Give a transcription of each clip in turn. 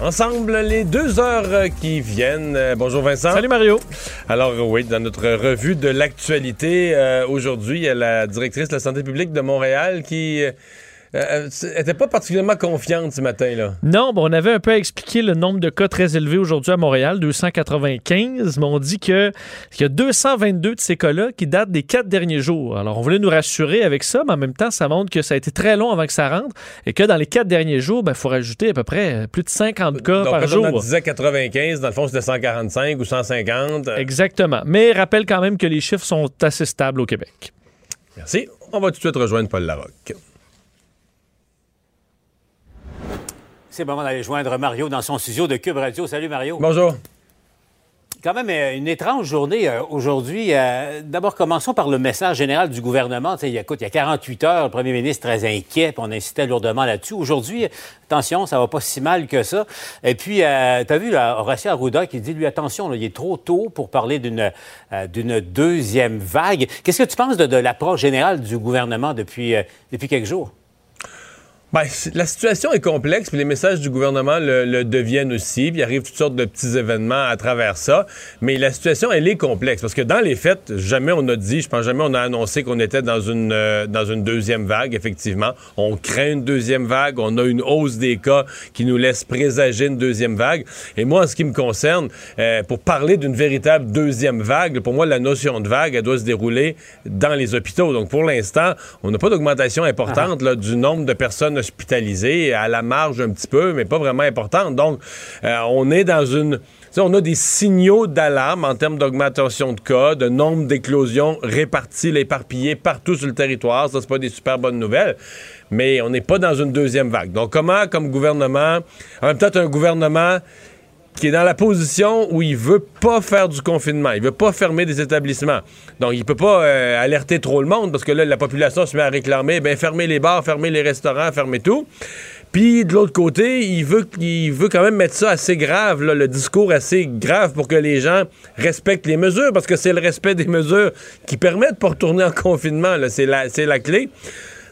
ensemble les deux heures euh, qui viennent. Euh, bonjour Vincent. Salut Mario. Alors oui, dans notre revue de l'actualité, aujourd'hui, il y a la directrice de la santé publique de Montréal qui euh, elle n'était pas particulièrement confiante ce matin-là? Non, bon, on avait un peu expliqué le nombre de cas très élevés aujourd'hui à Montréal, 295, mais on dit qu'il y a 222 de ces cas-là qui datent des quatre derniers jours. Alors, on voulait nous rassurer avec ça, mais en même temps, ça montre que ça a été très long avant que ça rentre et que dans les quatre derniers jours, il ben, faut rajouter à peu près plus de 50 cas Donc, par jour. on disait 95, dans le fond, c'était 145 ou 150. Exactement. Mais rappelle quand même que les chiffres sont assez stables au Québec. Merci. On va tout de suite rejoindre Paul Larocque. C'est le moment d'aller joindre Mario dans son studio de Cube Radio. Salut Mario. Bonjour. Quand même euh, une étrange journée euh, aujourd'hui. Euh, d'abord, commençons par le message général du gouvernement. il, y a, écoute, il y a 48 heures, le premier ministre très inquiet, puis on insistait lourdement là-dessus. Aujourd'hui, attention, ça va pas si mal que ça. Et puis, tu as vu là, Horacio Arruda qui dit, lui, attention, il est trop tôt pour parler d'une deuxième vague. Qu'est-ce que tu penses de, de l'approche générale du gouvernement depuis, depuis quelques jours? Ben, la situation est complexe, puis les messages du gouvernement le, deviennent aussi, puis il arrive toutes sortes de petits événements à travers ça. Mais la situation, elle est complexe, parce que dans les faits, jamais on a dit, je pense jamais on a annoncé qu'on était dans une, euh, dans une deuxième vague, effectivement. On craint une deuxième vague, on a une hausse des cas qui nous laisse présager une deuxième vague. Et moi, en ce qui me concerne, euh, pour parler d'une véritable deuxième vague, pour moi, la notion de vague, elle doit se dérouler dans les hôpitaux. Donc, pour l'instant, on n'a pas d'augmentation importante là, du nombre de personnes hospitalisés, à la marge un petit peu, mais pas vraiment importante. Donc, euh, on est dans une... On a des signaux d'alarme en termes d'augmentation de cas, de nombre d'éclosions réparties, éparpillées partout sur le territoire. Ça, c'est pas des super bonnes nouvelles. Mais on n'est pas dans une deuxième vague. Donc, comment, comme gouvernement, en même temps, un gouvernement qui est dans la position où il veut pas faire du confinement, il veut pas fermer des établissements. Donc, il peut pas euh, alerter trop le monde parce que là, la population se met à réclamer, ben fermer les bars, fermer les restaurants, fermer tout. Puis de l'autre côté, il veut, il veut quand même mettre ça assez grave, le discours assez grave pour que les gens respectent les mesures, parce que c'est le respect des mesures qui permettent de retourner en confinement. C'est la, la clé.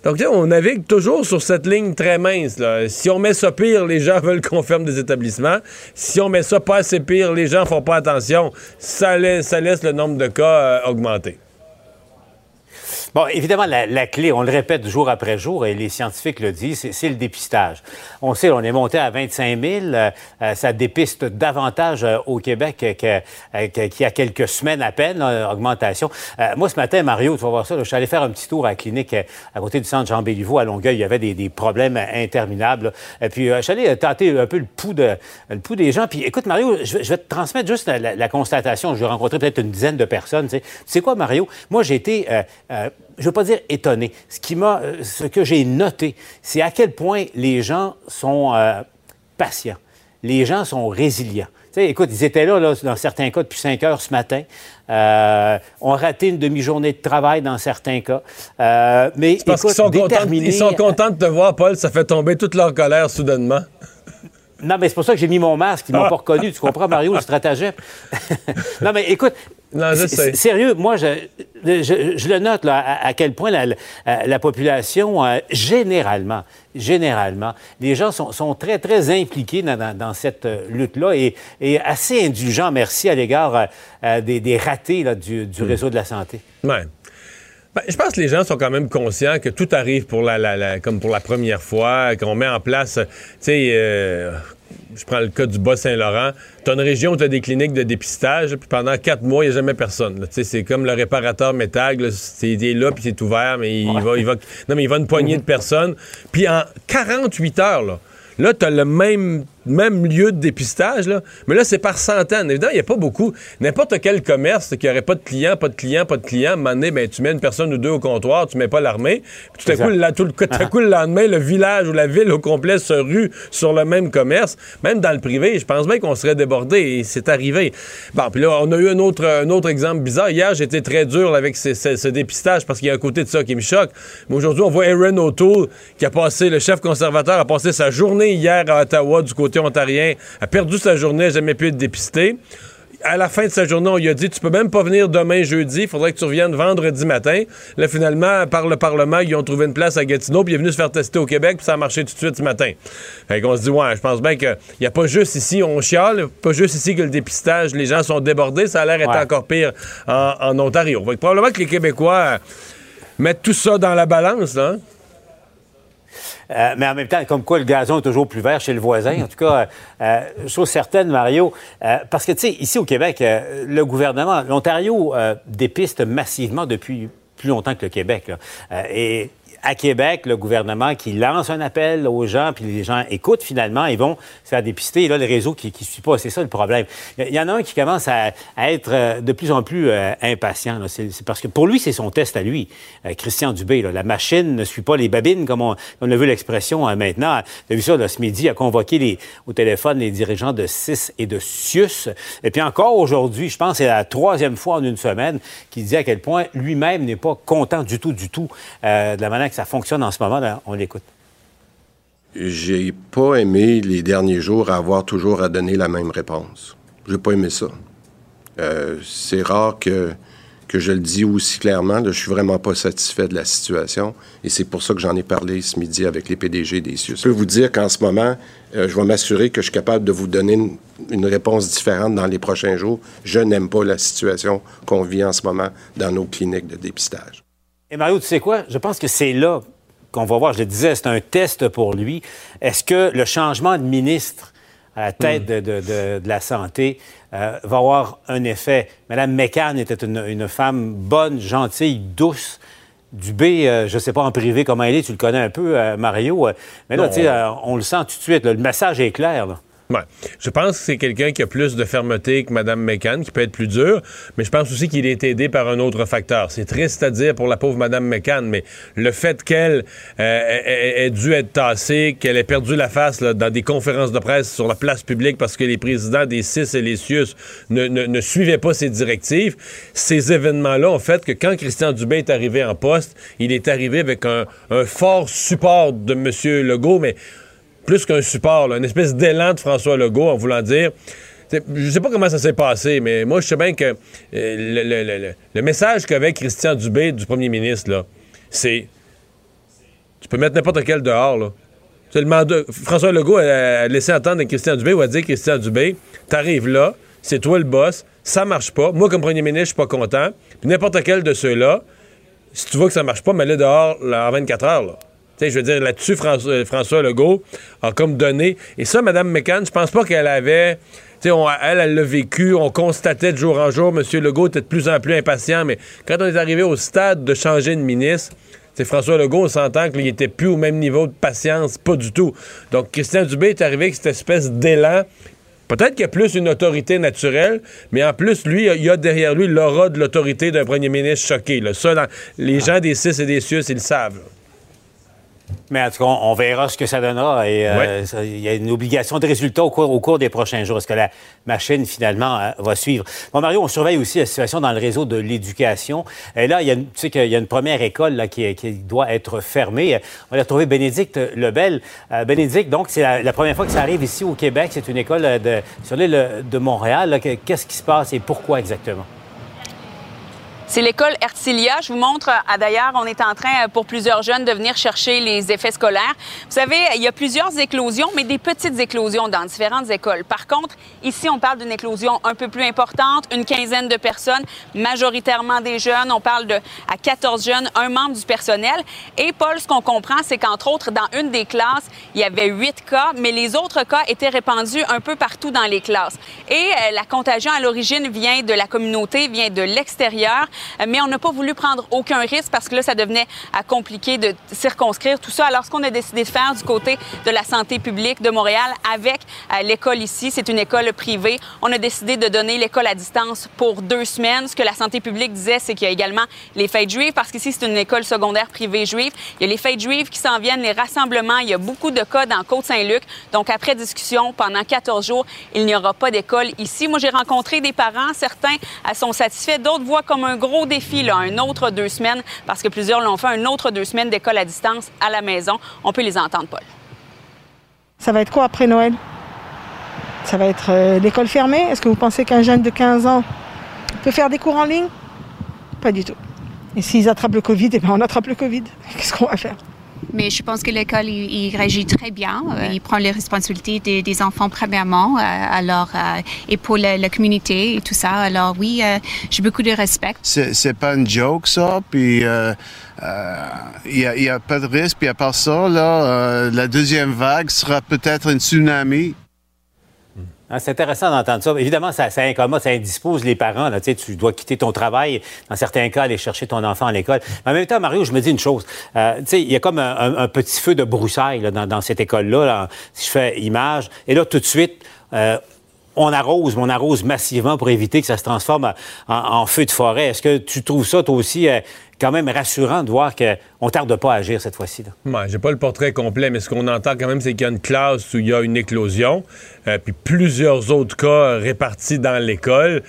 Donc, on navigue toujours sur cette ligne très mince. Si on met ça pire, les gens veulent qu'on ferme des établissements. Si on met ça pas assez pire, les gens font pas attention. Ça laisse, le nombre de cas euh, augmenter. Bon, évidemment, la, clé, on le répète jour après jour, et les scientifiques le disent, c'est le dépistage. On sait, on est monté à 25 000. Euh, euh, ça dépiste davantage euh, au Québec qu'il y a quelques semaines à peine, augmentation. moi, ce matin, Mario, tu vas voir ça, je suis allé faire un petit tour à la clinique à côté du centre Jean-Béliveau à Longueuil. Il y avait des, problèmes interminables. Et puis, je suis allé tenter un peu le pouls, de, le pouls des gens. Puis, écoute, Mario, je, vais te transmettre juste la, constatation. Je vais rencontrer peut-être une dizaine de personnes. Tu sais, quoi, Mario? Moi, j'ai été je ne veux pas dire étonné. Ce, qui m'a, euh, ce que j'ai noté, c'est à quel point les gens sont euh, patients. Les gens sont résilients. écoute, ils étaient là, dans certains cas, depuis 5 heures ce matin. Euh, ont raté une demi-journée de travail dans certains cas. Euh, mais sont, contents, ils sont contents de te voir, Paul. Ça fait tomber toute leur colère soudainement. Non, mais c'est pour ça que j'ai mis mon masque. Ils m'ont ah. pas reconnu. Tu comprends, Mario, le stratagème? non, mais écoute, non, je sais. sérieux, moi, je, je, le note là, à, quel point la, la, population, euh, généralement, généralement, les gens sont, sont très, très impliqués dans, dans, cette euh, lutte-là et, et, assez indulgents, merci, à l'égard euh, des, des, ratés là, du, du hmm. réseau de la santé. Ouais. Ben, je pense que les gens sont quand même conscients que tout arrive pour la, comme pour la première fois, qu'on met en place, tu sais, euh, je prends le cas du Bas-Saint-Laurent, tu as une région où tu as des cliniques de dépistage, puis pendant quatre mois, il n'y a jamais personne. C'est comme le réparateur métal, c'est il est là, puis c'est ouvert, mais il, va, il va... Non, mais il va une poignée de personnes. Puis en 48 heures, là, là tu as le même même lieu de dépistage, là. mais là, c'est par centaines. Évidemment, il n'y a pas beaucoup. N'importe quel commerce qui n'aurait pas de clients, pas de clients, pas de clients, à un moment donné, ben, tu mets une personne ou deux au comptoir, tu mets pas l'armée. Tout à, coup, le, tout, à coup, le lendemain, le village ou la ville au complet se rue sur le même commerce. Même dans le privé, je pense bien qu'on serait débordé et c'est arrivé. Bon, puis là, on a eu un autre, un autre exemple bizarre. Hier, j'étais très dur avec ce, dépistage parce qu'il y a un côté de ça qui me choque. Mais aujourd'hui, on voit Aaron O'Toole qui a passé, le chef conservateur a passé sa journée hier à Ottawa du côté ontarien, a perdu sa journée, n'a jamais pu être dépisté à la fin de sa journée, on lui a dit Tu peux même pas venir demain jeudi, il faudrait que tu reviennes vendredi matin. Là, finalement, par le Parlement, ils ont trouvé une place à Gatineau, puis il est venu se faire tester au Québec, puis ça a marché tout de suite ce matin. Fait qu'on se dit Ouais, je pense bien qu'il n'y a pas juste ici, on chiale, pas juste ici que le dépistage, les gens sont débordés, ça a l'air d'être encore pire en, Ontario. Fait probablement que les Québécois mettent tout ça dans la balance, là. Hein? Euh, mais en même temps, comme quoi le gazon est toujours plus vert chez le voisin. En tout cas, euh, chose certaine, Mario, euh, parce que, tu sais, ici au Québec, le gouvernement, l'Ontario dépiste massivement depuis plus longtemps que le Québec. et à Québec, le gouvernement qui lance un appel aux gens, puis les gens écoutent finalement, ils vont se faire dépister. Et là, le réseau qui ne suit pas, c'est ça le problème. Il y en a un qui commence à, être euh, de plus en plus euh, impatient. C'est parce que pour lui, c'est son test à lui, euh, Christian Dubé. La machine ne suit pas les babines, comme on, a vu l'expression maintenant. Tu as vu ça ce midi, a convoqué au téléphone les dirigeants de CIS et de CIUS. Et puis encore aujourd'hui, je pense que c'est la troisième fois en une semaine qu'il dit à quel point lui-même n'est pas content du tout, du tout de la manière ça fonctionne en ce moment. on l'écoute. J'ai pas aimé les derniers jours avoir toujours à donner la même réponse. J'ai pas aimé ça. Euh, c'est rare que, que je le dis aussi clairement. Je suis vraiment pas satisfait de la situation et c'est pour ça que j'en ai parlé ce midi avec les PDG des CIUS. Je peux vous dire qu'en ce moment, euh, je vais m'assurer que je suis capable de vous donner une réponse différente dans les prochains jours. Je n'aime pas la situation qu'on vit en ce moment dans nos cliniques de dépistage. Et Mario, tu sais quoi? Je pense que c'est là qu'on va voir. Je le disais, c'est un test pour lui. Est-ce que le changement de ministre à la tête hmm. de, la santé euh, va avoir un effet? Madame McCann était une, femme bonne, gentille, douce. Dubé, euh, je ne sais pas en privé comment elle est, tu le connais un peu, euh, Mario? mais là, tu sais, on le sent tout de suite. le message est clair. Là. Ouais. Je pense que c'est quelqu'un qui a plus de fermeté que Mme McCann, qui peut être plus dur, mais je pense aussi qu'il est aidé par un autre facteur. C'est triste à dire pour la pauvre Mme McCann, mais le fait qu'elle euh, ait, dû être tassée, qu'elle ait perdu la face dans des conférences de presse sur la place publique parce que les présidents des CIS et les CIUS ne, ne, suivaient pas ses directives, ces événements-là ont fait que quand Christian Dubé est arrivé en poste, il est arrivé avec un, un fort support de M. Legault, mais plus qu'un support, une espèce d'élan de François Legault en voulant dire. Je sais pas comment ça s'est passé, mais moi, je sais bien que euh, le, message qu'avait Christian Dubé du premier ministre, c'est tu peux mettre n'importe quel dehors, là. François Legault a, laissé entendre à Christian Dubé ou a dit Christian Dubé, t'arrives là, c'est toi le boss, ça marche pas. Moi, comme premier ministre, je suis pas content. Puis n'importe quel de ceux-là, si tu vois que ça marche pas, mets-le dehors en 24 heures. Je veux dire, là-dessus, François, euh, François, Legault a comme donné. Et ça, Mme McCann, je pense pas qu'elle avait. On, elle, elle l'a vécu, on constatait de jour en jour, M. Legault était de plus en plus impatient, mais quand on est arrivé au stade de changer de ministre, c'est François Legault, on s'entend qu'il n'était plus au même niveau de patience, pas du tout. Donc, Christian Dubé est arrivé avec cette espèce d'élan. Peut-être qu'il y a plus une autorité naturelle, mais en plus, lui, il y a derrière lui l'aura de l'autorité d'un premier ministre choqué. Ça, les gens des CIS et des CIUS, ils le savent. Mais en tout cas, on, verra ce que ça donnera. Et euh, il y a une obligation de résultat au cours, au cours des prochains jours. Est-ce que la machine, finalement, euh, va suivre? Bon, Mario, on surveille aussi la situation dans le réseau de l'éducation. Et là, il y a, tu sais qu'il y a une première école là, qui, doit être fermée. On a retrouvé Bénédicte Lebel. Euh, Bénédicte, donc, c'est la, première fois que ça arrive ici au Québec. C'est une école de, sur l'île de Montréal. Qu'est-ce qui se passe et pourquoi exactement? C'est l'école Ertilia. Je vous montre, ah, d'ailleurs, on est en train euh, pour plusieurs jeunes de venir chercher les effets scolaires. Vous savez, il y a plusieurs éclosions, mais des petites éclosions dans différentes écoles. Par contre, ici, on parle d'une éclosion un peu plus importante, une quinzaine de personnes, majoritairement des jeunes. On parle de à 14 jeunes, un membre du personnel. Et Paul, ce qu'on comprend, c'est qu'entre autres, dans une des classes, il y avait huit cas, mais les autres cas étaient répandus un peu partout dans les classes. Et euh, la contagion à l'origine vient de la communauté, vient de l'extérieur. Mais on n'a pas voulu prendre aucun risque parce que là, ça devenait compliqué de circonscrire tout ça. Alors, ce qu'on a décidé de faire du côté de la santé publique de Montréal avec l'école ici, c'est une école privée, on a décidé de donner l'école à distance pour deux semaines. Ce que la santé publique disait, c'est qu'il y a également les fêtes juives, parce qu'ici, c'est une école secondaire privée juive. Il y a les fêtes juives qui s'en viennent, les rassemblements. Il y a beaucoup de cas dans Côte-Saint-Luc. Donc, après discussion, pendant 14 jours, il n'y aura pas d'école ici. Moi, j'ai rencontré des parents. Certains sont satisfaits. D'autres voient comme un gros défi, là, un autre deux semaines, parce que plusieurs l'ont fait, un autre deux semaines d'école à distance à la maison. On peut les entendre, Paul. Ça va être quoi après Noël? Ça va être euh, l'école fermée? Est-ce que vous pensez qu'un jeune de 15 ans peut faire des cours en ligne? Pas du tout. Et s'ils attrapent le Covid, eh ben on attrape le Covid. Qu'est-ce qu'on va faire? Mais je pense que l'école, il, réagit très bien. Il prend les responsabilités des, enfants premièrement, euh, alors, euh, et pour la, communauté et tout ça. Alors oui, j'ai beaucoup de respect. C'est pas une joke, ça? Puis il n'y a, a, pas de risque. Puis à part ça, là, la deuxième vague sera peut-être un tsunami. Ah, c'est intéressant d'entendre ça. Évidemment, ça, ça, ça indispose les parents. Là. Tu, dois quitter ton travail, dans certains cas, aller chercher ton enfant à l'école. Mais en même temps, Mario, je me dis une chose. Euh, il y a comme un, petit feu de broussailles dans, cette école-là, si je fais image. Et là, tout de suite, euh, on arrose, mais on arrose massivement pour éviter que ça se transforme en, feu de forêt. Est-ce que tu trouves ça, toi aussi, euh, quand même rassurant de voir qu'on tarde pas à agir cette fois-ci. Ouais, j'ai pas le portrait complet, mais ce qu'on entend quand même, c'est qu'il y a une classe où il y a une éclosion, euh, puis plusieurs autres cas répartis dans l'école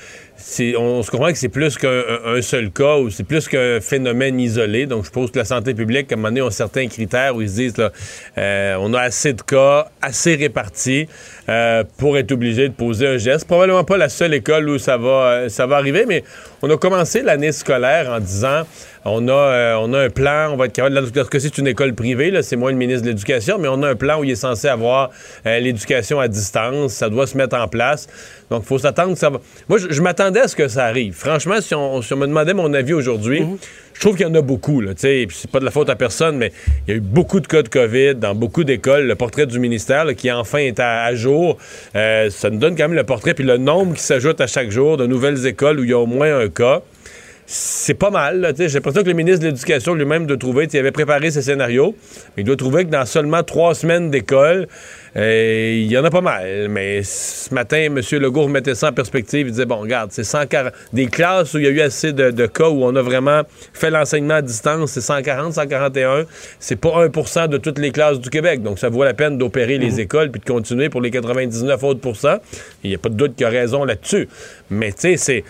on se comprend que c'est plus qu'un seul cas ou c'est plus qu'un phénomène isolé. Donc, je pense que la santé publique, à un moment donné, ont certains critères où ils se disent là, euh, on a assez de cas, assez répartis euh, pour être obligé de poser un geste. Probablement pas la seule école où ça va, ça va arriver, mais on a commencé l'année scolaire en disant on a, euh, on a un plan, on va être capable. Parce que c'est une école privée, là, c'est moi le ministre de l'Éducation, mais on a un plan où il est censé avoir euh, l'éducation à distance. Ça doit se mettre en place. Donc, il faut s'attendre que ça va. Moi, je, m'attendais à ce que ça arrive. Franchement, si on, me demandait mon avis aujourd'hui, mhm. je trouve qu'il y en a beaucoup. Là, c'est pas de la faute à personne, mais il y a eu beaucoup de cas de COVID dans beaucoup d'écoles. Le portrait du ministère qui enfin est à, jour, euh, ça nous donne quand même le portrait puis le nombre qui s'ajoute à chaque jour de nouvelles écoles où il y a au moins un cas c'est pas mal. J'ai l'impression que le ministre de l'Éducation lui-même doit trouver, il avait préparé ses scénarios, mais il doit trouver que dans seulement trois semaines d'école, euh, il y en a pas mal. Mais ce matin, M. Legault remettait ça en perspective. Il disait, bon, regarde, c'est 140... Des classes où il y a eu assez de, cas où on a vraiment fait l'enseignement à distance, c'est 140, 141. C'est pas 1% de toutes les classes du Québec. Donc, ça vaut la peine d'opérer les mhm. écoles puis de continuer pour les 99 autres. Il n'y a pas de doute qu'il a raison là-dessus. Mais, tu sais, c'est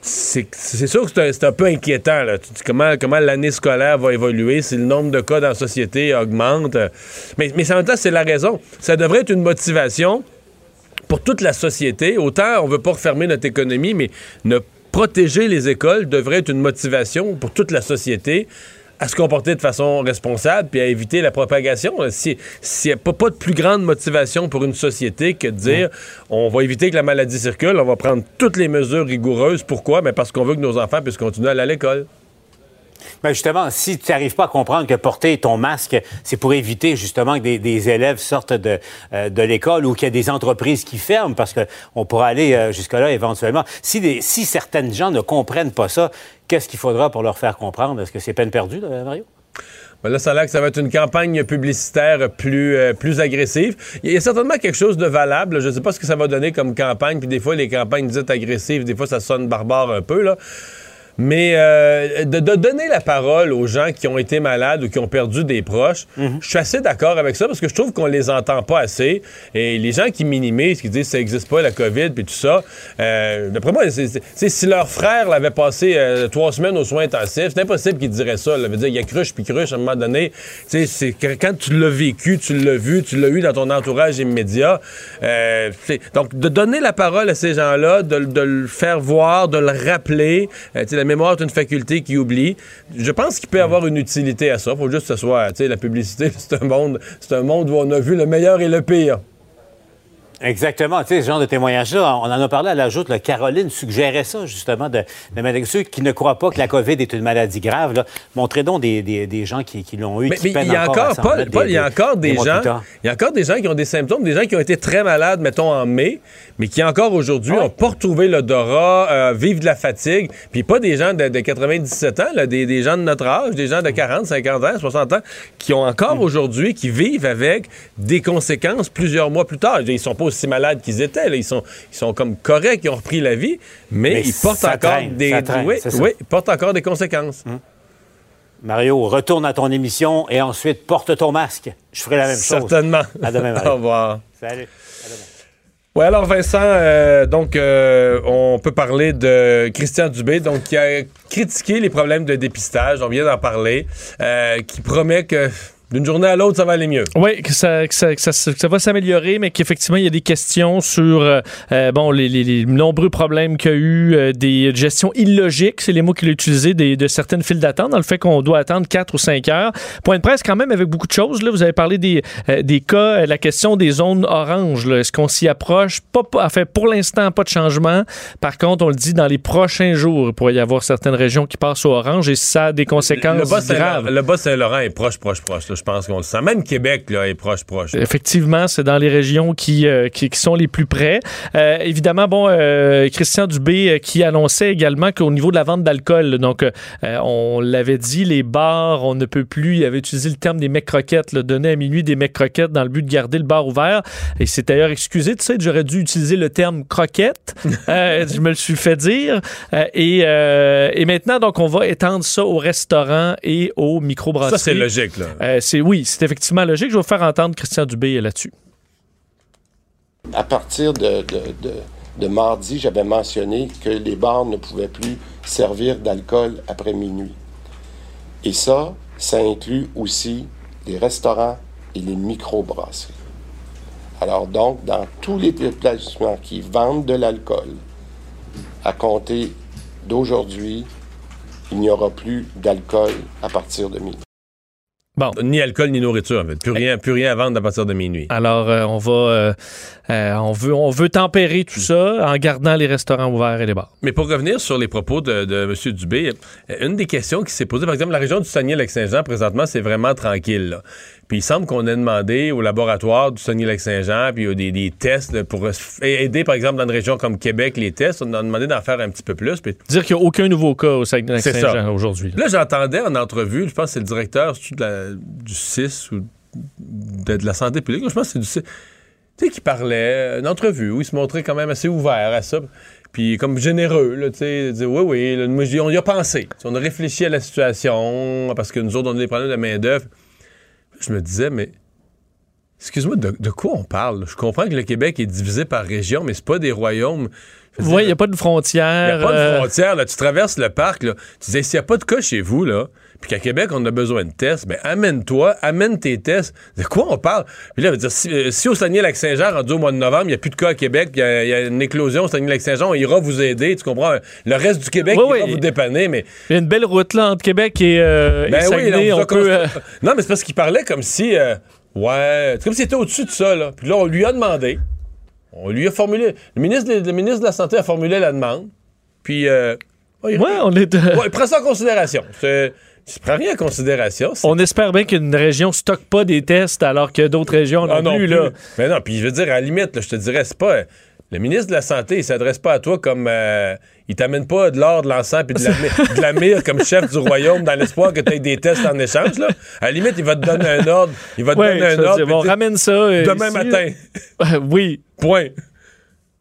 c'est sûr que c'est un, peu inquiétant. Là. Comment, comment l'année scolaire va évoluer si le nombre de cas dans la société augmente. Mais, mais en même temps, c'est la raison. Ça devrait être une motivation pour toute la société. Autant on veut pas refermer notre économie, mais ne protéger les écoles devrait être une motivation pour toute la société à se comporter de façon responsable puis à éviter la propagation. S'il n'y a pas, pas, de plus grande motivation pour une société que de dire on va éviter que la maladie circule, on va prendre toutes les mesures rigoureuses. Pourquoi? Mais parce qu'on veut que nos enfants puissent continuer à aller à l'école. Mais justement, si tu n'arrives pas à comprendre que porter ton masque, c'est pour éviter justement que des, élèves sortent de, euh, de l'école ou qu'il y a des entreprises qui ferment, parce qu'on pourra aller euh, jusque-là éventuellement. Si, si certaines gens ne comprennent pas ça, qu'est-ce qu'il faudra pour leur faire comprendre? Est-ce que c'est peine perdue, Mario? Ben là, ça a l'air que ça va être une campagne publicitaire plus, euh, plus agressive. Il y a certainement quelque chose de valable. Je ne sais pas ce que ça va donner comme campagne. Puis des fois, les campagnes dites agressives, des fois, ça sonne barbare un peu. Là. Mais euh, de, donner la parole aux gens qui ont été malades ou qui ont perdu des proches, mhm. je suis assez d'accord avec ça parce que je trouve qu'on les entend pas assez. Et les gens qui minimisent, qui disent que ça n'existe pas la COVID puis tout ça, euh, d'après moi, c'est, si leur frère l'avait passé euh, trois semaines aux soins intensifs, c'est impossible qu'ils diraient ça. Veut dire il y a cruche puis cruche à un moment donné. C'est quand tu l'as vécu, tu l'as vu, tu l'as eu dans ton entourage immédiat. donc de donner la parole à ces gens-là, de, le faire voir, de le rappeler la mémoire est une faculté qui oublie. Je pense qu'il peut y avoir une utilité à ça. Il faut juste que ce soit, tu sais, la publicité, c'est un monde, c'est un monde où on a vu le meilleur et le pire. Exactement. Tu sais, ce genre de témoignage-là, on en a parlé à la joute. là, Caroline suggérait ça, justement, de, de mettre- ceux qui ne croient pas que la COVID est une maladie grave. Là, montrez donc des, des- des gens qui, qui l'ont eu. Mais, qui mais il y a encore, Paul, Paul, il y a des- encore des des gens, il y a encore des gens qui ont des symptômes, des gens qui ont été très malades, mettons en mai, mais qui encore aujourd'hui n'ont pas retrouvé l'odorat, euh, vivent de la fatigue, puis pas des gens de, de 97 ans, là, des, des gens de notre âge, des gens de 40, 50 ans, 60 ans, qui ont encore aujourd'hui, qui vivent avec des conséquences plusieurs mois plus tard. Ils sont pas aussi malades qu'ils étaient, là. Ils, sont, ils sont comme corrects, ils ont repris la vie, mais, Mais ils portent encore traîne, des, traîne, oui, ils portent encore des conséquences. Mario, retourne à ton émission et ensuite porte ton masque. Je ferai la même chose. Certainement. À demain, Mario. Au revoir. Salut. Oui, alors Vincent, euh, donc euh, on peut parler de Christian Dubé, donc qui a critiqué les problèmes de dépistage, on vient d'en parler, euh, qui promet que d'une journée à l'autre, ça va aller mieux. Oui, que ça, que ça, que ça, va s'améliorer, mais qu'effectivement, il y a des questions sur euh, euh, bon, les, les- les nombreux problèmes qu'il y a eu, euh, des gestions illogiques, c'est les mots qu'il a utilisés, des, de certaines files d'attente, dans le fait qu'on doit attendre 4 ou 5 heures. Point de presse, quand même, avec beaucoup de choses. Là, vous avez parlé des, euh, des cas, la question des zones oranges. Est-ce qu'on s'y approche? Pas, pas- en fait, pour l'instant, pas de changement. Par contre, on le dit, dans les prochains jours, il pourrait y avoir certaines régions qui passent au orange et ça a des conséquences Le Bas-Saint- graves. le Bas-Saint-Laurent est proche, proche, proche. là, pense qu'on le sent. Même Québec là, est proche, proche. Effectivement, c'est dans les régions qui, euh, qui, qui sont les plus près. Euh, évidemment, bon, euh, Christian Dubé qui annonçait également qu'au niveau de la vente d'alcool, donc on l'avait dit, les bars, on ne peut plus, il avait utilisé le terme des mecs croquettes, là, donner à minuit des mecs croquettes dans le but de garder le bar ouvert. Et c'est d'ailleurs excusé, tu sais, j'aurais dû utiliser le terme croquette. Je me le suis fait dire. Et, et maintenant, donc, on va étendre ça au restaurant et aux microbrasseries. Ça, c'est logique. Là. Euh, oui, c'est effectivement logique. Je vais vous faire entendre Christian Dubé là-dessus. À partir de, mardi, j'avais mentionné que les bars ne pouvaient plus servir d'alcool après minuit. Et ça, ça inclut aussi les restaurants et les microbrasseries. Alors donc, dans tous les établissements qui vendent de l'alcool, à compter d'aujourd'hui, il n'y aura plus d'alcool à partir de minuit. Bon. Ni alcool, ni nourriture, en fait. Plus rien, plus rien à vendre à partir de minuit. Alors, euh, on va, euh, euh, on veut, on veut tempérer tout ça en gardant les restaurants ouverts et les bars. Mais pour revenir sur les propos de, de M. Dubé, une des questions qui s'est posée, par exemple, la région du Saguenay-Lac-Saint-Jean, présentement, c'est vraiment tranquille. là. Puis il semble qu'on ait demandé au laboratoire du Saguenay-Lac-Saint-Jean, puis il y a des, des tests pour aider, par exemple, dans une région comme Québec, les tests. On a demandé d'en faire un petit peu plus. Puis Dire qu'il n'y a aucun nouveau cas au Saguenay-Lac-Saint-Jean aujourd'hui. Là, j'entendais en entrevue, je pense que c'est le directeur c'est-tu de la- du CIS ou de, de la santé publique, je pense que c'est du CIS, tu sais, qui parlait, une entrevue où il se montrait quand même assez ouvert à ça, puis comme généreux, là, tu sais, dire, oui, oui, là, on y a pensé, on a réfléchi à la situation, parce que nous autres, on a des problèmes de main-d'œuvre. Je me disais, mais excuse-moi, de, de quoi on parle? Je comprends que le Québec est divisé par région, mais c'est pas des royaumes. Oui, il n'y a pas de il frontière. n'y a pas de euh, frontière. Là. Tu traverses le parc. Là. Tu disais, s'il n'y a pas de cas chez vous, là, puis qu'à Québec, on a besoin de tests, ben amène-toi, amène tes tests. De quoi on parle? Puis là, je veux dire, si, euh, si au Saguenay-Lac-Saint-Jean, rendu au mois de novembre, il n'y a plus de cas à Québec, puis il y a- il y, a une éclosion au Saguenay-Lac-Saint-Jean, on ira vous aider, tu comprends? Le reste du Québec, Oui, il va oui. vous dépanner, mais... Il y a une belle route là entre Québec et, euh, Ben oui, Saguenay. on on peut, euh, Non, mais c'est parce qu'il parlait comme si... euh, ouais, c'est comme s'il était au-dessus de ça, là. Puis là, on lui a demandé. On lui a formulé... Le ministre, de- le ministre de la Santé a formulé la demande. Puis... Euh, ouais, on est. Ouais, il prend ça en considération. C'est- Tu prends rien en considération. On espère bien qu'une région stocke pas des tests alors que d'autres régions Ah, non, plus. Là. Mais non, puis je veux dire, à la limite, là, je te dirais, c'est pas. Le ministre de la Santé, il s'adresse pas à toi comme. euh, il t'amène pas de l'or, de l'encens puis de la, mi- de la mire comme chef du royaume dans l'espoir que tu aies des tests en échange. Là. À la limite, il va te donner un ordre. Il va te Ouais, donner un ordre. dire, ramène ça. euh, demain ici, matin. oui. Point.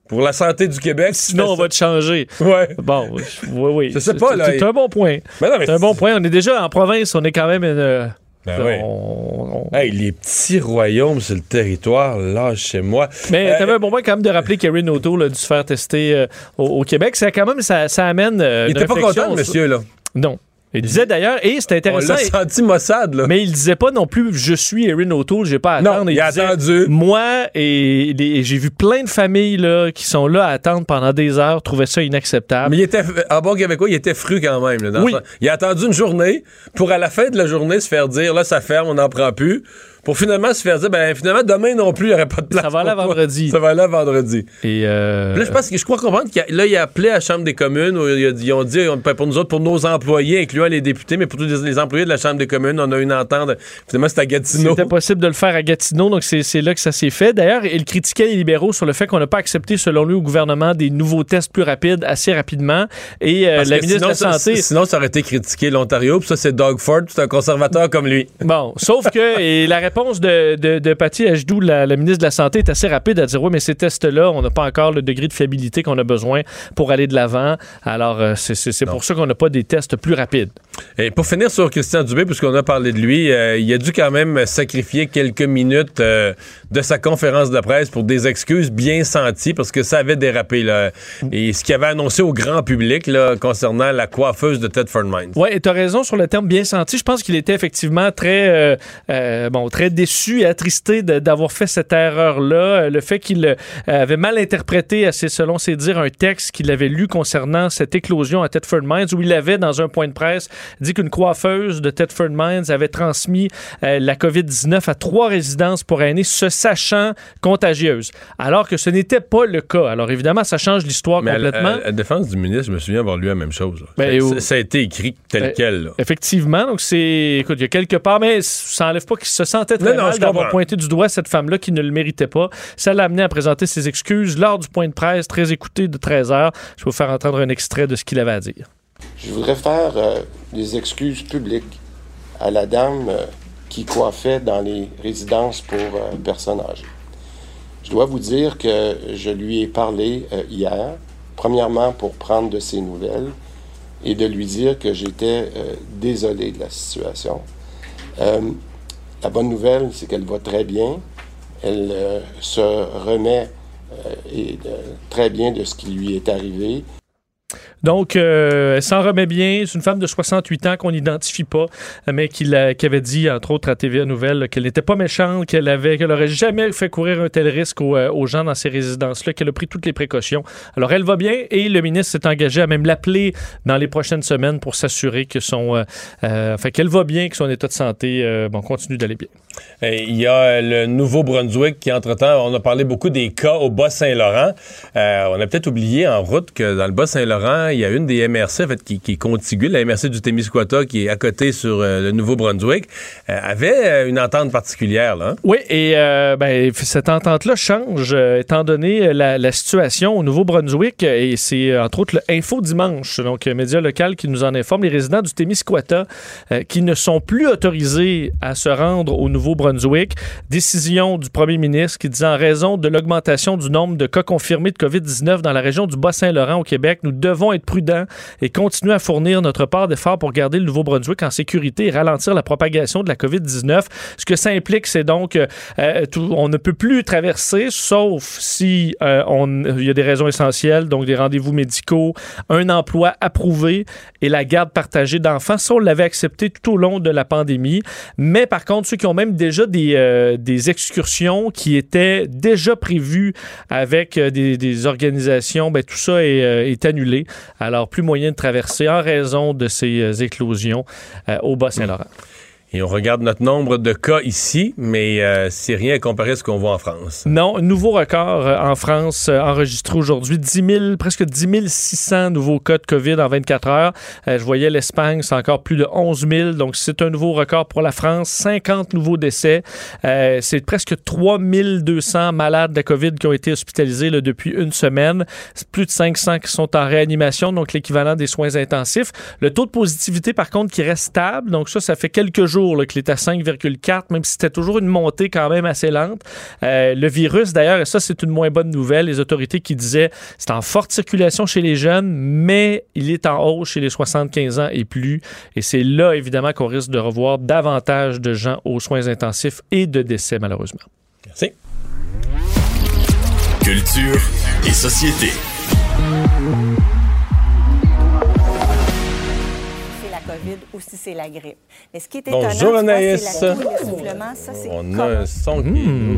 Pour la santé du Québec. Sinon, on va te changer. Ouais. Bon, oui, oui. Je sais pas, là, C'est un bon point. Mais non, mais C'est un bon point. On est déjà en province, on est quand même. une, euh, Ben oui. on- on- Hey, les petits royaumes sur le territoire, là, chez moi. Mais Euh, t'avais un bon point quand même de rappeler qu'Erin O'Toole a dû se faire tester euh, au, au Québec. Ça, quand même, ça, ça amène. euh, il était pas content, le monsieur, là. Non. Il disait d'ailleurs, et c'était On intéressant. l'a senti Mossad, là. Mais il disait pas non plus je suis Erin O'Toole, j'ai pas à Non, attendre. il a disait, attendu. Moi et, j'ai vu plein de familles là, qui sont là à attendre pendant des heures, trouvaient ça inacceptable. Mais il était, en bon québécois, il était fru quand même. là, dans Oui. Il a attendu une journée pour, à la fin de la journée, se faire dire là, ça ferme, on n'en prend plus. Pour finalement se faire dire, ben finalement, demain non plus, il n'y aurait pas de place. Ça va aller vendredi. Ça va aller vendredi. Et euh, Là, je pense que je crois comprendre qu'il a, là, il a appelé à la Chambre des communes, où il a dit- ils ont dit, on- pour nous autres, pour nos employés, incluant les députés, mais pour tous les, les employés de la Chambre des communes, on a une entente. Finalement, c'est à Gatineau. C'était possible de le faire à Gatineau, donc c'est là que ça s'est fait. D'ailleurs, il critiquait les libéraux sur le fait qu'on n'a pas accepté, selon lui, au gouvernement, des nouveaux tests plus rapides assez rapidement. Et euh, la ministre de la sinon, ça- Santé. sinon, ça aurait été critiqué l'Ontario, puis ça, c'est Doug Ford, c'est un conservateur comme lui. Bon, sauf que et la réponse de, de, de Patty Ajdou, la, la ministre de la Santé, est assez rapide à dire oui, mais ces tests-là, on n'a pas encore le degré de fiabilité qu'on a besoin pour aller de l'avant. Alors, euh, c'est- pour ça qu'on n'a pas des tests plus rapides. Et pour finir sur Christian Dubé, puisqu'on a parlé de lui, euh, il a dû quand même sacrifier quelques minutes euh, de sa conférence de presse pour des excuses bien senties, parce que ça avait dérapé. Là. Et ce qu'il avait annoncé au grand public là, concernant la coiffeuse de Tedford Mines. Oui, et tu as raison sur le terme bien senti. Je pense qu'il était effectivement très, euh, bon, très déçu et attristé d'avoir fait cette erreur-là. Euh, Le fait qu'il euh, avait mal interprété, assez selon ses dires, un texte qu'il avait lu concernant cette éclosion à Thetford Mines, où il avait, dans un point de presse, dit qu'une coiffeuse de Thetford Mines avait transmis euh, la COVID-19 à trois résidences pour aînés, se sachant contagieuse. Alors que ce n'était pas le cas. Alors évidemment, ça change l'histoire à, complètement. à- à la défense du ministre, je me souviens avoir lu la même chose. Ben, ça, au- ça- ça a été écrit tel Ben, quel. là. Effectivement, donc c'est. Écoute, il y a quelque part, mais ça n'enlève pas qu'il se sentait très Non, non, mal je d'avoir pointé du doigt cette femme-là qui ne le méritait pas. Ça l'a amené à présenter ses excuses lors du point de presse très écouté de 13 heures. Je vais vous faire entendre un extrait de ce qu'il avait à dire. Je voudrais faire euh, des excuses publiques à la dame euh, qui coiffait dans les résidences pour euh, personnes âgées. Je dois vous dire que je lui ai parlé euh, hier, premièrement pour prendre de ses nouvelles et de lui dire que j'étais euh, désolé de la situation. La bonne nouvelle, c'est qu'elle va très bien. Elle euh, se remet euh, euh, très bien de ce qui lui est arrivé. Donc, euh, elle s'en remet bien. C'est une femme de 68 ans qu'on n'identifie pas, mais qui, qui avait dit, entre autres, à TVA Nouvelle, qu'elle n'était pas méchante, qu'elle avait, qu'elle aurait jamais fait courir un tel risque aux, euh, aux gens dans ces résidences-là, qu'elle a pris toutes les précautions. Alors, elle va bien et le ministre s'est engagé à même l'appeler dans les prochaines semaines pour s'assurer que son, euh, enfin, qu'elle va bien, que son état de santé, continue d'aller bien. Il y a le Nouveau-Brunswick qui, entre-temps, on a parlé beaucoup des cas au Bas-Saint-Laurent. On a peut-être oublié en route que dans le Bas-Saint-Laurent, il y a une des MRC en fait, qui, est contiguë, la MRC du Témiscouata, qui est à côté sur euh, le Nouveau-Brunswick, euh, avait euh, une entente particulière. Là, hein? Oui, et ben, cette entente-là change étant donné la, situation au Nouveau-Brunswick. Et c'est entre autres le Info Dimanche, donc média local qui nous en informe. Les résidents du Témiscouata qui ne sont plus autorisés à se rendre au Nouveau-Brunswick. Décision du premier ministre qui dit en raison de l'augmentation du nombre de cas confirmés de COVID-19 dans la région du Bas-Saint-Laurent au Québec, nous devons être prudents et continuer à fournir notre part d'efforts pour garder le Nouveau-Brunswick en sécurité et ralentir la propagation de la COVID-19. Ce que ça implique, c'est donc euh, euh, on ne peut plus traverser, sauf si euh, on- il y a des raisons essentielles, donc des rendez-vous médicaux, un emploi approuvé et la garde partagée d'enfants. Ça, on l'avait accepté tout au long de la pandémie. Mais par contre, ceux qui ont même déjà des, euh, des excursions qui étaient déjà prévues avec des, des organisations, ben, tout ça est annulé. Alors, plus moyen de traverser en raison de ces euh, éclosions euh, au Bas-Saint-Laurent. Et on regarde notre nombre de cas ici, mais euh, c'est rien à comparer à ce qu'on voit en France. Non, nouveau record euh, en France euh, enregistré aujourd'hui. 10 000, presque 10 600 nouveaux cas de COVID en 24 heures. Je voyais l'Espagne, c'est encore plus de 11 000. Donc, c'est un nouveau record pour la France. 50 nouveaux décès. C'est presque 3 200 malades de COVID qui ont été hospitalisés depuis une semaine. Plus de 500 qui sont en réanimation, donc l'équivalent des soins intensifs. Le taux de positivité, par contre, qui reste stable. Donc, ça, ça fait quelques jours là, qu'il est à 5,4, même si c'était toujours une montée quand même assez lente. Euh, le virus, d'ailleurs, et ça, c'est une moins bonne nouvelle, les autorités qui disaient c'est en forte circulation chez les jeunes, mais il est en hausse chez les 75 ans et plus. Et c'est là, évidemment, qu'on risque de revoir davantage de gens aux soins intensifs et de décès, malheureusement. Merci. Culture et société. COVID ou si c'est la grippe. Mais ce qui est Bonjour, étonnant, vois, Anaïs. c'est la toux, l'essoufflement, ça, c'est On a un son qui...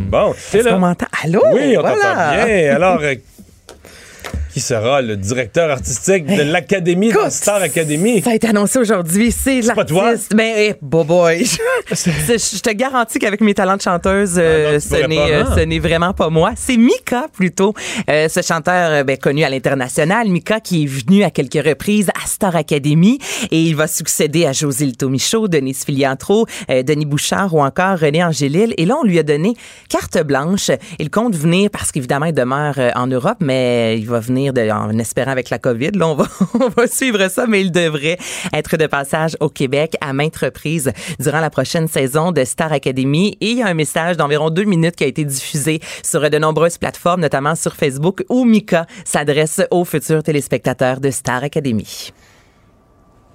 Bon, c'est Est-ce qu'on là. m'entend? Allô? Oui, on Voilà. t'entend bien. Alors, euh, qui sera le directeur artistique de l'Académie, de la Star Academy. Ça a été annoncé aujourd'hui. C'est pas toi? l'artiste. Ben, eh, boy. C'est- Je te garantis qu'avec mes talents de chanteuse, euh, Ah non, ce n'est euh, ce n'est vraiment pas moi. C'est Mika plutôt, Euh, ce chanteur ben, connu à l'international. Mika qui est venu à quelques reprises à Star Academy et il va succéder à José Lito Michaud, Denise Filiatro, euh, Denis Bouchard ou encore René Angélil. Et là, on lui a donné carte blanche. Il compte venir parce qu'évidemment, il demeure en Europe, mais il va venir en espérant avec la COVID. Là, on va, suivre ça, mais il devrait être de passage au Québec à maintes reprises durant la prochaine saison de Star Academy. Et il y a un message d'environ deux minutes qui a été diffusé sur de nombreuses plateformes, notamment sur Facebook, où Mika s'adresse aux futurs téléspectateurs de Star Academy.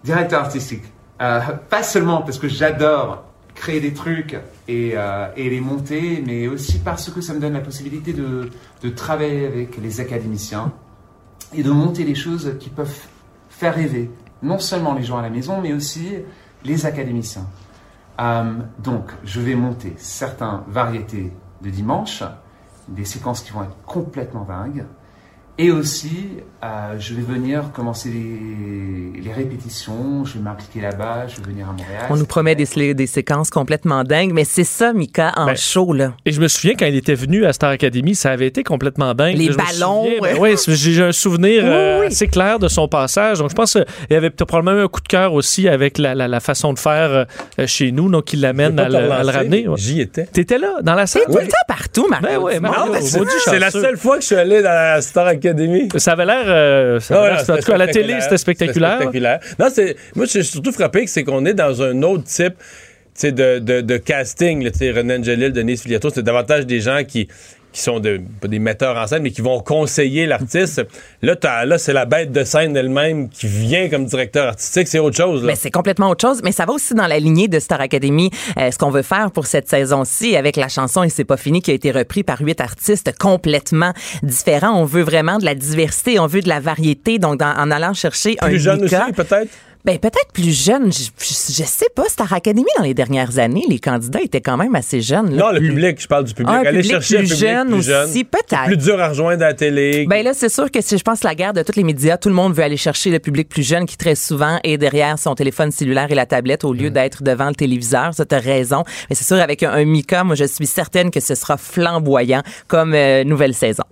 directeur artistique. Euh, pas seulement parce que j'adore créer des trucs et, euh, et les monter, mais aussi parce que ça me donne la possibilité de travailler avec les académiciens et de monter des choses qui peuvent faire rêver non seulement les gens à la maison, mais aussi les académiciens. Euh, donc, je vais monter certaines variétés de dimanche, des séquences qui vont être complètement dingues. Et aussi, euh, je vais venir commencer les, les répétitions, je vais m'impliquer là-bas, je vais venir à Montréal. On nous promet des, séquences complètement dingues, mais c'est ça, Mika, en Ben, show, là. Et je me souviens quand il était venu à Star Academy, ça avait été complètement dingue. Les Je ballons, souviens, ben ouais. oui, j'ai un souvenir euh, Oui, oui. assez clair de son passage. Donc je pense qu'il y avait peut-être probablement un coup de cœur aussi avec la, la- la façon de faire euh, chez nous, donc il l'amène à, le- à ramener. ouais. J'y étais. T'étais là, dans la salle? Tout le temps partout, Mario. Ben ouais, Dumont. Mario, C'est la seule fois que je suis allé dans la Star Academy. Ça avait l'air... euh, ça avait l'air- non, en tout cas, à la télé, c'était spectaculaire. spectaculaire. Non, c'est, moi, je suis surtout frappé que c'est qu'on est dans un autre type de, de, de casting. René Angelil, Denise Filiatro, c'est davantage des gens qui, qui sont de, pas des metteurs en scène, mais qui vont conseiller l'artiste. là, t'as- là, c'est la bête de scène elle-même qui vient comme directeur artistique. C'est autre chose. Là. C'est complètement autre chose, mais ça va aussi dans la lignée de Star Academy. Euh, ce qu'on veut faire pour cette saison-ci avec la chanson Et c'est pas fini qui a été repris par huit artistes complètement différents. On veut vraiment de la diversité, on veut de la variété. Donc, dans- en allant chercher un Plus jeune Mika- aussi, peut-être? Ben, peut-être plus jeune. Je, je, je sais pas. Star Academy, dans les dernières années, les candidats étaient quand même assez jeunes. là. Non, le public, je parle du public. Public chercher plus un public jeune plus jeune. aussi, peut-être. Plus dur à rejoindre à la télé. Ben là, c'est sûr que c'est, je pense, la guerre de tous les médias. Tout le monde veut aller chercher le public plus jeune qui très souvent est derrière son téléphone cellulaire et la tablette au lieu d'être devant le téléviseur. Ça, t'as raison. Mais c'est sûr, avec un, un Mika, moi, je suis certaine que ce sera flamboyant comme euh, nouvelle saison.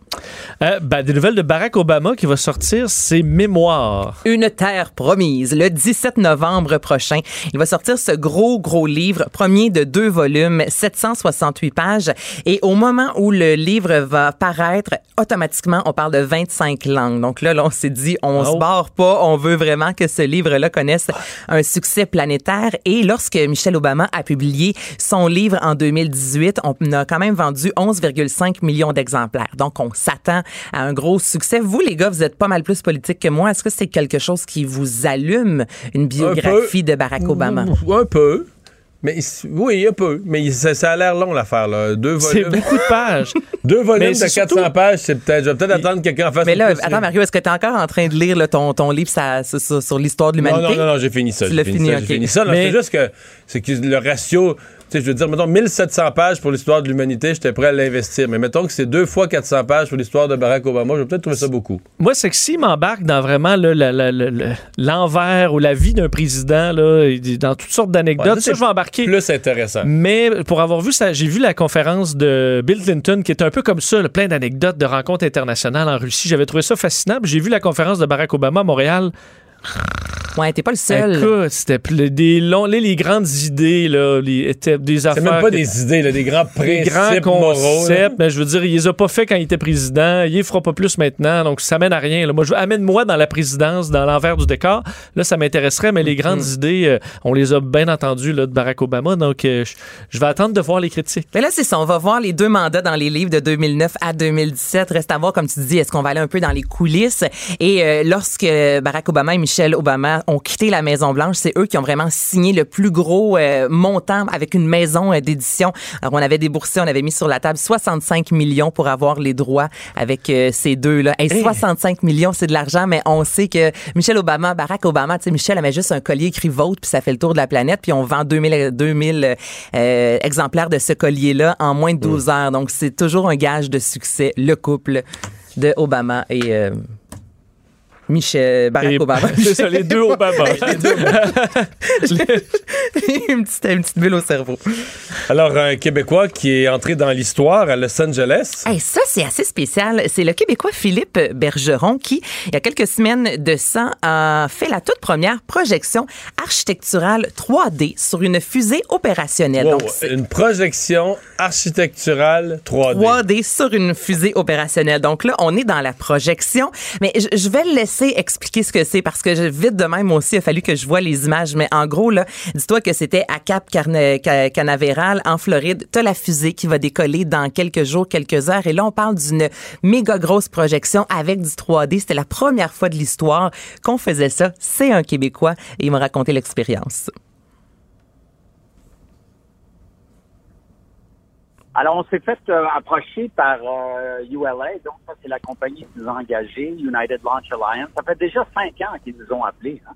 Euh, ben, des nouvelles de Barack Obama qui va sortir ses mémoires. Une terre promise, le 17 novembre prochain. Il va sortir ce gros, gros livre, premier de deux volumes, 768 pages. Et au moment où le livre va paraître, automatiquement, on parle de 25 langues. Donc là, là on s'est dit, on Oh. se barre pas, on veut vraiment que ce livre-là connaisse un succès planétaire. Et lorsque Michelle Obama a publié son livre en 2018, on a quand même vendu 11,5 millions d'exemplaires. Donc, on s'attend à un gros succès. Vous, les gars, vous êtes pas mal plus politique que moi. Est-ce que c'est quelque chose qui vous allume, une biographie de Barack Obama? Un peu. Mais oui, un peu. Mais ça, ça a l'air long, l'affaire. Là. Deux C'est volumes. beaucoup de pages. Deux volumes de c'est 400 surtout- pages, c'est peut-être. Je vais peut-être attendre que quelqu'un en fasse Mais là, plus, attends, Mario, est-ce que tu es encore en train de lire là, ton, ton livre ça- sur, l'histoire de Non, l'humanité? non, non, non, j'ai fini ça. Tu j'ai l'as fini fini, ça, fini ça. Non, Mais- C'est juste que, c'est que le ratio, sais, je veux dire, mettons 1700 pages pour l'histoire de l'humanité, j'étais prêt à l'investir. Mais mettons que c'est deux fois 400 pages pour l'histoire de Barack Obama, je vais peut-être trouver ça beaucoup. Moi, c'est que s'il m'embarque dans vraiment l'envers ou la vie d'un président, là, dans toutes sortes d'anecdotes, Ouais, ça, je vais embarquer. Plus intéressant. Mais pour avoir vu ça, j'ai vu la conférence de Bill Clinton qui est un peu comme ça, là, plein d'anecdotes de rencontres internationales en Russie. J'avais trouvé ça fascinant. J'ai vu la conférence de Barack Obama à Montréal. Ouais, t'es pas le seul. Écoute, c'était des longs, les, les grandes idées, là, les, étaient des C'est affaires. même pas que- des idées, là, des grands des principes grands moraux. là. concepts, mais je veux dire, il les a pas fait quand il était président, il les fera pas plus maintenant, donc ça mène à rien. là. Moi, je amène-moi dans la présidence, dans l'envers du décor. Là, ça m'intéresserait, mais les grandes Mm-hmm. idées, euh, on les a bien entendues là, de Barack Obama, donc euh, je, je vais attendre de voir les critiques. Mais là, c'est ça. On va voir les deux mandats dans les livres de 2009 à 2017. Reste à voir, comme tu dis, est-ce qu'on va aller un peu dans les coulisses? Et euh, lorsque Barack Obama et Michelle Obama ont quitté la Maison-Blanche, c'est eux qui ont vraiment signé le plus gros euh, montant avec une maison euh, d'édition. Alors, on avait déboursé, on avait mis sur la table 65 millions pour avoir les droits avec euh, ces deux-là. Hey, 65 millions, c'est de l'argent, mais on sait que Michelle Obama, Barack Obama, tu sais, Michelle, elle met juste un collier écrit vote, puis ça fait le tour de la planète, puis on vend 2000, 2000 euh, exemplaires de ce collier-là en moins de 12 heures. Donc, c'est toujours un gage de succès, le couple de Obama et euh, Michel Barack Et- Obama. C'est ça, les deux Obama. Les deux une, petite, une petite bulle au cerveau. Alors, un Québécois qui est entré dans l'histoire à Los Angeles. Hey, ça, c'est assez spécial. C'est le Québécois Philippe Bergeron qui, il y a quelques semaines de ça, a fait la toute première projection architecturale 3D sur une fusée opérationnelle. Wow, Donc, une projection architecturale 3D. 3D sur une fusée opérationnelle. Donc là, on est dans la projection, mais je, je vais le laisser expliquer ce que c'est parce que je, vite de même aussi, il a fallu que je vois les images. Mais en gros, là, dis-toi que c'était à Cap Canaveral, en Floride. T'as la fusée qui va décoller dans quelques jours, quelques heures. Et là, on parle d'une méga grosse projection avec du 3D. C'était la première fois de l'histoire qu'on faisait ça. C'est un Québécois et il m'a raconté l'expérience. Alors, on s'est fait euh, approcher par euh, ULA, donc ça, c'est la compagnie qui nous a engagés, United Launch Alliance. Ça fait déjà cinq ans qu'ils nous ont appelés. Hein,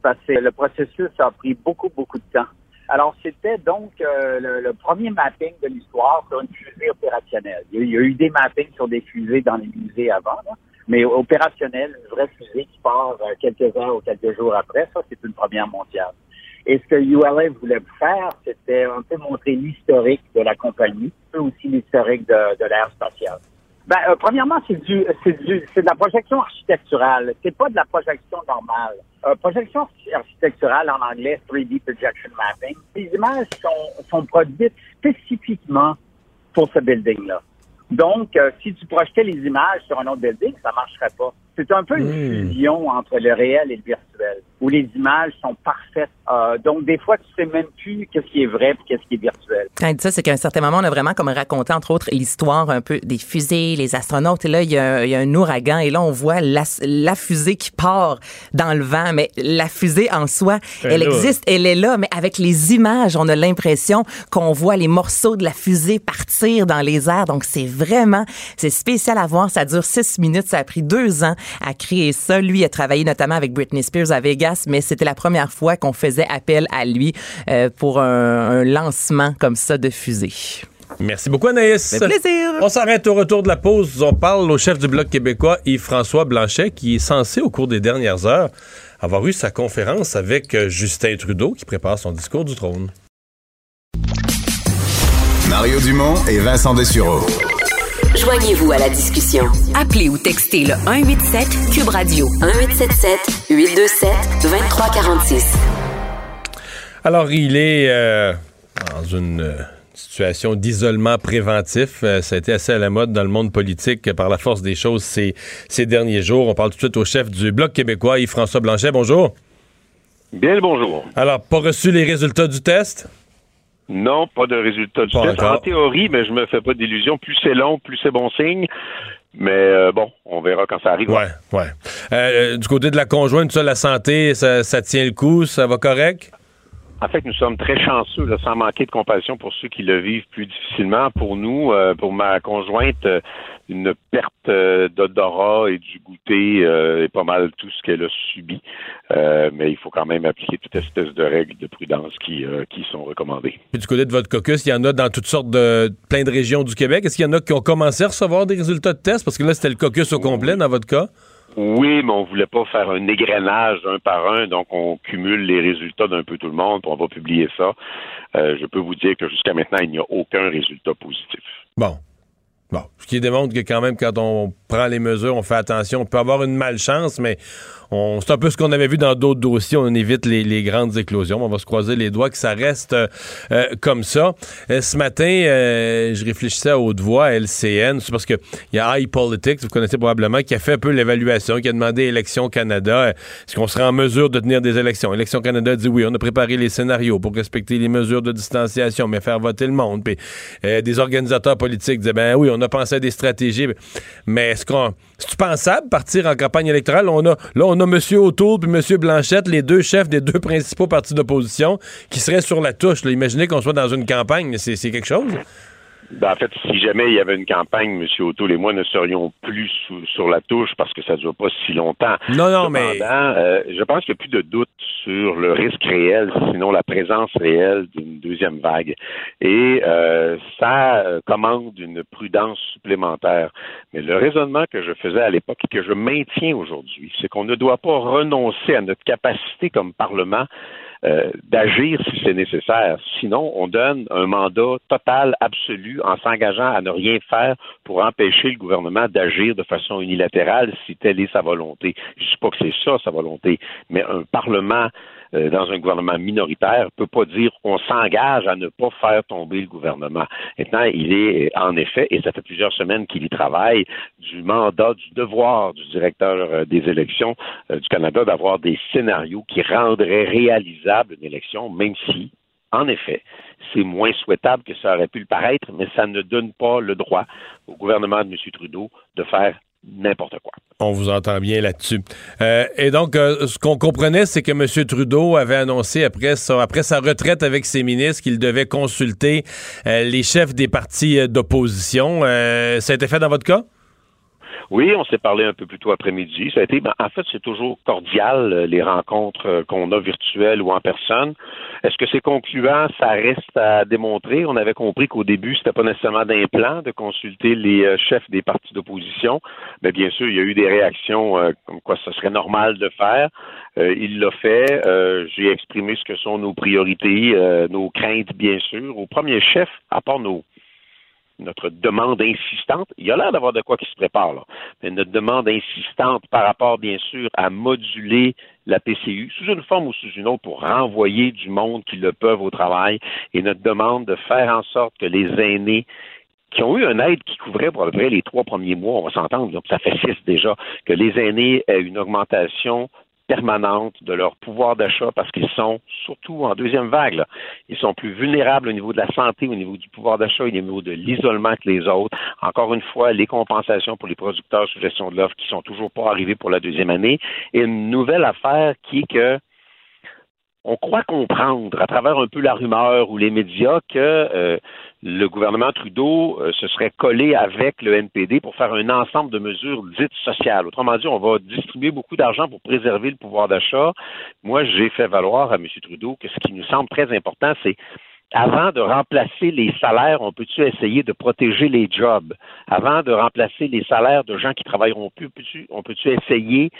parce que le processus a pris beaucoup, beaucoup de temps. Alors, c'était donc euh, le, premier mapping de l'histoire sur une fusée opérationnelle. Il y, a, eu des mappings sur des fusées dans les musées avant, mais opérationnel, une vraie fusée qui part euh, quelques heures ou quelques jours après, ça, c'est une première mondiale. Et ce que ULA voulait faire, c'était un peu montrer l'historique de la compagnie, peu aussi l'historique de, de l'ère spatiale. Ben, euh, premièrement, c'est du, c'est du, c'est de la projection architecturale. C'est pas de la projection normale. Euh, projection architecturale en anglais, 3D projection mapping. Les images sont, sont produites spécifiquement pour ce building-là. Donc, euh, si tu projetais les images sur un autre building, ça marcherait pas. C'est un peu une fusion entre le réel et le virtuel, où les images sont parfaites. Euh, donc, des fois, tu sais même plus qu'est-ce qui est vrai et qu'est-ce qui est virtuel. Quand il dit ça, c'est qu'à un certain moment, on a vraiment comme raconté, entre autres, l'histoire un peu des fusées, les astronautes. Et là, il y a, il y a un ouragan. Et là, on voit la, la fusée qui part dans le vent. Mais la fusée en soi, Elle là. existe, elle est là. Mais avec les images, on a l'impression qu'on voit les morceaux de la fusée partir dans les airs. Donc, c'est vraiment, c'est spécial à voir. Ça dure six minutes. Ça a pris deux ans à créer ça. Lui il a travaillé notamment avec Britney Spears à Vegas, mais c'était la première fois qu'on faisait appel à lui euh, pour un, un lancement comme ça de fusée. Merci beaucoup, Anaïs. Plaisir. On s'arrête au retour de la pause. On parle au chef du Bloc québécois, Yves-François Blanchet, qui est censé, au cours des dernières heures, avoir eu sa conférence avec euh, Justin Trudeau, qui prépare son discours du trône. Mario Dumont et Vincent Dessureau. Joignez-vous à la discussion. Appelez ou textez le 187 Cube Radio 1877 827 2346. Alors, il est euh, dans une euh, situation d'isolement préventif. Euh, ça a été assez à la mode dans le monde politique euh, par la force des choses ces, ces derniers jours. On parle tout de suite au chef du Bloc québécois, Yves-François Blanchet. Bonjour. Bien le bonjour. Alors, pas reçu les résultats du test? Non, pas de résultat du test. En théorie, mais je me fais pas d'illusions. Plus c'est long, plus c'est bon signe. Mais euh, bon, on verra quand ça arrive. Ouais, ouais. Euh, du côté de la conjointe, ça, la santé, ça, ça tient le coup, ça va correct? En fait, nous sommes très chanceux, là, sans manquer de compassion pour ceux qui le vivent plus difficilement. Pour nous, euh, pour ma conjointe, euh, une perte euh, d'odorat et du goûter euh, est pas mal tout ce qu'elle a subi. Mais il faut quand même appliquer toute espèce de règles de prudence qui, qui sont recommandées. Puis du côté de votre caucus, il y en a dans toutes sortes de plein de régions du Québec. Est-ce qu'il y en a qui ont commencé à recevoir des résultats de tests? Parce que là, c'était le caucus au complet dans votre cas. Oui, mais on voulait pas faire un égrenage un par un, donc on cumule les résultats d'un peu tout le monde, puis on va publier ça. Euh, je peux vous dire que jusqu'à maintenant, il n'y a aucun résultat positif. Bon. Bon. Ce qui démontre que quand même, quand on prend les mesures, on fait attention. On peut avoir une malchance, mais c'est un peu ce qu'on avait vu dans d'autres dossiers. On évite les, grandes éclosions. On va se croiser les doigts que ça reste euh, euh, comme ça. Euh, ce matin, je réfléchissais à haute voix, à LCN. C'est parce que il y a iPolitics, vous connaissez probablement, qui a fait un peu l'évaluation, qui a demandé Élections Canada, est-ce qu'on serait en mesure de tenir des élections? Élections Canada dit oui, on a préparé les scénarios pour respecter les mesures de distanciation, mais faire voter le monde. Puis des organisateurs politiques disaient, ben oui, on a pensé à des stratégies. Mais c'est pensable partir en campagne électorale? On a, là, on a M. O'Toole puis M. Blanchette, les deux chefs des deux principaux partis d'opposition, qui seraient sur la touche. Imaginez qu'on soit dans une campagne, c'est quelque chose. Ben, en fait, si jamais il y avait une campagne, M. O'Toole et moi ne serions plus sous- sur la touche parce que ça ne dure pas si longtemps. Non, non, mais- Cependant, euh, je pense qu'il n'y a plus de doute sur le risque réel, sinon la présence réelle d'une deuxième vague. Et euh, ça euh, commande une prudence supplémentaire. Mais le raisonnement que je faisais à l'époque et que je maintiens aujourd'hui, c'est qu'on ne doit pas renoncer à notre capacité comme Parlement euh, d'agir si c'est nécessaire. Sinon, on donne un mandat total, absolu, en s'engageant à ne rien faire pour empêcher le gouvernement d'agir de façon unilatérale si telle est sa volonté. Je ne dis pas que c'est ça sa volonté, mais un Parlement euh, dans un gouvernement minoritaire peut pas dire on s'engage à ne pas faire tomber le gouvernement. Maintenant, il est euh, en effet, et ça fait plusieurs semaines qu'il y travaille, du mandat, du devoir du directeur euh, des élections du Canada d'avoir des scénarios qui rendraient réalisable une élection, même si, en effet, c'est moins souhaitable que ça aurait pu le paraître, mais ça ne donne pas le droit au gouvernement de M. Trudeau de faire n'importe quoi. On vous entend bien là-dessus. Euh, et donc, euh, ce qu'on comprenait, c'est que M. Trudeau avait annoncé après, sa- retraite avec ses ministres qu'il devait consulter euh, les chefs des partis d'opposition. Ça a été fait dans votre cas? Oui, on s'est parlé un peu plus tôt après-midi. Ça a été, ben, en fait, c'est toujours cordial euh, les rencontres euh, qu'on a virtuelles ou en personne. Est-ce que c'est concluant? Ça reste à démontrer. On avait compris qu'au début, c'était pas nécessairement d'un plan de consulter les euh, chefs des partis d'opposition, mais bien sûr, il y a eu des réactions comme quoi ce serait normal de faire. Il l'a fait. J'ai exprimé ce que sont nos priorités, nos craintes, bien sûr. Au premier chef, à part nos notre demande insistante, il y a l'air d'avoir de quoi qui se prépare, là. mais notre demande insistante par rapport, bien sûr, à moduler la PCU sous une forme ou sous une autre pour renvoyer du monde qui le peuvent au travail et notre demande de faire en sorte que les aînés qui ont eu une aide qui couvrait pour à peu près les trois premiers mois, on va s'entendre, ça fait six déjà, que les aînés aient une augmentation permanente de leur pouvoir d'achat parce qu'ils sont, surtout en deuxième vague, là, ils sont plus vulnérables au niveau de la santé, au niveau du pouvoir d'achat, au niveau de l'isolement que les autres. Encore une fois, les compensations pour les producteurs sous gestion de l'offre qui sont toujours pas arrivées pour la deuxième année. Et une nouvelle affaire qui est que on croit comprendre à travers un peu la rumeur ou les médias que euh, le gouvernement Trudeau euh, se serait collé avec le NPD pour faire un ensemble de mesures dites sociales. Autrement dit, on va distribuer beaucoup d'argent pour préserver le pouvoir d'achat. Moi, j'ai fait valoir à M. Trudeau que ce qui nous semble très important, c'est avant de remplacer les salaires, on peut-tu essayer de protéger les jobs? Avant de remplacer les salaires de gens qui travailleront plus, on peut-tu essayer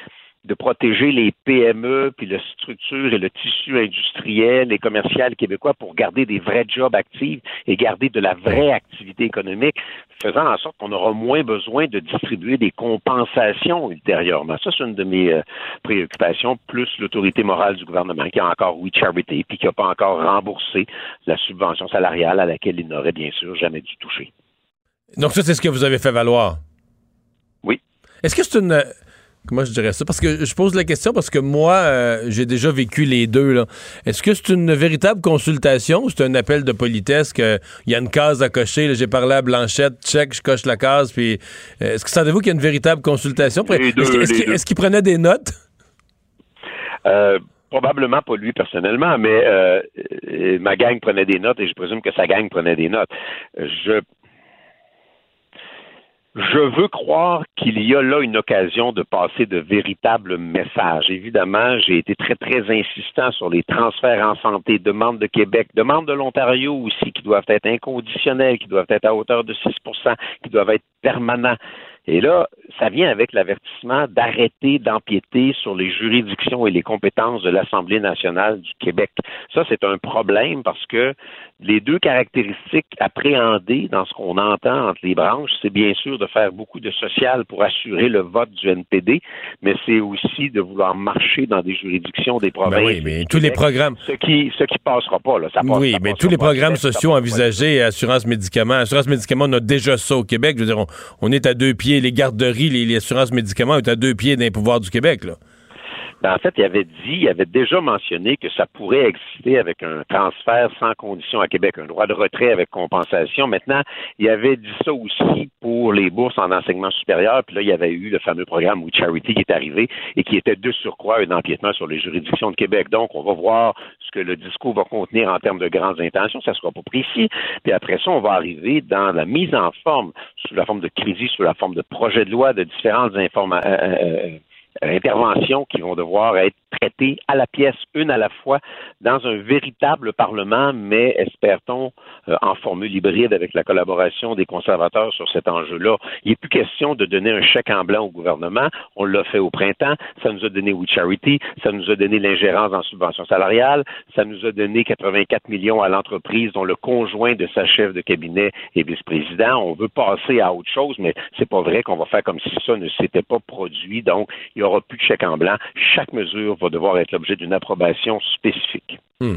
de protéger les PME, puis la structure et le tissu industriel et commercial québécois pour garder des vrais jobs actifs et garder de la vraie activité économique, faisant en sorte qu'on aura moins besoin de distribuer des compensations ultérieurement. Ça, c'est une de mes euh, préoccupations, plus l'autorité morale du gouvernement qui a encore We Charity, puis qui n'a pas encore remboursé la subvention salariale à laquelle il n'aurait bien sûr jamais dû toucher. Donc, ça, c'est ce que vous avez fait valoir? Oui. Est-ce que c'est une. Comment je dirais ça? Parce que je pose la question parce que moi, euh, j'ai déjà vécu les deux. Est-ce que c'est une véritable consultation ou c'est un appel de politesse qu'il y a une case à cocher? J'ai parlé à Blanchette, check, je coche la case. Puis, euh, est-ce que savez-vous qu'il y a une véritable consultation? Est-ce qu'il prenait des notes? Euh, probablement pas lui personnellement, mais ma gang prenait des notes et je présume que sa gang prenait des notes. Je je veux croire qu'il y a là une occasion de passer de véritables messages. Évidemment, j'ai été très, très insistant sur les transferts en santé, demande de Québec, demande de l'Ontario aussi, qui doivent être inconditionnels, qui doivent être à hauteur de 6% qui doivent être permanents. Et là, ça vient avec l'avertissement d'arrêter d'empiéter sur les juridictions et les compétences de l'Assemblée nationale du Québec. Ça, c'est un problème parce que les deux caractéristiques appréhendées dans ce qu'on entend entre les branches, c'est bien sûr de faire beaucoup de social pour assurer le vote du NPD, mais c'est aussi de vouloir marcher dans des juridictions des provinces. Ben oui, mais tous les programmes. Ce qui, ce qui passera pas, là. Ça passe, oui, ça mais tous les programmes sociaux envisagés, assurance médicaments, assurance médicaments, on a déjà ça au Québec. Je veux dire, on, on est à deux pieds, les garderies, les, assurances médicaments, est à deux pieds d'un pouvoir du Québec. Ben, en fait, il avait dit, il avait déjà mentionné que ça pourrait exister avec un transfert sans condition à Québec, un droit de retrait avec compensation. Maintenant, il avait dit ça aussi pour les bourses en enseignement supérieur. Puis là, il y avait eu le fameux programme We Charity qui est arrivé et qui était de surcroît un empiètement sur les juridictions de Québec. Donc, on va voir ce que le discours va contenir en termes de grandes intentions. Ça sera pas précis. Puis après ça, on va arriver dans la mise en forme sous la forme de crédit, sous la forme de projet de loi, de différentes informations. Euh, euh, euh, interventions qui vont devoir être traitées à la pièce, une à la fois, dans un véritable Parlement, mais espère-t-on euh, en formule hybride avec la collaboration des conservateurs sur cet enjeu-là. Il n'est plus question de donner un chèque en blanc au gouvernement. On l'a fait au printemps. Ça nous a donné We Charity. Ça nous a donné l'ingérence en subvention salariale. Ça nous a donné 84 millions à l'entreprise dont le conjoint de sa chef de cabinet est vice-président. On veut passer à autre chose, mais c'est pas vrai qu'on va faire comme si ça ne s'était pas produit. Donc, il n'y aura plus de chèque en blanc. Chaque mesure va devoir être l'objet d'une approbation spécifique. Hmm.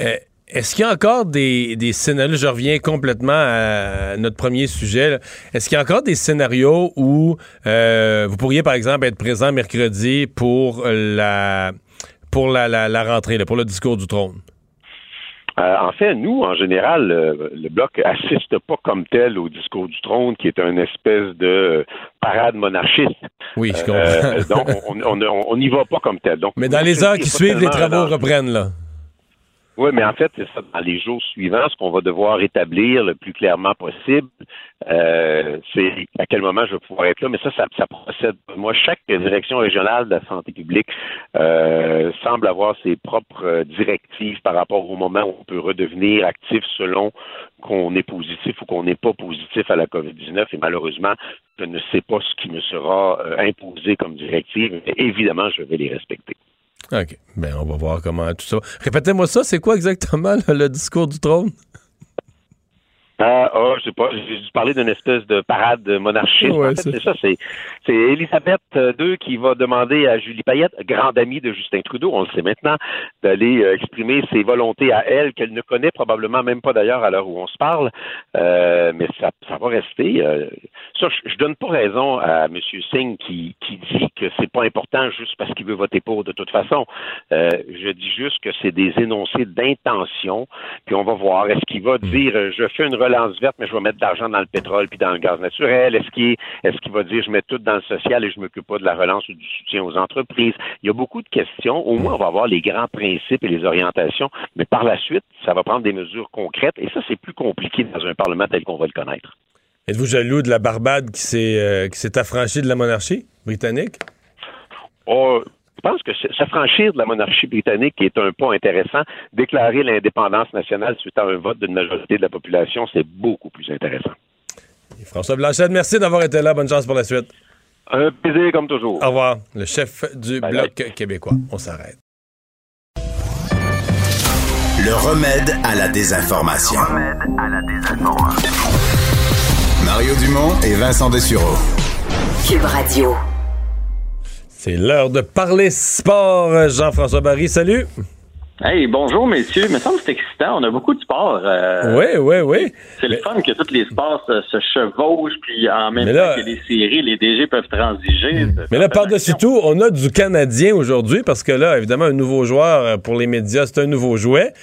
Euh, est-ce qu'il y a encore des, scénarios, je reviens complètement à notre premier sujet, est-ce qu'il y a encore des scénarios où euh, vous pourriez, par exemple, être présent mercredi pour la, pour la, rentrée, pour le discours du trône? Euh, en fait, nous, en général, le Bloc assiste pas comme tel au discours du trône, qui est une espèce de parade monarchiste. Oui, je comprends. donc, on n'y va pas comme tel. Donc, Mais dans les heures qui suivent, les travaux reprennent, là. Oui, mais en fait, c'est ça. Dans les jours suivants, ce qu'on va devoir établir le plus clairement possible, euh, c'est à quel moment je vais pouvoir être là. Mais ça, ça, ça procède. Moi, chaque direction régionale de la santé publique euh, semble avoir ses propres directives par rapport au moment où on peut redevenir actif selon qu'on est positif ou qu'on n'est pas positif à la COVID-19. Et malheureusement, je ne sais pas ce qui me sera euh, imposé comme directive. Évidemment, je vais les respecter. OK. Ben, on va voir comment tout ça. Répétez-moi ça, c'est quoi exactement le discours du trône? Ah, oh, je sais pas, j'ai dû parler d'une espèce de parade monarchiste. en fait, c'est ça, c'est, c'est Elisabeth II qui va demander à Julie Payette, grande amie de Justin Trudeau, on le sait maintenant, d'aller euh, exprimer ses volontés à elle, qu'elle ne connaît probablement même pas d'ailleurs à l'heure où on se parle, euh, mais ça, ça va rester. Euh, ça, je, je, donne pas raison à M. Singh qui, qui dit que c'est pas important juste parce qu'il veut voter pour de toute façon. je dis juste que c'est des énoncés d'intention, puis on va voir, est-ce qu'il va hmm. dire, je fais une relance verte, mais je vais mettre de l'argent dans le pétrole puis dans le gaz naturel? Est-ce qu'il est, qu'il va dire je mets tout dans le social et je ne m'occupe pas de la relance ou du soutien aux entreprises? Il y a beaucoup de questions. Au moins, on va avoir les grands principes et les orientations, mais par la suite, ça va prendre des mesures concrètes et ça, c'est plus compliqué dans un Parlement tel qu'on va le connaître. Êtes-vous jaloux de la Barbade qui s'est euh, affranchie de la monarchie britannique? Oh, pense que s'affranchir de la monarchie britannique est un pas intéressant. Déclarer l'indépendance nationale suite à un vote d'une majorité de la population, c'est beaucoup plus intéressant. François Blanchette, merci d'avoir été là. Bonne chance pour la suite. Un plaisir comme toujours. Au revoir. Le chef du Bloc québécois. On s'arrête. Le remède à la désinformation. Le remède à la désinformation. Mario Dumont et Vincent Dessureau. Cube Radio. C'est l'heure de parler sport. Jean-François Barry, salut. Hey, bonjour messieurs. Il me semble que c'est excitant. On a beaucoup de sport. oui, oui, oui. C'est le fun que tous les sports se, chevauchent, puis en même temps que les séries, les DG peuvent transiger. Hmm. Mais là, par-dessus tout, on a du Canadien aujourd'hui, parce que là, évidemment, un nouveau joueur euh, pour les médias, c'est un nouveau jouet.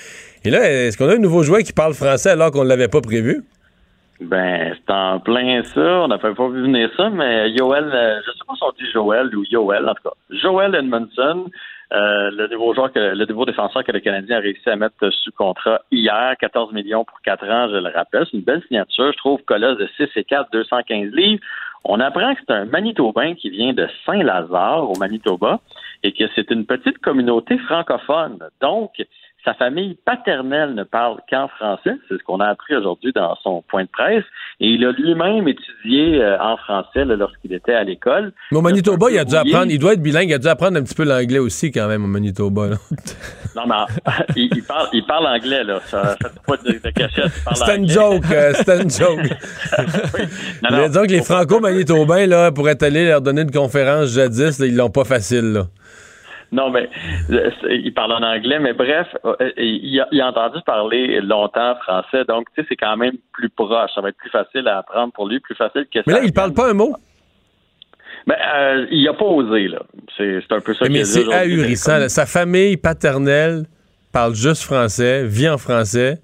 Et là, est-ce qu'on a un nouveau jouet qui parle français alors qu'on ne l'avait pas prévu? Ben, c'est en plein ça. On n'a pas vu venir ça, mais Joel, euh, je sais pas si on dit Joel ou Joel, en tout cas. Joel Edmondson, euh, le nouveau joueur, que, le nouveau défenseur que le Canadien a réussi à mettre sous contrat hier, 14 millions pour 4 ans, je le rappelle. C'est une belle signature, je trouve, colosse de 6 et 4, 215 livres. On apprend que c'est un Manitobain qui vient de Saint-Lazare, au Manitoba, et que c'est une petite communauté francophone. Donc, sa famille paternelle ne parle qu'en français, c'est ce qu'on a appris aujourd'hui dans son point de presse, et il a lui-même étudié euh, en français lorsqu'il était à l'école. Mais au Manitoba, il a dû apprendre, il doit être bilingue, il a dû apprendre un petit peu l'anglais aussi quand même au Manitoba. non, mais il, parle, il parle anglais, là. Ça, pas de, de cachette. C'est une joke, euh, c'est une joke. oui. non, non, que les franco-manitobains, là, pour être allés leur donner une conférence jadis, ils l'ont pas facile, là. Non, mais il parle en anglais, mais bref, euh, il a, entendu parler longtemps français, donc tu sais, c'est quand même plus proche. Ça va être plus facile à apprendre pour lui, plus facile que ça. Mais là, il parle pas un mot? Ben, euh, il a pas osé, là. C'est un peu ça Mais dit c'est ahurissant. là. Sa famille paternelle parle juste français, vit en français.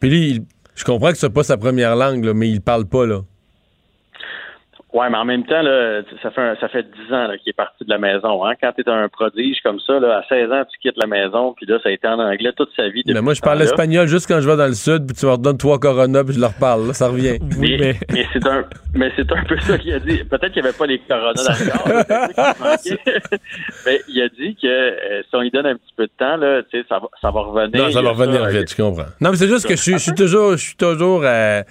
Puis lui, il- je comprends que c'est pas sa première langue, là, mais il parle pas, là. Ouais, mais en même temps, là, ça fait un- ça fait 10 ans qu'il est parti de la maison. Hein? Quand tu es un prodige comme ça, là, à 16 ans, tu quittes la maison, puis là, ça a été en anglais toute sa vie. Mais moi, je parle espagnol juste quand je vais dans le sud, puis tu me redonnes trois Corona, puis je leur parle. là, ça revient. mais, mais c'est un, mais c'est un peu ça qu'il a dit. Peut-être qu'il n'y avait pas les coronas dans le corps, mais il a dit que euh, si on lui donne un petit peu de temps, là, tu sais, ça, va, ça va revenir. Non, ça va revenir ça, vite, je comprends. Non, mais c'est juste que je suis, je suis toujours, je suis toujours euh,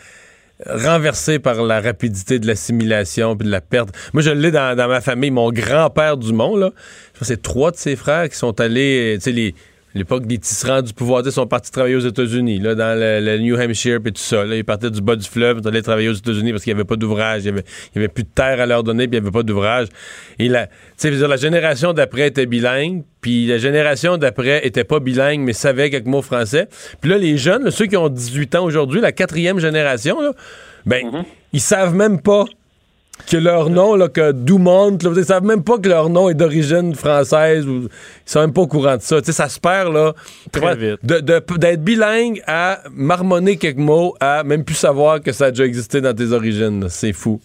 renversé par la rapidité de l'assimilation puis de la perte. Moi, je l'ai dans, ma famille. Mon grand-père Dumont, là, je pense c'est trois de ses frères qui sont allés, tu les l'époque des tisserands du pouvoir, sais, sont partis travailler aux États-Unis, là, dans le, le New Hampshire et tout ça. Là, ils partaient du bas du fleuve, ils allés travailler aux États-Unis parce qu'il n'y avait pas d'ouvrage, il n'y avait, avait plus de terre à leur donner, puis il n'y avait pas d'ouvrage. Et la, dire, la génération d'après était bilingue, puis la génération d'après était pas bilingue, mais savait quelques mots français. Puis là, les jeunes, là, ceux qui ont 18 ans aujourd'hui, la quatrième génération, là, ben, ils savent même pas que leur nom, là, que Dumont, là, ils savent même pas que leur nom est d'origine française. Ou, ils sont même pas au courant de ça. Tu sais, ça se perd, là. De- de- D'être bilingue à marmonner quelques mots, à même plus savoir que ça a déjà existé dans tes origines. C'est fou.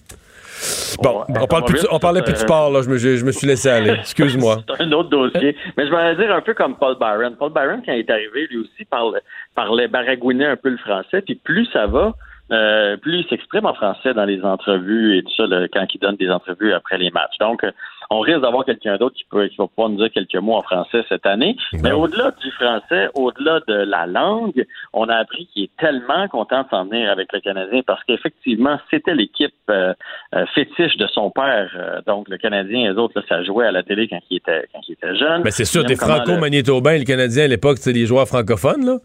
Bon, on, parle plus on parlait plus de sport, là. Je me, je- je me suis laissé aller. Excuse-moi. C'est un autre dossier. Mais je vais dire un peu comme Paul Byron. Paul Byron, quand il est arrivé, lui aussi, parlait baragouinait un peu le français. Puis plus ça va, euh, plus il s'exprime en français dans les entrevues et tout ça, là, quand il donne des entrevues après les matchs. Donc, euh, on risque d'avoir quelqu'un d'autre qui, peut, qui va pouvoir nous dire quelques mots en français cette année. Mais au-delà du français, au-delà de la langue, on a appris qu'il est tellement content de s'en venir avec le Canadien parce qu'effectivement, c'était l'équipe euh, euh, fétiche de son père. Donc, le Canadien, les autres, là, ça jouait à la télé quand il était, quand il était jeune. Ben, c'est sûr, aime comment le- le Canadien à l'époque, c'est les joueurs francophones, là.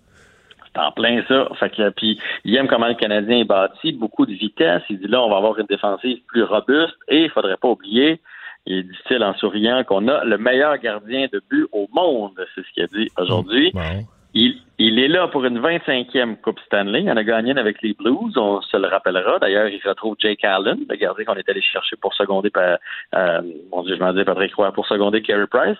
En plein ça. Fait que, puis, il aime comment le Canadien est bâti, beaucoup de vitesse. Il dit là, on va avoir une défensive plus robuste et il faudrait pas oublier, il dit-il en souriant, qu'on a le meilleur gardien de but au monde. C'est ce qu'il a dit aujourd'hui. Il, il est là pour une 25e Coupe Stanley. Il en a gagné une avec les Blues, on se le rappellera. D'ailleurs, il retrouve Jake Allen, le gardien qu'on est allé chercher pour seconder, pa- euh, mon Dieu, je m'en dis Patrick Roy, pour seconder Carey Price.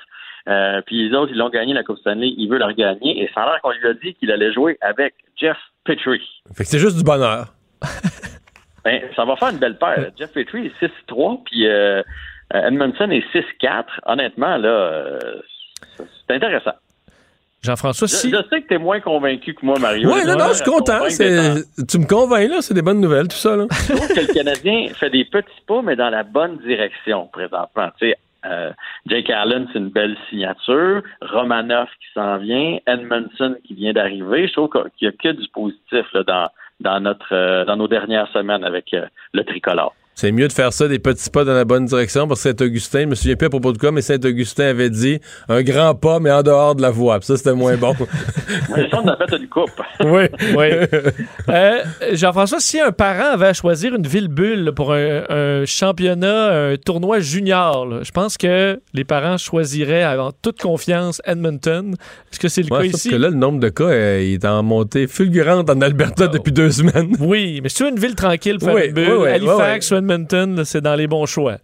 Euh, puis les autres, ils l'ont gagné la Coupe Stanley. Il veut la regagner. Et ça a l'air qu'on lui a dit qu'il allait jouer avec Jeff Petrie. Fait que c'est juste du bonheur. Ben, ça va faire une belle paire. Jeff Petrie est 6-3, puis euh, euh, Edmondson est 6-4. Honnêtement, là, euh, c'est intéressant. Jean-François, Je, si. je sais que t'es moins convaincu que moi, Mario. Oui, non, non, je suis content. Tu me convaincs, là. C'est des bonnes nouvelles, tout ça, là. Je trouve que le Canadien fait des petits pas, mais dans la bonne direction présentement. Tu sais, euh, Jake Allen, c'est une belle signature. Romanov qui s'en vient. Edmondson qui vient d'arriver. Je trouve qu'il n'y a que du positif là, dans, dans, notre, euh, dans nos dernières semaines avec euh, le tricolore. C'est mieux de faire ça, des petits pas dans la bonne direction, parce que Saint-Augustin, je me souviens plus à propos de quoi, mais Saint-Augustin avait dit un grand pas, mais en dehors de la voie. Puis ça, c'était moins bon. Mais ça, on appelle ça une coupe. oui. Oui. Euh, Jean-François, si un parent avait à choisir une ville bulle pour un, un championnat, un tournoi junior, là, je pense que les parents choisiraient en toute confiance Edmonton. Est-ce que c'est le Ouais, cas ici? que là, le nombre de cas euh, il est en montée fulgurante en Alberta depuis deux semaines. Oui, mais si tu veux une ville tranquille pour Oui, une bulle, oui, oui, Halifax oui, ou Edmonton, c'est dans les bons choix.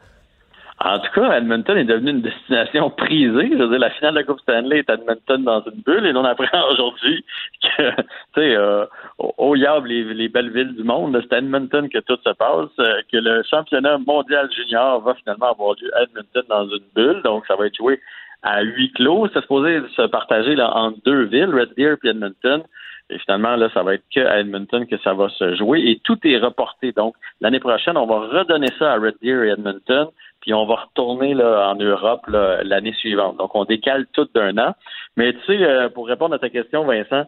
En tout cas, Edmonton est devenu une destination prisée. Je veux dire, la finale de la Coupe Stanley est Edmonton dans une bulle et on apprend aujourd'hui que, tu sais, euh, au Yab, les, les belles villes du monde, c'est à Edmonton que tout se passe, euh, que le championnat mondial junior va finalement avoir lieu à Edmonton dans une bulle, donc ça va être joué à huis clos. C'est supposé se partager là, entre deux villes, Red Deer et Edmonton. Et finalement, là, ça va être que à Edmonton que ça va se jouer et tout est reporté. Donc, l'année prochaine, on va redonner ça à Red Deer et Edmonton, puis on va retourner là, en Europe l'année suivante. Donc, on décale tout d'un an. Mais tu sais, euh, pour répondre à ta question, Vincent,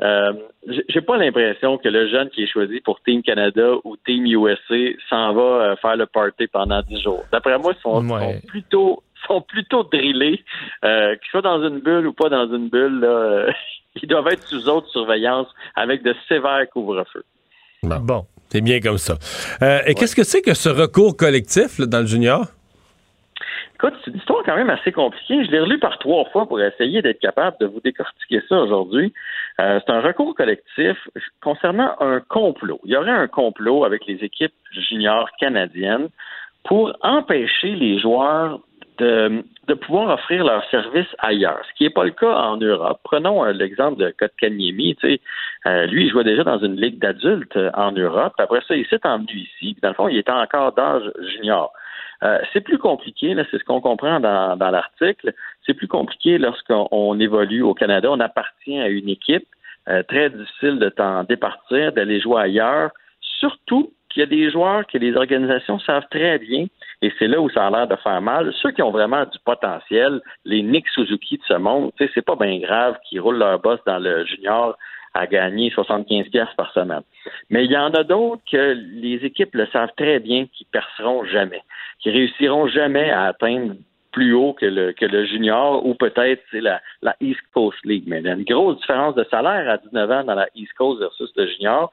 euh, j'ai- pas l'impression que le jeune qui est choisi pour Team Canada ou Team USA s'en va euh, faire le party pendant 10 jours. D'après moi, ils sont, Ouais. sont plutôt sont plutôt drillés, euh, qu'ils soient dans une bulle ou pas dans une bulle, là, euh, ils doivent être sous haute surveillance avec de sévères couvre-feux. Bon. C'est bien comme ça. Euh, et qu'est-ce que c'est que ce recours collectif là, dans le junior? Écoute, c'est une histoire quand même assez compliquée. Je l'ai relu par trois fois pour essayer d'être capable de vous décortiquer ça aujourd'hui. Euh, c'est un recours collectif concernant un complot. Il y aurait un complot avec les équipes juniors canadiennes pour empêcher les joueurs de, de pouvoir offrir leurs services ailleurs, ce qui n'est pas le cas en Europe. Prenons euh, l'exemple de Kotkaniemi. Tu sais, euh, lui, il jouait déjà dans une ligue d'adultes euh, en Europe. Après ça, il s'est emmené ici. Dans le fond, il était encore d'âge junior. c'est plus compliqué, c'est ce qu'on comprend dans, dans l'article. C'est plus compliqué lorsqu'on évolue au Canada. On appartient à une équipe. très difficile de t'en départir, d'aller jouer ailleurs. Surtout qu'il y a des joueurs que les organisations savent très bien et c'est là où ça a l'air de faire mal. Ceux qui ont vraiment du potentiel, les Nick Suzuki de ce monde, c'est pas bien grave qu'ils roulent leur boss dans le junior à gagner 75 pièces par semaine. Mais il y en a d'autres que les équipes le savent très bien qui perceront jamais, qui réussiront jamais à atteindre plus haut que le, junior ou peut-être c'est la, la East Coast League. Mais il y a une grosse différence de salaire à 19 ans dans la East Coast versus le junior.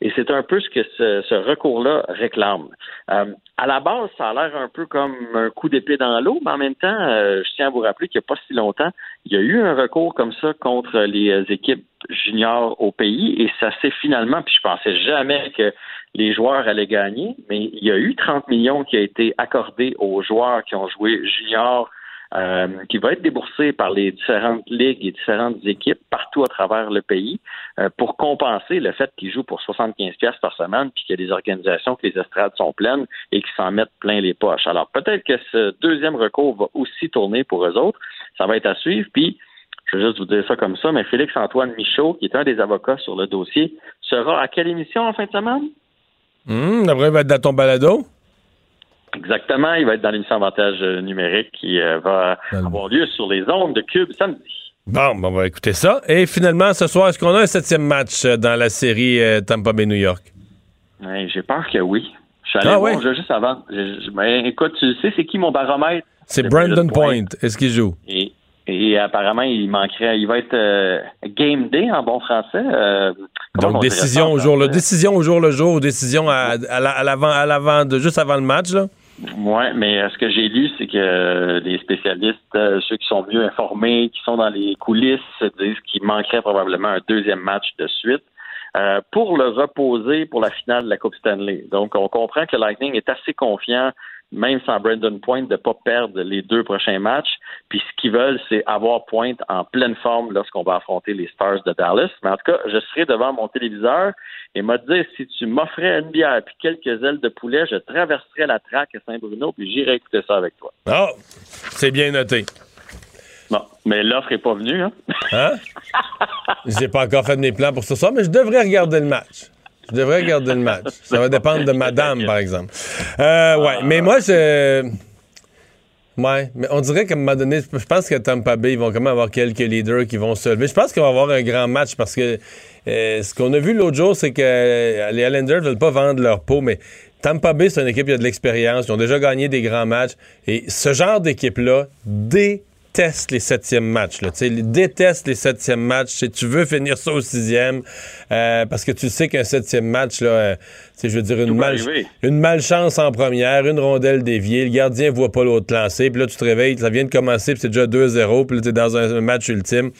Et c'est un peu ce que ce, recours-là réclame. Euh, à la base, ça a l'air un peu comme un coup d'épée dans l'eau, mais en même temps, euh, je tiens à vous rappeler qu'il n'y a pas si longtemps, il y a eu un recours comme ça contre les euh, équipes juniors au pays et ça s'est finalement, puis je pensais jamais que les joueurs allaient gagner, mais il y a eu 30 millions qui a été accordé aux joueurs qui ont joué juniors euh, qui va être déboursé par les différentes ligues et différentes équipes partout à travers le pays euh, pour compenser le fait qu'ils jouent pour 75 pièces par semaine puis qu'il y a des organisations que les estrades sont pleines et qui s'en mettent plein les poches. Alors peut-être que ce deuxième recours va aussi tourner pour eux autres. Ça va être à suivre. Puis je vais juste vous dire ça comme ça, mais Félix-Antoine Michaud, qui est un des avocats sur le dossier, sera à quelle émission en fin de semaine? Hum, après, il va être dans ton balado. Exactement, il va être dans l'émission Avantage euh, numérique qui euh, va avoir lieu sur les ondes de Cube samedi. Bon, on va écouter ça. Et finalement, ce soir, est-ce qu'on a un septième match euh, dans la série Tampa Bay New York? J'ai peur que oui. Je suis allé ah, voir juste avant. Ben, écoute, tu sais, c'est qui mon baromètre? C'est Brandon Point. Est-ce qu'il joue? Et, apparemment, il manquerait. Il va être game day en bon français. Donc, décision au jour le décision au jour le jour, décision à, l'avant, à l'avant, de juste avant le match, là? Oui, mais euh, ce que j'ai lu, c'est que euh, les spécialistes, euh, ceux qui sont mieux informés, qui sont dans les coulisses, disent qu'il manquerait probablement un deuxième match de suite pour le reposer pour la finale de la Coupe Stanley. Donc, on comprend que le Lightning est assez confiant même sans Brandon Point, de ne pas perdre les deux prochains matchs. Puis ce qu'ils veulent, c'est avoir Point en pleine forme lorsqu'on va affronter les Stars de Dallas. Mais en tout cas, je serai devant mon téléviseur et m'a dit si tu m'offrais une bière puis quelques ailes de poulet, je traverserais la traque à Saint-Bruno puis j'irai écouter ça avec toi. Oh, c'est bien noté. Bon, mais l'offre n'est pas venue, hein? Hein? J'ai pas encore fait mes plans pour ce soir, mais je devrais regarder le match. Je devrais regarder le match. Ça va dépendre de madame, par exemple. Euh, ouais, mais moi, je. Ouais, mais on dirait qu'à un moment donné, je pense que Tampa Bay, ils vont quand même avoir quelques leaders qui vont se lever. Je pense qu'il va avoir un grand match parce que euh, ce qu'on a vu l'autre jour, c'est que euh, les Islanders ne veulent pas vendre leur peau, mais Tampa Bay, c'est une équipe qui a de l'expérience. Ils ont déjà gagné des grands matchs. Et ce genre d'équipe-là, dès déteste les septièmes matchs. Là, ils détestent les septièmes matchs. tu veux finir ça au sixième euh, parce que tu sais qu'un septième match, là, euh, je veux dire, une, mal, une malchance en première, une rondelle déviée, le gardien voit pas l'autre lancer, puis là, tu te réveilles, ça vient de commencer, puis c'est déjà 2-0, puis là, tu es dans un, match ultime.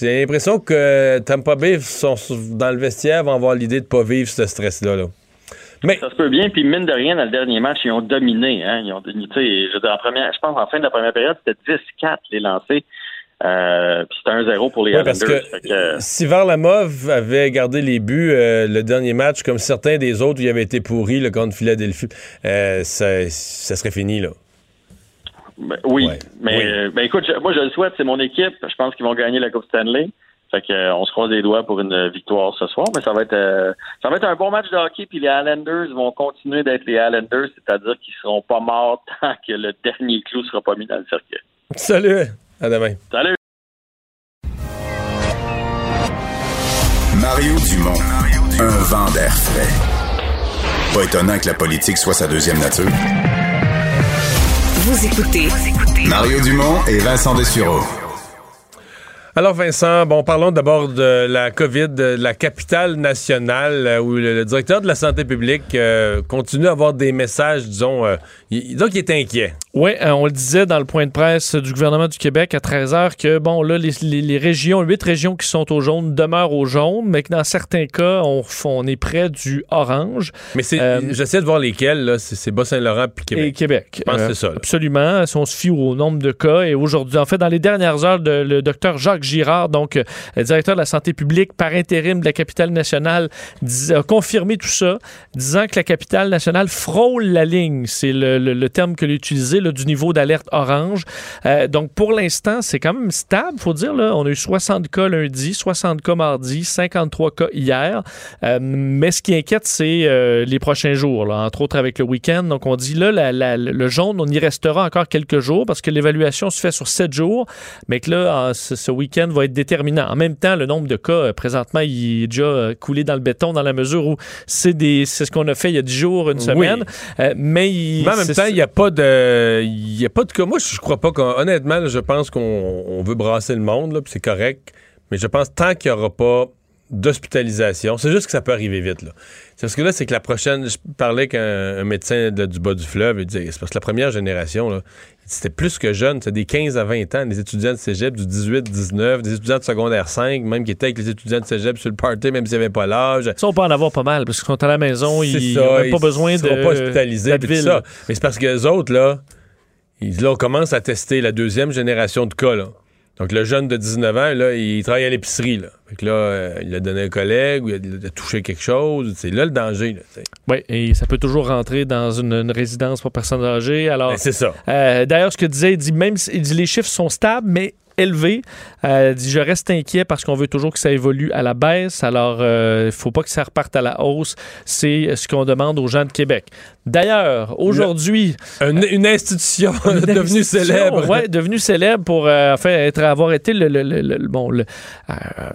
J'ai l'impression que Tampa Bay, sont, dans le vestiaire, vont avoir l'idée de pas vivre ce stress-là. Là. Ça se peut bien, puis mine de rien, dans le dernier match, ils ont dominé. Hein? Ils ont, je, en première, je pense en fin de la première période, c'était 10-4 les lancés. Euh, puis c'était 1-0 pour les ouais, Parce que, si Varlamov avait gardé les buts euh, le dernier match, comme certains des autres où il avait été pourri le contre Philadelphie, euh, ça, ça, serait fini, là. Ben, oui, mais Ben, écoute, moi je le souhaite, c'est mon équipe. Je pense qu'ils vont gagner la Coupe Stanley. Fait que, euh, on se croise les doigts pour une victoire ce soir, mais ça va être euh, ça va être un bon match de hockey. Puis les Islanders vont continuer d'être les Islanders, c'est-à-dire qu'ils seront pas morts tant que le dernier clou sera pas mis dans le cercueil. Salut, à demain. Salut. Mario Dumont, un vent d'air frais. Pas étonnant que la politique soit sa deuxième nature. Vous écoutez Mario Dumont et Vincent Dessureau. Alors Vincent, bon, parlons d'abord de la COVID, la capitale nationale, euh, où le, directeur de la santé publique euh, continue à avoir des messages, disons, euh, Il- donc, il est inquiet. Oui, euh, on le disait dans le point de presse du gouvernement du Québec à 13h que, bon, là, les, les- les régions, huit régions qui sont au jaune demeurent au jaune, mais que dans certains cas, on, on est près du orange. Mais c'est, Euh, j'essaie de voir lesquels, là. C'est, Bas-Saint-Laurent puis Québec. Et Québec. Je pense que Euh, c'est ça, là. Absolument. Si on se fie au nombre de cas, et aujourd'hui, en fait, dans les dernières heures, de- le docteur Jacques Girard, donc directeur de la santé publique par intérim de la capitale nationale, dis- a confirmé tout ça, disant que la capitale nationale frôle la ligne. C'est le, le- le terme que l'on utilisé là, du niveau d'alerte orange. Euh, donc, pour l'instant, c'est quand même stable, faut dire. Là. On a eu 60 cas lundi, 60 cas mardi, 53 cas hier. Euh, mais ce qui inquiète, c'est euh, les prochains jours, là, entre autres avec le week-end. Donc, on dit là, la- la- le jaune, on y restera encore quelques jours parce que l'évaluation se fait sur 7 jours, mais que là, ce, week-end va être déterminant. En même temps, le nombre de cas, présentement, il est déjà coulé dans le béton dans la mesure où c'est ce qu'on a fait il y a 10 jours, une Oui. semaine. Euh, mais il- Mais en même c'est- temps, il n'y a pas de. Il a pas de. Moi, je crois pas qu'on. Honnêtement, là, je pense qu'on on veut brasser le monde, là, puis c'est correct. Mais je pense tant qu'il n'y aura pas d'hospitalisation, c'est juste que ça peut arriver vite. Là. C'est parce que là, c'est que la prochaine. Je parlais avec un, un médecin de- du bas du fleuve, il disait c'est parce que la première génération, là, c'était plus que jeune, c'était des 15 à 20 ans, des étudiants de cégep du 18-19, des étudiants de secondaire 5, même qui étaient avec les étudiants de cégep sur le party, même s'ils n'avaient pas l'âge. Ça, on peut en avoir pas mal parce qu'ils sont à la maison, C'est ils n'ont pas ils besoin de. seront pas hospitalisés tout ça. Mais c'est parce que les autres, là, ils, là, on commence à tester la deuxième génération de cas, là. Donc, le jeune de 19 ans, là, il travaille à l'épicerie, là. Fait que là, euh, il a donné un collègue ou il a, touché quelque chose. C'est là le danger, là. Oui, et ça peut toujours rentrer dans une, une résidence pour personnes âgées. Alors, Ben, c'est ça. Euh, D'ailleurs, ce que disait, il dit même il dit les chiffres sont stables, mais élevés. Euh, il dit je reste inquiet parce qu'on veut toujours que ça évolue à la baisse. Alors, il ne faut pas que ça reparte à la hausse. C'est ce qu'on demande aux gens de Québec. D'ailleurs, aujourd'hui, Une, une institution une devenue institution, célèbre. Ouais, devenue célèbre pour euh, enfin, être, avoir été le, le- le- le- bon, euh,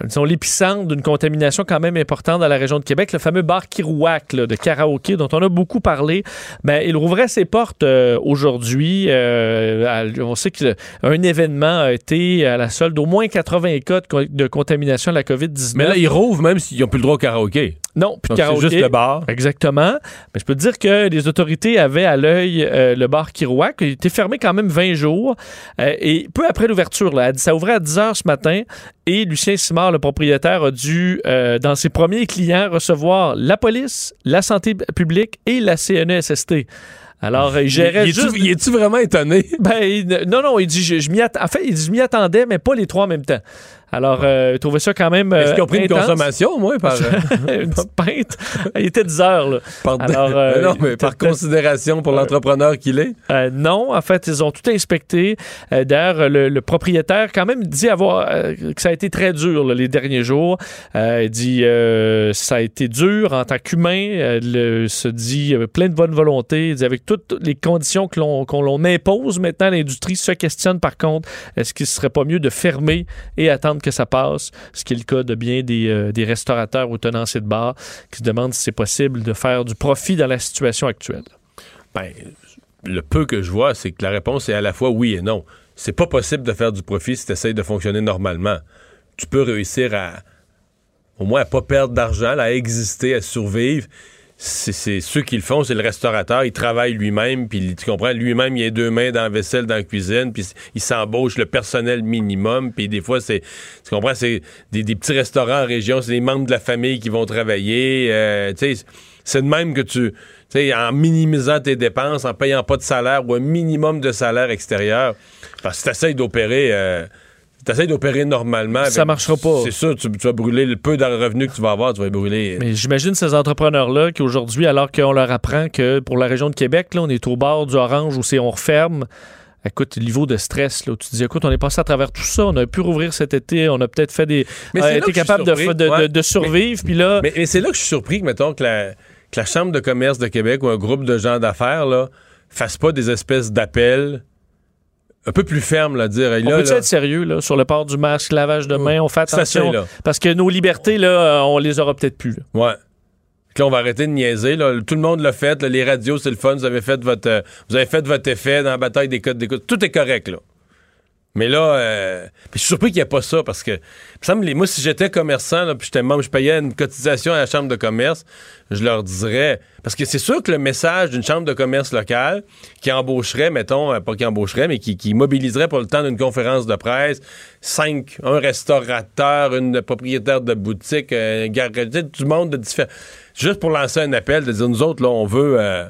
disons, l'épicentre d'une contamination quand même importante dans la région de Québec, le fameux bar Kirouac là, de karaoké dont on a beaucoup parlé. Ben, il rouvrait ses portes euh, aujourd'hui. Euh, on sait qu'un événement a été à la solde d'au moins 80 cas de contamination à la COVID-19. Mais là, ils rouvrent même s'ils n'ont plus le droit au karaoké. Non, Donc, c'est juste le bar. Exactement. Mais je peux te dire que les autorités avaient à l'œil euh, le bar Kirouac. Il était fermé quand même 20 jours. Euh, et peu après l'ouverture, ça ouvrait à 10 heures ce matin. Et Lucien Simard, le propriétaire, a dû, euh, dans ses premiers clients, recevoir la police, la santé publique et la CNESST. Alors, il gérait Il juste... est-tu vraiment étonné? Ben, il- non, non, il dit, je, je m'y en fait, il dit, je m'y attendais, mais pas les trois en même temps. Alors, euh, il trouvait ça quand même. Est-ce euh, qu'ils ont pris une intense? consommation, au moins, par. une petite pinte. Il était 10 heures, là. Alors, euh, Mais non, mais il par considération pour l'entrepreneur qu'il est. Euh, non, en fait, ils ont tout inspecté. Euh, D'ailleurs, le, le propriétaire quand même dit avoir euh, que ça a été très dur là, les derniers jours. Euh, il dit euh, ça a été dur en tant qu'humain. Euh, le- se dit euh, plein de bonne volonté. Il dit avec toutes les conditions que l'on impose maintenant, l'industrie se questionne par contre est-ce qu'il serait pas mieux de fermer et attendre que ça passe, ce qui est le cas de bien des, euh, des restaurateurs ou tenanciers de bar qui se demandent si c'est possible de faire du profit dans la situation actuelle. Ben, le peu que je vois, c'est que la réponse est à la fois oui et non. C'est pas possible de faire du profit si tu essayes de fonctionner normalement. Tu peux réussir à, au moins, à pas perdre d'argent, à exister, à survivre. C'est ceux qui le font, c'est le restaurateur, il travaille lui-même, puis tu comprends, lui-même, il a deux mains dans la vaisselle, dans la cuisine, puis il s'embauche le personnel minimum, puis des fois, c'est, tu comprends, c'est des, des petits restaurants en région, c'est des membres de la famille qui vont travailler, euh, tu sais, c'est de même que tu, tu sais, en minimisant tes dépenses, en payant pas de salaire ou un minimum de salaire extérieur, parce que tu essaies d'opérer... euh, T'essayes d'opérer normalement. Ça marchera pas. C'est sûr, tu, tu vas brûler le peu de revenus que tu vas avoir, tu vas brûler. Mais j'imagine ces entrepreneurs-là qui aujourd'hui, alors qu'on leur apprend que pour la région de Québec, là, on est au bord du orange où c'est on referme. Écoute, le niveau de stress, là, où tu te dis, écoute, on est passé à travers tout ça, on a pu rouvrir cet été, on a peut-être fait des. Mais on c'est a là été capable de, survivre, puis là. Mais, mais c'est là que je suis surpris que, mettons, que la, que la Chambre de commerce de Québec ou un groupe de gens d'affaires, là, fasse pas des espèces d'appels un peu plus fermes, là, dire, on peut là, être sérieux là, sur le port du masque, lavage de main, on fait assez, attention. là. parce que nos libertés, là, euh, on les aura peut-être plus. là. Ouais. Là, on va arrêter de niaiser. Là. Tout le monde l'a fait. là. Les radios, c'est le fun. Vous avez fait votre, euh, vous avez fait votre effet dans la bataille des codes d'écoute. Tout est correct, là. Mais là, euh, je suis surpris qu'il n'y ait pas ça parce que, il me semble, moi, si j'étais commerçant, là, puis j'étais membre, je payais une cotisation à la chambre de commerce, je leur dirais. Parce que c'est sûr que le message d'une chambre de commerce locale qui embaucherait, mettons, euh, pas qui embaucherait, mais qui, qui mobiliserait pour le temps d'une conférence de presse, cinq, un restaurateur, une propriétaire de boutique, un garagiste, du monde de différents. Juste pour lancer un appel, de dire, nous autres, là, on veut. euh,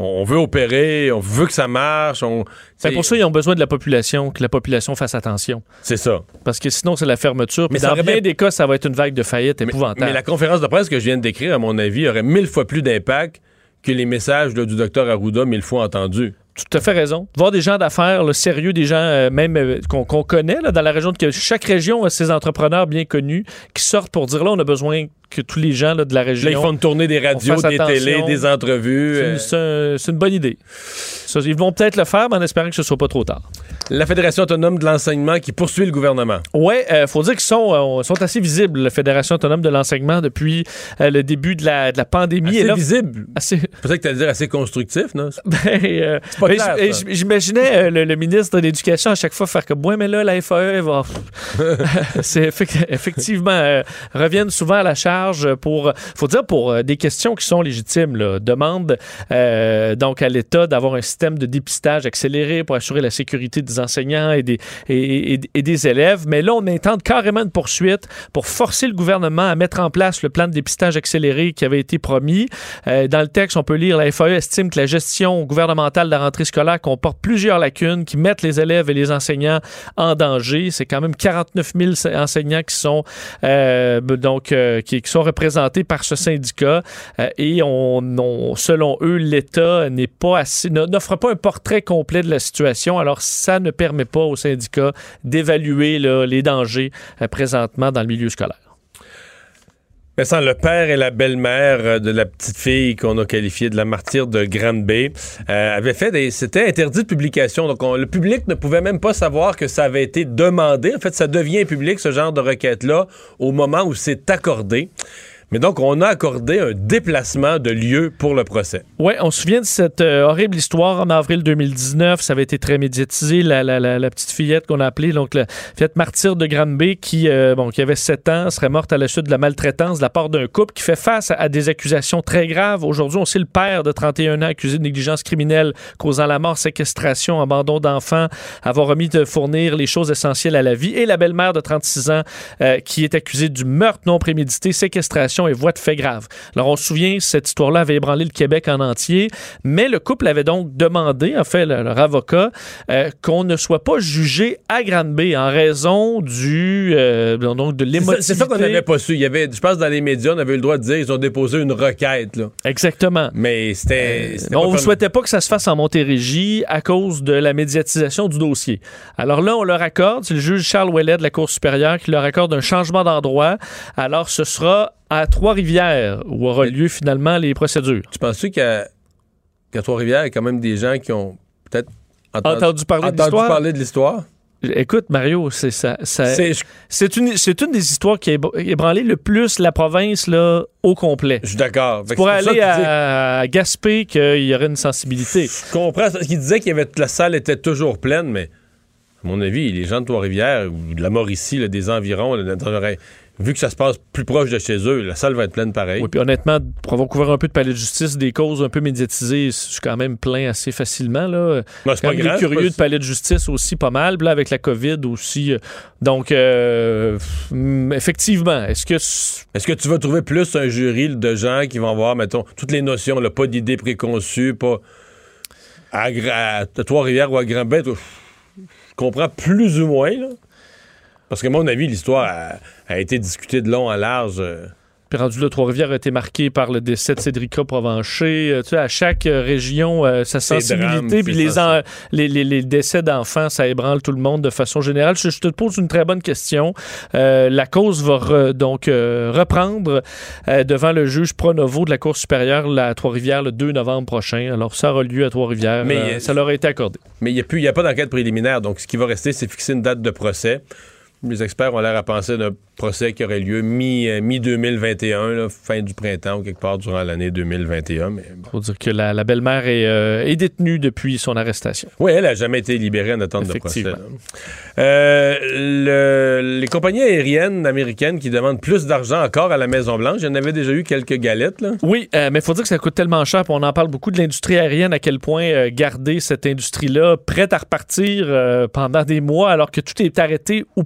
on veut opérer, on veut que ça marche. On, C'est pour ça qu'ils ont besoin de la population, que la population fasse attention. C'est ça. Parce que sinon, c'est la fermeture. Mais dans bien des cas, ça va être une vague de faillite épouvantable. Mais la conférence de presse que je viens de décrire, à mon avis, aurait mille fois plus d'impact que les messages du docteur Arruda mille fois entendus. Tout à fait raison. Voir des gens d'affaires, le sérieux des gens, euh, même euh, qu'on connaît là, dans la région, que chaque région a ses entrepreneurs bien connus qui sortent pour dire là, on a besoin que tous les gens là, de la région. Là, ils font une tournée des radios, des télés, des entrevues. C'est une- euh. C'est un- c'est une bonne idée. Ça, ils vont peut-être le faire, mais en espérant que ce soit pas trop tard. La Fédération autonome de l'enseignement qui poursuit le gouvernement. Oui, il faut dire qu'ils sont, euh, sont assez visibles, la Fédération autonome de l'enseignement, depuis euh, le début de la, de la pandémie. Assez Et là- visible. Assez... Peut-être que tu allais dire assez constructif, non? Ben, euh, pas J'imaginais euh, le, le ministre de l'Éducation à chaque fois faire comme Ouais, mais là, la FAE va. C'est effec- effectivement, euh, reviennent souvent à la charge pour. faut dire pour euh, des questions qui sont légitimes. Là. Demande euh, donc à l'État d'avoir un système de dépistage accéléré pour assurer la sécurité des enseignants et des, et, et- et des élèves. Mais là, on intente carrément une poursuite pour forcer le gouvernement à mettre en place le plan de dépistage accéléré qui avait été promis. Euh, dans le texte, on peut lire la FAE estime que la gestion gouvernementale de la rentrée scolaire comporte plusieurs lacunes qui mettent les élèves et les enseignants en danger. C'est quand même 49 000 enseignants qui sont euh, donc euh, qui, sont représentés par ce syndicat Euh, et on, on- selon eux, l'État n'est pas assez n'offre pas un portrait complet de la situation. Alors ça ne permet pas au syndicat d'évaluer les dangers présentement dans le milieu scolaire. Le père et la belle-mère euh, de la petite fille qu'on a qualifiée de la martyre de Grande Bay euh, avaient fait des. C'était interdit de publication. Donc, on- le public ne pouvait même pas savoir que ça avait été demandé. En fait, ça devient public, ce genre de requête-là, au moment où c'est accordé. Mais donc, on a accordé un déplacement de lieu pour le procès. Oui, on se souvient de cette euh, horrible histoire en avril 2019. Ça avait été très médiatisé. La, petite fillette qu'on a appelée, donc la fillette martyre de Granby, qui, euh, bon, qui avait 7 ans, serait morte à la suite de la maltraitance de la part d'un couple qui fait face à, à des accusations très graves. Aujourd'hui, on sait le père de 31 ans accusé de négligence criminelle causant la mort, séquestration, abandon d'enfants, avoir omis de fournir les choses essentielles à la vie, et la belle-mère de 36 ans euh, qui est accusée du meurtre non prémédité, séquestration et voie de fait grave. Alors, on se souvient, cette histoire-là avait ébranlé le Québec en entier, mais le couple avait donc demandé, en fait, le- leur avocat, euh, qu'on ne soit pas jugé à Granby en raison du, euh, donc de l'émotivité. C'est ça qu'on n'avait pas su. Il y avait, je pense, dans les médias, on avait eu le droit de dire ils ont déposé une requête. Là. Exactement. Mais c'était. c'était on ne souhaitait pas que ça se fasse en Montérégie à cause de la médiatisation du dossier. Alors là, on leur accorde, c'est le juge Charles Ouellet de la Cour supérieure qui leur accorde un changement d'endroit. Alors ce sera à Trois-Rivières où aura lieu finalement les procédures. Tu penses-tu qu'à qu'à Trois-Rivières, il y a quand même des gens qui ont peut-être Entendu parler de l'histoire? parler de l'histoire? Écoute, Mario, c'est ça. ça- C'est- c'est une, c'est une des histoires qui a ébr- ébranlé le plus la province là, au complet. Je suis d'accord. Que Pour aller que à, à Gaspé, qu'il y aurait une sensibilité. Je comprends. Parce qu'il disait avait, la salle était toujours pleine, mais à mon avis, les gens de Trois-Rivières ou de la Mauricie, là, des environs, là, vu que ça se passe plus proche de chez eux, la salle va être pleine pareil. Oui, puis honnêtement, pour avoir couvert un peu de palais de justice, des causes un peu médiatisées, je suis quand même plein assez facilement. Là. Non, c'est pas grave, curieux de palais de justice aussi pas mal. Là, avec la COVID aussi. donc, euh, mm, effectivement, est-ce que... Est-ce que tu vas trouver plus un jury de gens qui vont avoir, mettons, toutes les notions, là, pas d'idées préconçues, pas à, Gra- à Trois-Rivières ou à Grand-Bête? Je comprends plus ou moins, là. Parce que, à mon avis, l'histoire a, a été discutée de long à large. euh. Puis rendu là, Trois-Rivières a été marqué par le décès de Cédrica Provencher. Euh, tu sais, à chaque euh, région, euh, sa sensibilité, puis les, en- les, les- les décès d'enfants, ça ébranle tout le monde de façon générale. Je, je te pose une très bonne question. Euh, la cause va re- donc euh, reprendre devant le juge Pronovo de la Cour supérieure à Trois-Rivières le 2 novembre prochain. Alors, ça aura lieu à Trois-Rivières. Mais, ça leur a été accordé. Mais il n'y a, plus- y a pas d'enquête préliminaire, donc ce qui va rester, c'est fixer une date de procès. Les experts ont l'air à penser d'un procès qui aurait lieu mi- mi-2021, fin du printemps ou quelque part durant l'année 2021. Mais bon. Faut dire que la, la belle-mère est, euh, est détenue depuis son arrestation. Oui, elle n'a jamais été libérée en attente de procès. Euh, le- les compagnies aériennes américaines qui demandent plus d'argent encore à la Maison-Blanche, il y en avait déjà eu quelques galettes. Là. Oui, euh, mais il faut dire que ça coûte tellement cher, on en parle beaucoup de l'industrie aérienne, à quel point euh, garder cette industrie-là prête à repartir euh, pendant des mois alors que tout est arrêté ou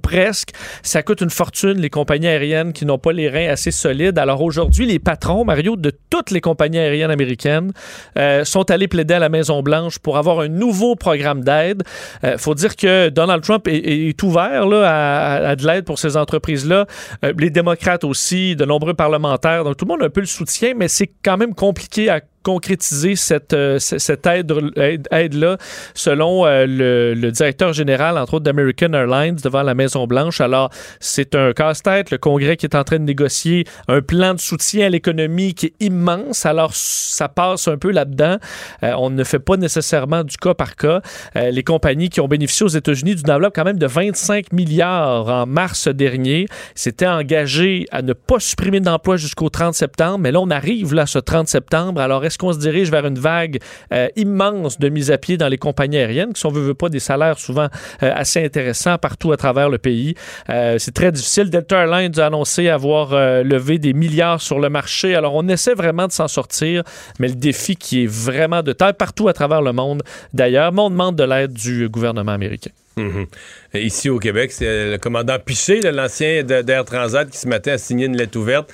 ça coûte une fortune, les compagnies aériennes qui n'ont pas les reins assez solides. Alors aujourd'hui, les patrons, Mario, de toutes les compagnies aériennes américaines euh, sont allés plaider à la Maison-Blanche pour avoir un nouveau programme d'aide. Il faut dire que Donald Trump est, ouvert là, à, à de l'aide pour ces entreprises-là. Euh, les démocrates aussi, de nombreux parlementaires. Donc tout le monde a un peu le soutien, mais c'est quand même compliqué à concrétiser cette, euh, cette aide, aide- aide-là, selon euh, le, directeur général, entre autres, d'American Airlines devant la Maison-Blanche. Alors, c'est un casse-tête. Le Congrès qui est en train de négocier un plan de soutien à l'économie qui est immense. Alors, ça passe un peu là-dedans. Euh, on ne fait pas nécessairement du cas par cas. Les compagnies qui ont bénéficié aux États-Unis d'une enveloppe quand même de 25 milliards en mars dernier s'étaient engagées à ne pas supprimer d'emplois jusqu'au 30 septembre. Mais là, on arrive là, ce 30 septembre. Alors, est-ce qu'on se dirige vers une vague euh, immense de mise à pied dans les compagnies aériennes, qui sont, veut, veut pas, des salaires souvent euh, assez intéressants partout à travers le pays? Euh, c'est très difficile. Delta Airlines a annoncé avoir levé des milliards sur le marché. Alors, on essaie vraiment de s'en sortir, mais le défi qui est vraiment de taille partout à travers le monde, d'ailleurs, mais on demande de l'aide du gouvernement américain. Mhm. Ici au Québec, c'est le commandant Piché, l'ancien d'Air Transat, qui ce matin a signé une lettre ouverte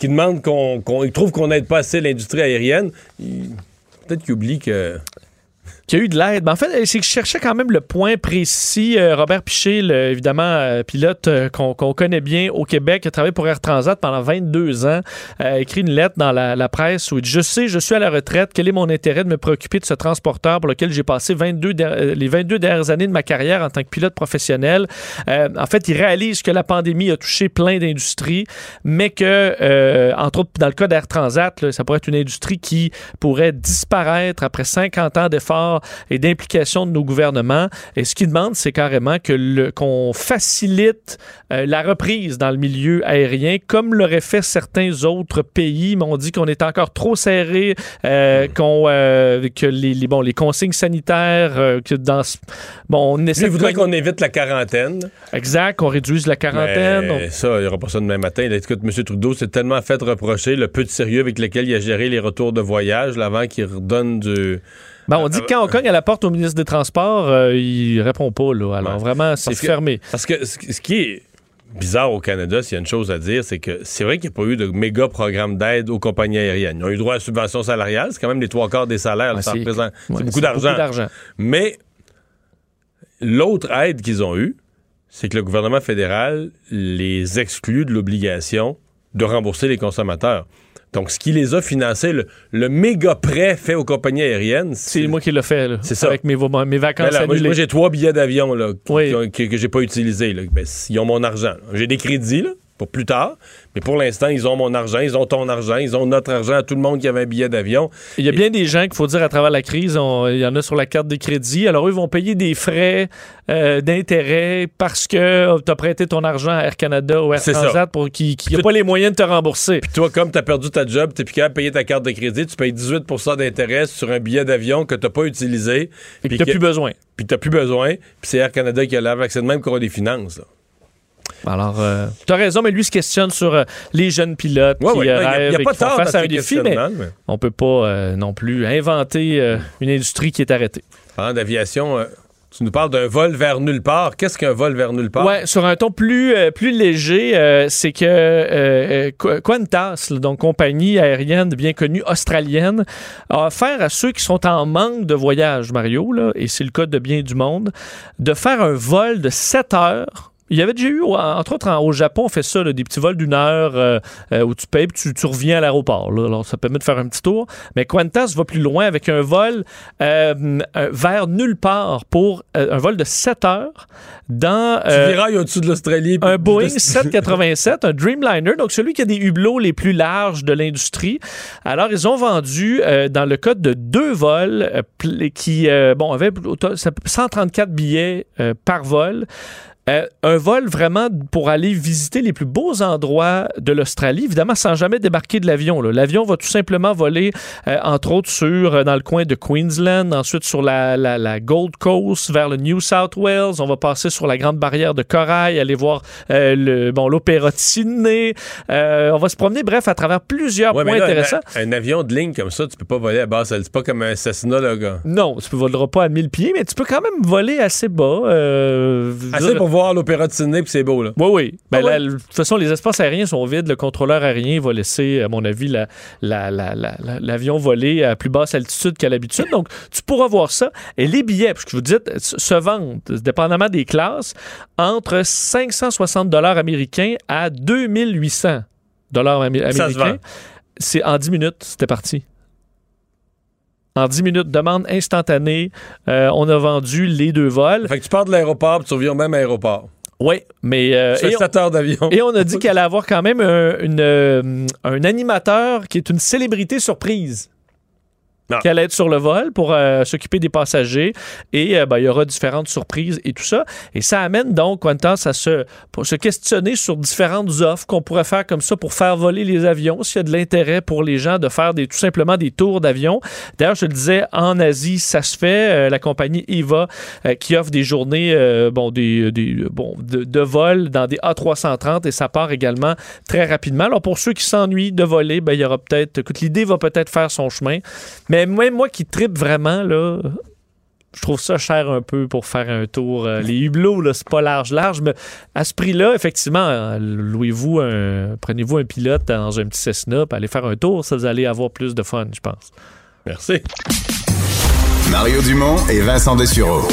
qui demande qu'on qu'on- il trouve qu'on n'aide pas assez l'industrie aérienne. Peut-être qu'il oublie que. Qu'il y a eu de l'aide. Mais en fait, c'est que je cherchais quand même le point précis. Euh, Robert Piché, évidemment, euh, pilote euh, qu'on connaît bien au Québec, a travaillé pour Air Transat pendant 22 ans, a écrit une lettre dans la, presse où il dit Je sais, je suis à la retraite. Quel est mon intérêt de me préoccuper de ce transporteur pour lequel j'ai passé 22 der- euh, les 22 dernières années de ma carrière en tant que pilote professionnel? En fait, il réalise que la pandémie a touché plein d'industries, mais que, entre autres, dans le cas d'Air Transat, ça pourrait être une industrie qui pourrait disparaître après 50 ans d'efforts et d'implication de nos gouvernements. Et ce qu'il demande, c'est carrément que qu'on facilite euh, la reprise dans le milieu aérien, comme l'auraient fait certains autres pays. Mais on dit qu'on est encore trop serré, euh, qu'on, euh, que les, les- bon, les consignes sanitaires, que dans bon, on Lui, essaie il de voudrait qu'on évite la quarantaine. Exact, qu'on réduise la quarantaine. Mais On- ça, il n'y aura pas ça demain matin. Là, écoute, M. Trudeau s'est tellement fait reprocher le peu de sérieux avec lequel il a géré les retours de voyage là, avant qu'il redonne du. Ben, on dit que quand on cogne à la porte au ministre des Transports, euh, il répond pas. Là. Alors vraiment, c'est que- fermé. Parce que ce qui est bizarre au Canada, s'il y a une chose à dire, c'est que c'est vrai qu'il n'y a pas eu de méga programme d'aide aux compagnies aériennes. Ils ont eu droit à la subvention salariale, c'est quand même les trois quarts des salaires. là, Ouais, c'est- ouais, beaucoup d'argent. Mais l'autre aide qu'ils ont eue, c'est que le gouvernement fédéral les exclut de l'obligation de rembourser les consommateurs. Donc, ce qui les a financés, le, le méga prêt fait aux compagnies aériennes, C'est moi qui l'ai fait. là, C'est ça. Avec mes, mes vacances ben là, moi, annulées. moi, j'ai trois billets d'avion là, Oui. qui que, j'ai pas utilisés. là. Ben, ils ont mon argent. là. J'ai des crédits là, pour plus tard, mais pour l'instant, ils ont mon argent, ils ont ton argent, ils ont notre argent à tout le monde qui avait un billet d'avion. Il y a bien des gens qu'il faut dire à travers la crise, on- il y en a sur la carte de crédit. Alors, eux vont payer des frais euh, d'intérêt parce que tu as prêté ton argent à Air Canada ou Air ça. Transat pour qui n'ont pas les moyens de te rembourser. Puis toi, comme tu as perdu ta job, tu plus capable de payer ta carte de crédit, tu payes 18% d'intérêt sur un billet d'avion que tu pas utilisé. Et puis que t'as que- plus besoin. Puis tu plus besoin. Puis c'est Air Canada qui a l'air C'est de même qu'on a des finances. là. Alors, tu as raison, mais lui se questionne sur euh, les jeunes pilotes Ouais, qui ouais, euh, il y a- il y a rêvent et pas qui font face à un défi, mais mais- on peut pas euh, non plus inventer euh, une industrie qui est arrêtée. Parlant d'aviation, euh, tu nous parles d'un vol vers nulle part. Qu'est-ce qu'un vol vers nulle part? Ouais, sur un ton plus, euh, plus léger, euh, c'est que euh, euh, Qantas, donc compagnie aérienne bien connue australienne, a offert à ceux qui sont en manque de voyage, Mario, là, et c'est le cas de bien du monde, de faire un vol de 7 heures. Il y avait déjà eu, entre autres, en- au Japon, on fait ça, là, des petits vols d'une heure euh, euh, où tu payes puis tu, tu reviens à l'aéroport. Alors, ça permet de faire un petit tour. Mais Qantas va plus loin avec un vol euh, vers nulle part pour un vol de 7 heures dans... Tu virailles au-dessus de l'Australie. un Boeing 787, un Dreamliner, donc celui qui a des hublots les plus larges de l'industrie. Alors, ils ont vendu, dans le code de deux vols, qui, bon, avaient au to- ça- 134 billets par vol. Euh, un vol vraiment pour aller visiter les plus beaux endroits de l'Australie, évidemment sans jamais débarquer de l'avion. L'avion va tout simplement voler, euh, entre autres, sur euh, dans le coin de Queensland, ensuite sur la, la, Gold Coast, vers le New South Wales. On va passer sur la Grande Barrière de Corail, aller voir le bon l'Opéra de Sydney. on va se promener, bref, à travers plusieurs points intéressants. Un, avion de ligne comme ça, tu peux pas voler à base. C'est pas comme un Cessna, là, gars. Non, tu ne voleras pas à 1000 pieds, mais tu peux quand même voler assez bas. assez pour voir l'Opéra de Sydney, puis c'est beau, là. Oui, oui. Ben, ah de toute façon, les espaces aériens sont vides. Le contrôleur aérien va laisser, à mon avis, l'avion la, voler à plus basse altitude qu'à l'habitude. Donc, tu pourras voir ça. Et les billets, parce que je vous dis, se vendent, dépendamment des classes, entre 560 dollars américains à 2800 dollars américains. C'est en 10 minutes, c'était parti. En 10 minutes, demande instantanée. Euh, on a vendu les deux vols. Fait que tu pars de l'aéroport, tu reviens au même aéroport. Oui, mais. Euh, heures d'avion. Et on a dit qu'elle allait avoir quand même un, euh, un animateur qui est une célébrité surprise allait être sur le vol pour euh, s'occuper des passagers et euh, ben, il y aura différentes surprises et tout ça. Et ça amène donc Qantas à se, pour se questionner sur différentes offres qu'on pourrait faire comme ça pour faire voler les avions, s'il y a de l'intérêt pour les gens de faire des, tout simplement des tours d'avion. D'ailleurs, je le disais, en Asie, ça se fait. Euh, la compagnie EVA qui offre des journées bon, des, des bon, de, vol dans des A330 et ça part également très rapidement. Alors pour ceux qui s'ennuient de voler, ben, il y aura peut-être, l'idée va peut-être faire son chemin. Mais mais même moi qui tripe vraiment, là, je trouve ça cher un peu pour faire un tour. Euh, les hublots, là, c'est pas large, large, mais à ce prix-là, effectivement, louez-vous un, prenez-vous un pilote dans un petit Cessna, puis allez faire un tour, ça vous allez avoir plus de fun, je pense. Merci. Mario Dumont et Vincent Dessureau.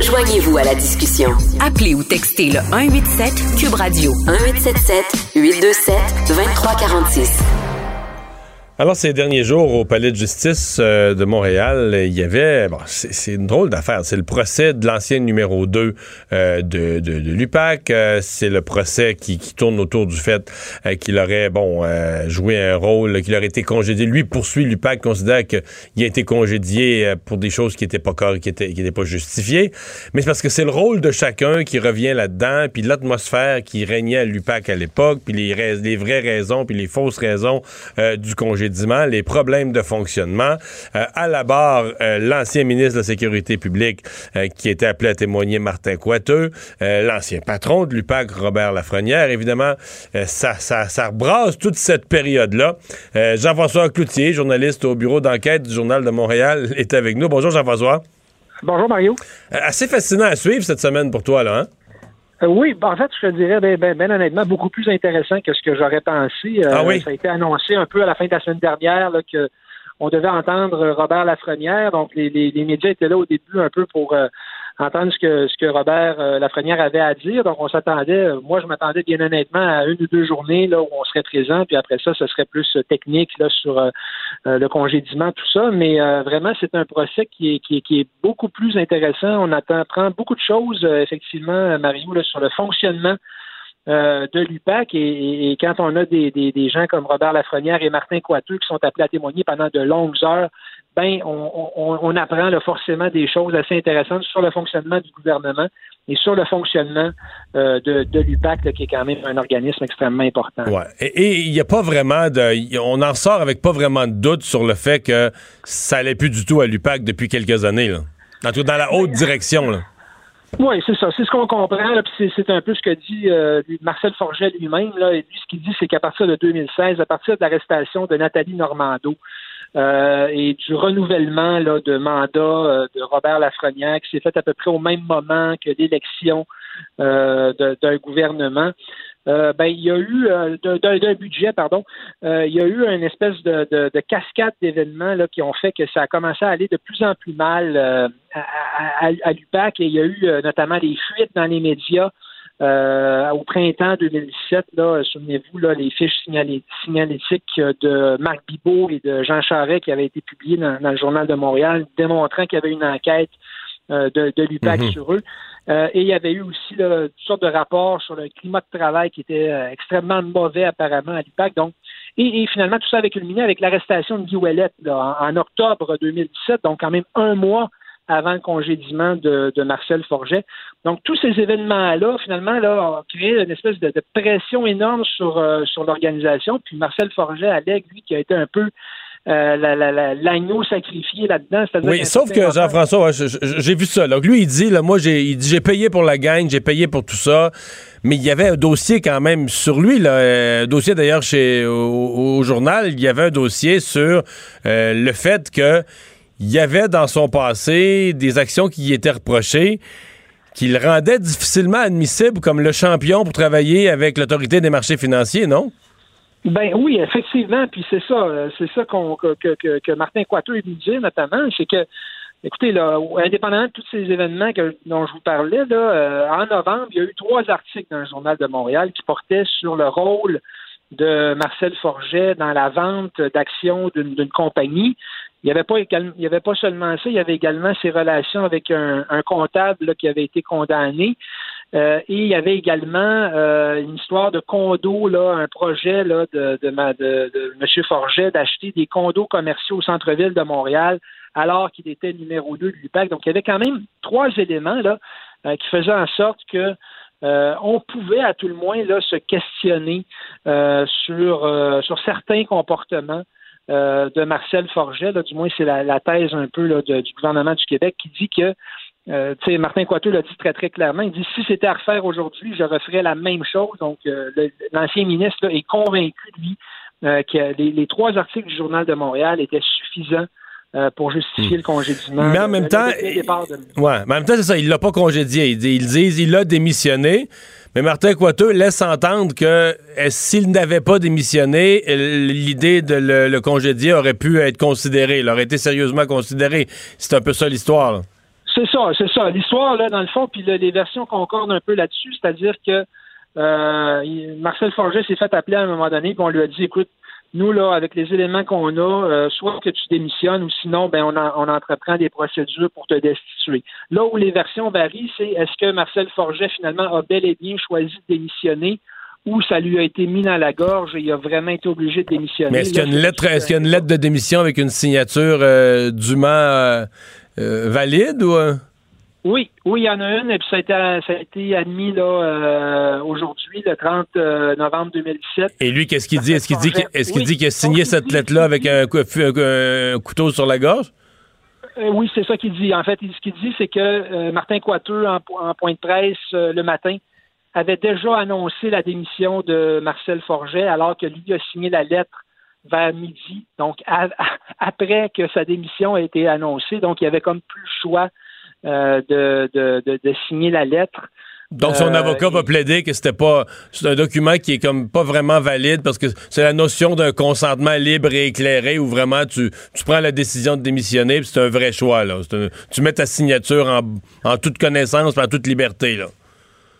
Joignez-vous à la discussion. Appelez ou textez le 187 Cube Radio 1877 827 2346. Alors, ces derniers jours, au Palais de justice euh, de Montréal, il y avait... Bon, c'est une drôle d'affaire. C'est le procès de l'ancien numéro 2 euh, de, de, l'UPAC. Euh, c'est le procès qui, tourne autour du fait qu'il aurait, bon, joué un rôle, qu'il aurait été congédié. Lui poursuit l'UPAC, considère qu'il a été congédié pour des choses qui n'étaient pas qui qui étaient pas justifiées. Mais c'est parce que c'est le rôle de chacun qui revient là-dedans, puis l'atmosphère qui régnait à l'UPAC à l'époque, puis les, les vraies raisons, puis les fausses raisons du congé les problèmes de fonctionnement. Euh, à la barre, euh, l'ancien ministre de la Sécurité publique euh, qui était appelé à témoigner Martin Coiteux, l'ancien patron de l'UPAC, Robert Lafrenière. Évidemment, ça, ça, ça rebrasse toute cette période-là. Jean-François Cloutier, journaliste au bureau d'enquête du Journal de Montréal, est avec nous. Bonjour Jean-François. Bonjour Mario. assez fascinant à suivre cette semaine pour toi, là, hein? Euh, oui, ben, en fait, je te dirais, ben, ben, ben, honnêtement, beaucoup plus intéressant que ce que j'aurais pensé. Euh, ah oui? Ça a été annoncé un peu à la fin de la semaine dernière là, que on devait entendre Robert Lafrenière. Donc, les, les, les, médias étaient là au début un peu pour euh, entendre ce que, ce que Robert euh, Lafrenière avait à dire. Donc, on s'attendait, euh, moi, je m'attendais bien honnêtement à une ou deux journées là, où on serait présent, puis après ça, ce serait plus euh, technique là, sur euh, le congédiement, tout ça. Mais vraiment, c'est un procès qui est, qui, est, qui est beaucoup plus intéressant. On attend, apprend beaucoup de choses, effectivement, Mario, là, sur le fonctionnement de l'UPAC et, et, quand on a des, des, des, gens comme Robert Lafrenière et Martin Coiteux qui sont appelés à témoigner pendant de longues heures ben on, on, on apprend là, forcément des choses assez intéressantes sur le fonctionnement du gouvernement et sur le fonctionnement euh, de, de l'UPAC, qui est quand même un organisme extrêmement important. Ouais. Et il n'y a pas vraiment de... On en sort avec pas vraiment de doute sur le fait que ça allait plus du tout à l'UPAC depuis quelques années. Là. En tout dans la haute direction. Là. Oui, c'est ça. C'est ce qu'on comprend. C'est un peu ce que dit euh, Marcel Forget lui-même. Là, et lui, ce qu'il dit, c'est qu'à partir de 2016, à partir de l'arrestation de Nathalie Normando, euh, et du renouvellement là, de mandat euh, de Robert Lafrenière qui s'est fait à peu près au même moment que l'élection euh, d'un gouvernement. Ben, il y a eu d'un budget, pardon, il y a eu une espèce de, de, de cascade d'événements qui ont fait que ça a commencé à aller de plus en plus mal à, à, à l'UPAC. Et il y a eu notamment des fuites dans les médias euh, au printemps 2017, là, souvenez-vous, là, les fiches signalétiques de Marc Bibot et de Jean Charret qui avaient été publiées dans, le Journal de Montréal, démontrant qu'il y avait une enquête euh, de, de l'UPAC mhm. sur eux. Euh, et il y avait eu aussi là, toutes sortes de rapports sur le climat de travail qui était extrêmement mauvais apparemment à l'UPAC. Donc, et, finalement, tout ça avait culminé avec l'arrestation de Guy Ouellet en, en, octobre 2017, donc quand même un mois avant le congédiement de, Marcel Forget. Donc, tous ces événements-là, finalement, là, ont créé une espèce de, pression énorme sur, euh, sur l'organisation. Puis Marcel Forget allègue, lui, qui a été un peu euh, l'agneau sacrifié là-dedans. Oui, sauf que Jean-François, j'ai vu ça. Lui, il dit, là, moi, j'ai payé pour la gang, j'ai payé pour tout ça, mais il y avait un dossier quand même sur lui, là, euh, un dossier d'ailleurs chez au, journal, il y avait un dossier sur euh, le fait que il y avait dans son passé des actions qui y étaient reprochées qui le rendaient difficilement admissible comme le champion pour travailler avec l'autorité des marchés financiers, non? Ben oui, effectivement, puis c'est ça, euh, c'est ça qu'on, que, que, que, Martin est venu dire notamment, c'est que, écoutez, là, indépendamment de tous ces événements que, dont je vous parlais, là, euh, en novembre, il y a eu trois articles dans le journal de Montréal qui portaient sur le rôle de Marcel Forget dans la vente d'actions d'une, compagnie. Il n'y avait pas il y avait pas seulement ça, il y avait également ses relations avec un, un comptable qui avait été condamné. Euh, et il y avait également euh, une histoire de condo, là, un projet là, de, de, de, de M. Forget d'acheter des condos commerciaux au centre-ville de Montréal alors qu'il était numéro 2 de l'UPAC. Donc, il y avait quand même trois éléments là, euh, qui faisaient en sorte que on pouvait à tout le moins là, se questionner sur, sur certains comportements de Marcel Forget. Là, du moins, c'est la, la, thèse un peu là, du gouvernement du Québec qui dit que euh, Martin Coiteau l'a dit très, très clairement. Il dit si c'était à refaire aujourd'hui, je referais la même chose. Donc, euh, l'ancien ministre est convaincu, lui, euh, que les, trois articles du Journal de Montréal étaient suffisants pour justifier hmm. le congédiement. Mais en même temps, ouais, mais en même temps, c'est ça, il l'a pas congédié. Ils disent il a démissionné. Mais Martin Coiteux laisse entendre que s'il n'avait pas démissionné, l'idée de le, le, congédier aurait pu être considérée, il aurait été sérieusement considéré. C'est un peu ça l'histoire. C'est ça, c'est ça. L'histoire, là, dans le fond, puis les versions concordent un peu là-dessus, c'est-à-dire que euh, Marcel Forget s'est fait appeler à un moment donné, puis on lui a dit, écoute, nous, là, avec les éléments qu'on a, euh, soit que tu démissionnes ou sinon, ben, on, on entreprend des procédures pour te destituer. Là où les versions varient, c'est est-ce que Marcel Forget, finalement, a bel et bien choisi de démissionner ou ça lui a été mis dans la gorge et il a vraiment été obligé de démissionner? Mais est-ce qu'il y a une lettre, est-ce qu'il y a une lettre de démission avec une signature euh, dûment euh, euh, valide ou Oui, oui, il y en a une, et puis ça a été, admis là euh, aujourd'hui, le 30 euh, novembre 2017. Et lui, qu'est-ce qu'il dit? Est-ce qu'il dit qu'il dit qu'il a signé cette lettre-là avec un, couteau sur la gorge? oui, c'est ça qu'il dit. En fait, ce qu'il dit, c'est que Martin Coiteux, en, point de presse le matin, avait déjà annoncé la démission de Marcel Forget, alors que lui a signé la lettre vers midi, donc après que sa démission a été annoncée. Donc, il y avait comme plus le choix euh, de, de, de, signer la lettre. Donc, son euh, avocat va plaider que c'était pas. C'est un document qui est comme pas vraiment valide parce que c'est la notion d'un consentement libre et éclairé où vraiment tu, tu prends la décision de démissionner c'est un vrai choix. Là. tu mets ta signature en, en toute connaissance en toute liberté. Là.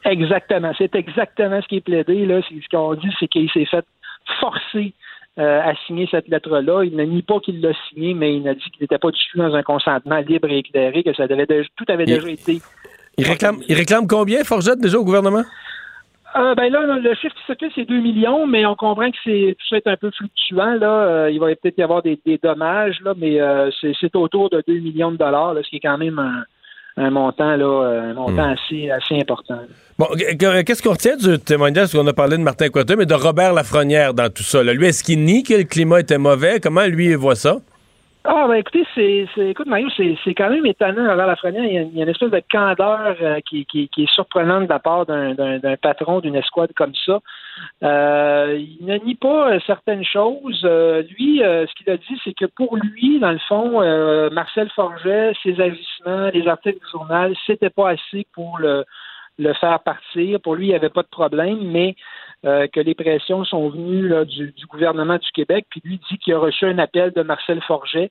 Exactement. C'est exactement ce qui est plaidé. Là. Ce qu'on dit, c'est qu'il s'est fait forcer euh, a signé cette lettre-là. Il n'a ni pas qu'il l'a signé, mais il a dit qu'il n'était pas du tout dans un consentement libre et éclairé, que ça devait tout avait déjà été. Il réclame, il réclame combien, Forgette, déjà au gouvernement? Euh, ben là, le chiffre qui s'occupe, c'est 2 millions, mais on comprend que c'est tout ça est un peu fluctuant. Là. Euh, il va peut-être y avoir des, dommages, là, mais c'est autour de 2 millions de dollars, ce qui est quand même un, un montant là, euh, un montant hmm. assez, assez important. Bon, qu'est-ce qu'on retient du témoignage? Qu'on a parlé de Martin Coiteau, mais de Robert Lafrenière dans tout ça? Lui, est-ce qu'il nie que le climat était mauvais? Comment lui voit ça? Ah, ben écoutez, c'est, écoute, Mario, c'est, quand même étonnant envers la. Il y, a, une espèce de candeur euh, qui, qui, qui, est surprenante de la part d'un, patron d'une escouade comme ça. Euh, il ne nie pas euh, certaines choses. lui, ce qu'il a dit, c'est que pour lui, dans le fond, Marcel Forget, ses agissements, les articles du journal, c'était pas assez pour le, le faire partir. Pour lui, il n'y avait pas de problème, mais euh, que les pressions sont venues du, gouvernement du Québec, puis lui dit qu'il a reçu un appel de Marcel Forget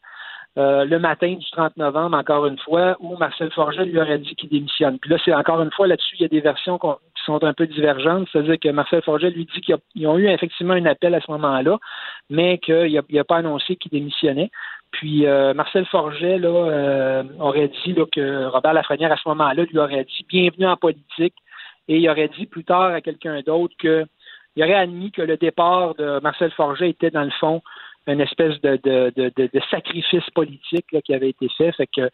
euh, le matin du 30 novembre, encore une fois, où Marcel Forget lui aurait dit qu'il démissionne. Puis là, c'est encore une fois là-dessus, il y a des versions qui sont un peu divergentes, c'est-à-dire que Marcel Forget lui dit qu'ils ont eu effectivement un appel à ce moment-là, mais qu'il n'a pas annoncé qu'il démissionnait. Puis euh, Marcel Forget là, aurait dit que Robert Lafrenière, à ce moment-là, lui aurait dit bienvenue en politique, et il aurait dit plus tard à quelqu'un d'autre que il aurait admis que le départ de Marcel Forget était, dans le fond, une espèce de, de, de, de sacrifice politique là, qui avait été fait. Fait que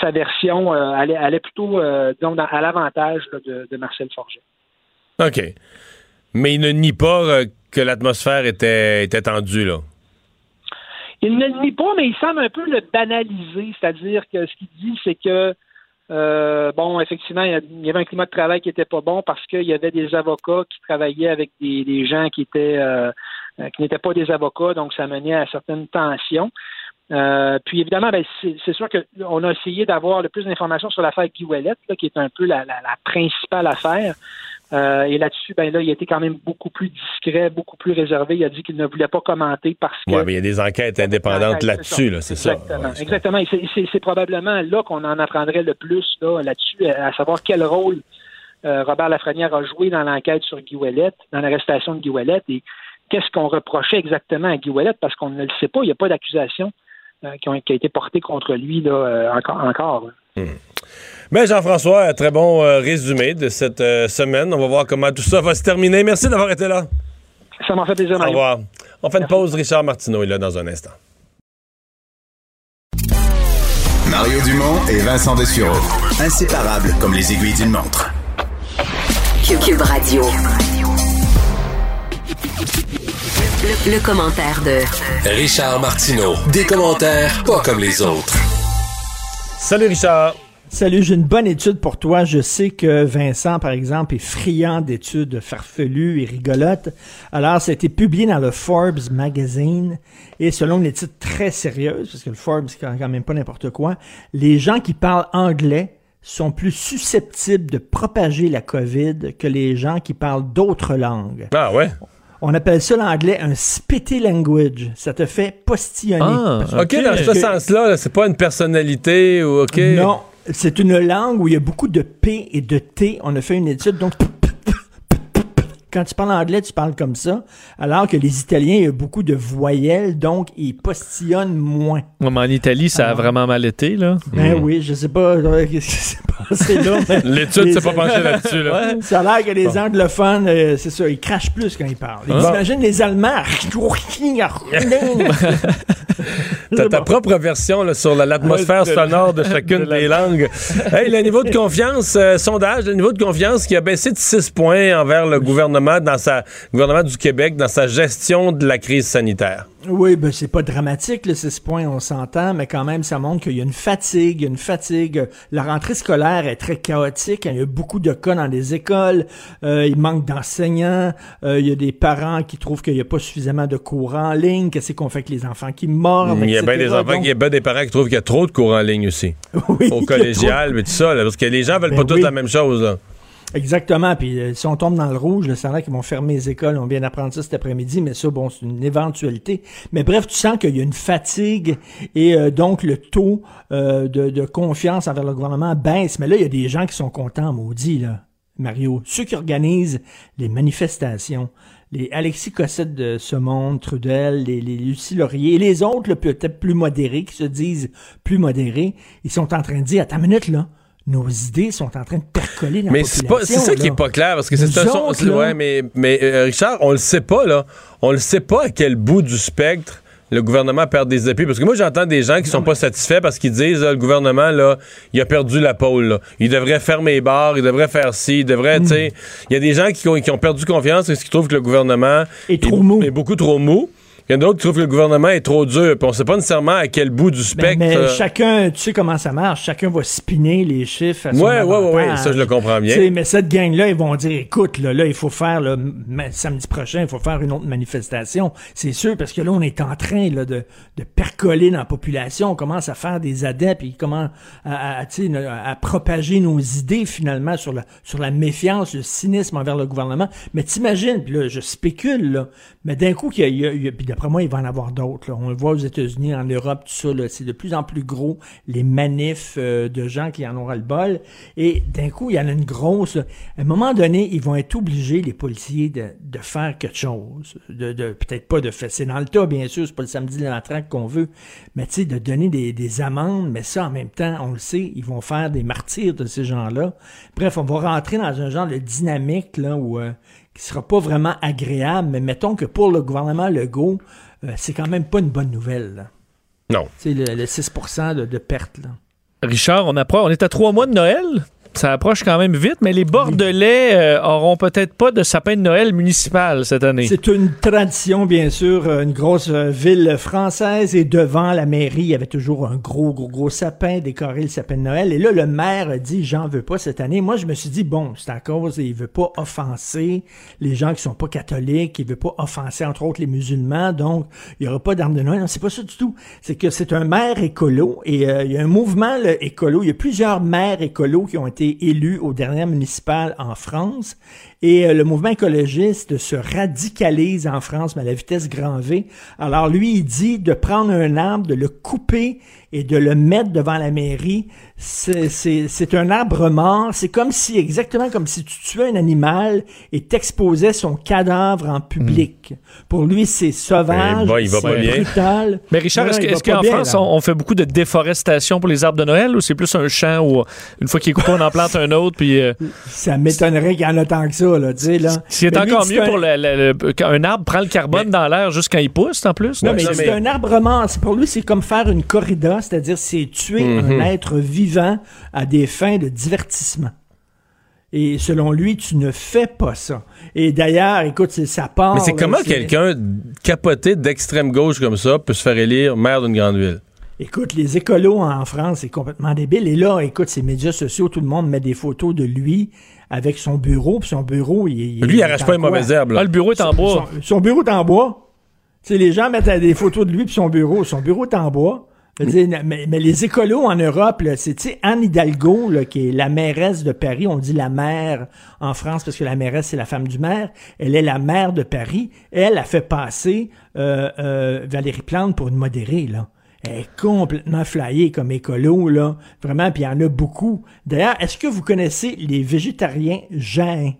sa version euh, allait, allait, plutôt euh, à l'avantage de, de, Marcel Forget. OK. Mais il ne nie pas euh, que l'atmosphère était, était tendue, là? Il ne le nie pas, mais il semble un peu le banaliser. C'est-à-dire que ce qu'il dit, c'est que euh, bon, effectivement, il y avait un climat de travail qui était pas bon parce qu'il y avait des avocats qui travaillaient avec des, gens qui étaient euh, qui n'étaient pas des avocats, donc ça menait à certaines tensions. Euh, puis évidemment, ben, c'est sûr qu'on a essayé d'avoir le plus d'informations sur l'affaire Guy Ouellet, qui est un peu la, principale affaire. Euh, et là-dessus, ben là, il a été quand même beaucoup plus discret, beaucoup plus réservé. Il a dit qu'il ne voulait pas commenter parce que. Oui, mais il y a des enquêtes indépendantes là-dessus, là, c'est ça. Exactement. Exactement. C'est probablement là qu'on en apprendrait le plus là-dessus, à savoir quel rôle euh, Robert Lafrenière a joué dans l'enquête sur Guy Ouellet, dans l'arrestation de Guy Ouellet, et qu'est-ce qu'on reprochait exactement à Guy Ouellet, parce qu'on ne le sait pas, il n'y a pas d'accusation qui, ont, a été porté contre lui là, euh, encore. encore hmm. Mais Jean-François, très bon euh, résumé de cette semaine. On va voir comment tout ça va se terminer. Merci d'avoir été là. Ça m'a fait plaisir, Mario. Au revoir. On fait une pause. Richard Martineau est là dans un instant. Mario Dumont et Vincent Dessureau. Inséparables comme les aiguilles d'une montre. Cube Radio. Le, commentaire de Richard Martineau. Des commentaires pas comme les autres. Salut Richard. Salut, j'ai une bonne étude pour toi. Je sais que Vincent, par exemple, est friand d'études farfelues et rigolotes. Alors, ça a été publié dans le Forbes Magazine et selon une étude très sérieuse, parce que le Forbes, c'est quand même pas n'importe quoi, les gens qui parlent anglais sont plus susceptibles de propager la COVID que les gens qui parlent d'autres langues. Ah ouais? On appelle ça l'anglais un spitty language. Ça te fait postillonner. Ah, OK, dans ce sens-là, c'est pas une personnalité ou OK. Non, c'est une langue où il y a beaucoup de P et de T. On a fait une étude, donc quand tu parles anglais, tu parles comme ça, alors que les Italiens, il y a beaucoup de voyelles, donc ils postillonnent moins. mais en Italie, ça a vraiment mal été, là. Ben oui, je sais pas qu'est-ce qui s'est passé là. L'étude s'est pas penchée là-dessus, là. ça a l'air que les anglophones, euh, c'est ça, ils crachent plus quand ils parlent. Ils imaginent les Allemands. T'as ta propre version là, sur l'atmosphère sonore de chacune des langues. Hey, le niveau de confiance, euh, sondage, le niveau de confiance qui a baissé de 6 points envers le gouvernement dans sa gouvernement du Québec dans sa gestion de la crise sanitaire? Oui, ben c'est pas dramatique, le 6 points, on s'entend, mais quand même, ça montre qu'il y a une fatigue, une fatigue. La rentrée scolaire est très chaotique. Il y a beaucoup de cas dans les écoles. Euh, il manque d'enseignants. Euh, il y a des parents qui trouvent qu'il n'y a pas suffisamment de cours en ligne. Qu'est-ce qu'on fait avec les enfants qui mordent? Il y a bien des enfants, il y a bien des parents qui trouvent qu'il y a trop de cours en ligne aussi. Oui, Au collégial, mais tout ça, parce que les gens veulent ben pas tous la même chose. Là. Exactement. Puis euh, si on tombe dans le rouge, le salaire qu'ils vont fermer les écoles. On vient d'apprendre ça cet après-midi, mais ça, bon, c'est une éventualité. Mais bref, tu sens qu'il y a une fatigue et euh, donc le taux euh, de, confiance envers le gouvernement baisse. Mais là, il y a des gens qui sont contents, maudit, là, Mario. Ceux qui organisent les manifestations, les Alexis Cossette de ce monde, Trudel, les, les Lucie Laurier et les autres, peut-être plus modérés, qui se disent plus modérés, ils sont en train de dire, attends une minute, là, nos idées sont en train de percoler dans mais la population. Mais c'est ça qui est pas clair, parce que c'est un... Son... Ouais, mais, mais euh, Richard, on le sait pas, là. On le sait pas à quel bout du spectre le gouvernement perd des appuis. Parce que moi, j'entends des gens qui sont pas satisfaits parce qu'ils disent le gouvernement, là, il a perdu la pôle. Là. Il devrait fermer les bars, il devrait faire ci, il devrait, tu sais... Il y a des gens qui ont, qui ont perdu confiance parce qu'ils trouvent que le gouvernement est, trop mou. est beaucoup trop mou. Il y en a d'autres qui trouvent que le gouvernement est trop dur, puis on sait pas nécessairement à quel bout du ben, spectre. Mais, euh, chacun, tu sais comment ça marche, chacun va spinner les chiffres à Ouais, ouais, ouais, ça je le comprends bien. mais cette gang-là, ils vont dire, écoute, là, là il faut faire, là, samedi prochain, il faut faire une autre manifestation. C'est sûr, parce que là, on est en train là, de, de percoler dans la population, on commence à faire des adeptes, puis comment à, à, à, propager nos idées finalement sur la, sur la méfiance, le cynisme envers le gouvernement. Mais t'imagines, puis là, je spécule, là, mais d'un coup, il y a, y a d'après moi, il va en avoir d'autres. On le voit aux États-Unis, en Europe, tout ça. C'est de plus en plus gros, les manifs euh, de gens qui en auront le bol. Et d'un coup, il y en a une grosse. À un moment donné, ils vont être obligés, les policiers, de, faire quelque chose. De, Peut-être pas de faire. C'est dans le tas, bien sûr, c'est pas le samedi de la traque qu'on veut. Mais tu sais, de donner des, des amendes, mais ça, en même temps, on le sait, ils vont faire des martyrs de ces gens-là. Bref, on va rentrer dans un genre de dynamique là où euh, qui sera pas vraiment agréable, mais mettons que pour le gouvernement Legault, euh, c'est quand même pas une bonne nouvelle. là. Non. Tu sais, le, le 6 de, de perte. Là. Richard, on approche, on est à trois mois de Noël? Ça approche quand même vite, mais les Bordelais euh, auront peut-être pas de sapin de Noël municipal cette année. C'est une tradition, bien sûr, une grosse euh, ville française et devant la mairie, il y avait toujours un gros, gros, gros sapin, décoré le sapin de Noël. Et là, le maire a dit, j'en veux pas cette année. Moi, je me suis dit, bon, c'est à cause, il veut pas offenser les gens qui sont pas catholiques, il veut pas offenser, entre autres, les musulmans, donc il y aura pas d'armes de Noël. Non, c'est pas ça du tout. C'est que c'est un maire écolo et euh, il y a un mouvement là, écolo. Il y a plusieurs maires écolos qui ont été élus aux dernières municipales en France. Et euh, le mouvement écologiste se radicalise en France, mais à la vitesse grand V. Alors lui, il dit de prendre un arbre, de le couper et de le mettre devant la mairie. C'est- un arbre mort. C'est comme si, exactement comme si tu tuais un animal et t'exposais son cadavre en public. Pour lui, c'est sauvage, Eh boy, il va pas c'est bien. brutal. Mais Richard, est-ce qu'en France, on fait beaucoup de déforestation pour les arbres de Noël ou c'est plus un champ où, une fois qu'il est coupé, on en plante un autre? Puis, euh, Ça m'étonnerait qu'il y en a tant que ça, là, tu sais, là. c'est encore mieux un- pour le, le- le- quand un arbre prend le carbone dans l'air juste quand il pousse, en plus. Non, Ouais. mais c'est un arbre mort. C'est- Pour lui, c'est comme faire une corrida, c'est-à-dire c'est tuer Mhm. un être vivant à des fins de divertissement. Et selon lui, tu ne fais pas ça. Et d'ailleurs, écoute, c'est ça part. Mais c'est comment quelqu'un capoté d'extrême gauche comme ça peut se faire élire maire d'une grande ville? Écoute, les écolos en France, c'est complètement débile. Et là, écoute, ces médias sociaux, tout le monde met des photos de lui avec son bureau. Puis son bureau, il, il- Lui, il arrache pas les mauvaises herbes. là. Ah, le bureau est en Son- bois. Son, son bureau est en bois. Tu sais, les gens mettent des photos de lui puis son bureau. Son bureau est en bois. Dire, mais, mais les écolos en Europe, c'est tu sais, Anne Hidalgo, là, qui est la mairesse de Paris. On dit la maire en France parce que la mairesse, c'est la femme du maire. Elle est la maire de Paris. Elle a fait passer euh, euh, Valérie Plante pour une modérée, là. Est complètement flyée comme écolo, là. Vraiment, puis il y en a beaucoup. D'ailleurs, est-ce que vous connaissez les végétariens jains?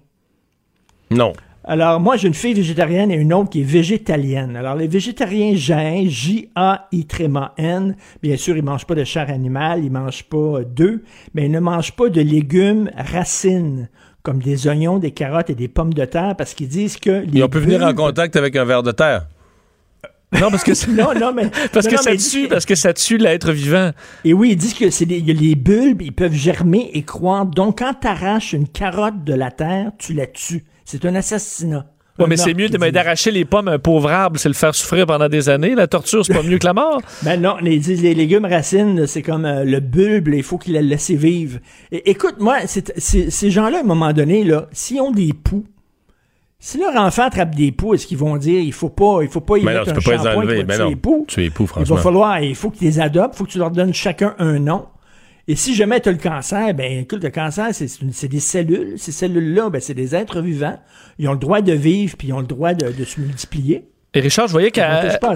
Non. Alors, moi, j'ai une fille végétarienne et une autre qui est végétalienne. Alors, les végétariens jains, J-A-I-N, bien sûr, ils mangent pas de chair animale, ils mangent pas d'œufs, mais ils ne mangent pas de légumes racines, comme des oignons, des carottes et des pommes de terre, parce qu'ils disent que les Ils ont pu venir en contact avec un ver de terre. Non, parce que, Non, non, mais... parce non, que non, ça mais tue, que- parce que ça tue l'être vivant. Et oui, ils disent que c'est a les bulbes, ils peuvent germer et croître. Donc, quand tu arraches une carotte de la terre, tu la tues. C'est un assassinat. Ouais, mais c'est mieux d'arracher les pommes à un pauvre arbre, c'est le faire souffrir pendant des années. La torture, c'est pas mieux que la mort. Ben non, ils disent les légumes racines, c'est comme euh, le bulbe, il faut qu'il la laisse vivre. Et, écoute, moi, c'est- ces gens-là, à un moment donné, là, s'ils ont des poux, si leur enfant attrape des poux, est-ce qu'ils vont dire il faut pas, il faut pas y Mais non, mettre tu un peux pas les enlever. va Ben non. les poux? Tu es époux, Il franchement. va falloir, il faut qu'ils les adoptent, il faut que tu leur donnes chacun un nom. Et si jamais tu as le cancer, ben écoute, le cancer, c'est des cellules. Ces cellules-là, ben, c'est des êtres vivants. Ils ont le droit de vivre, puis ils ont le droit de, de se multiplier. Et Richard, je voyais qu'à pas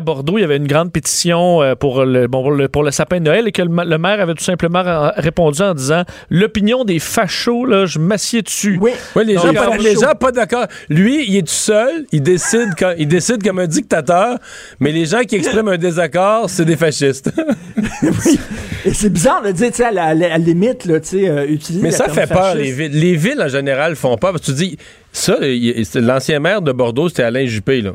Bordeaux, il y avait une grande pétition euh, pour le, bon, pour le, pour le sapin de Noël et que le, ma- le maire avait tout simplement répondu en disant l'opinion des fachos, là, je m'assieds dessus. Oui. Ouais, les, gens, pas, fachos. les gens pas d'accord. Lui, il est tout seul, il décide, quand, il décide comme un dictateur, mais les gens qui expriment un désaccord, c'est des fascistes. oui. Et c'est bizarre de dire, tu sais, à la, à la limite, là, tu sais, euh, utiliser Mais ça fait peur, fasciste. les villes. Les villes, en général, font peur. Parce que tu dis, ça, l'ancien maire de Bordeaux, c'était Alain Juppé, là.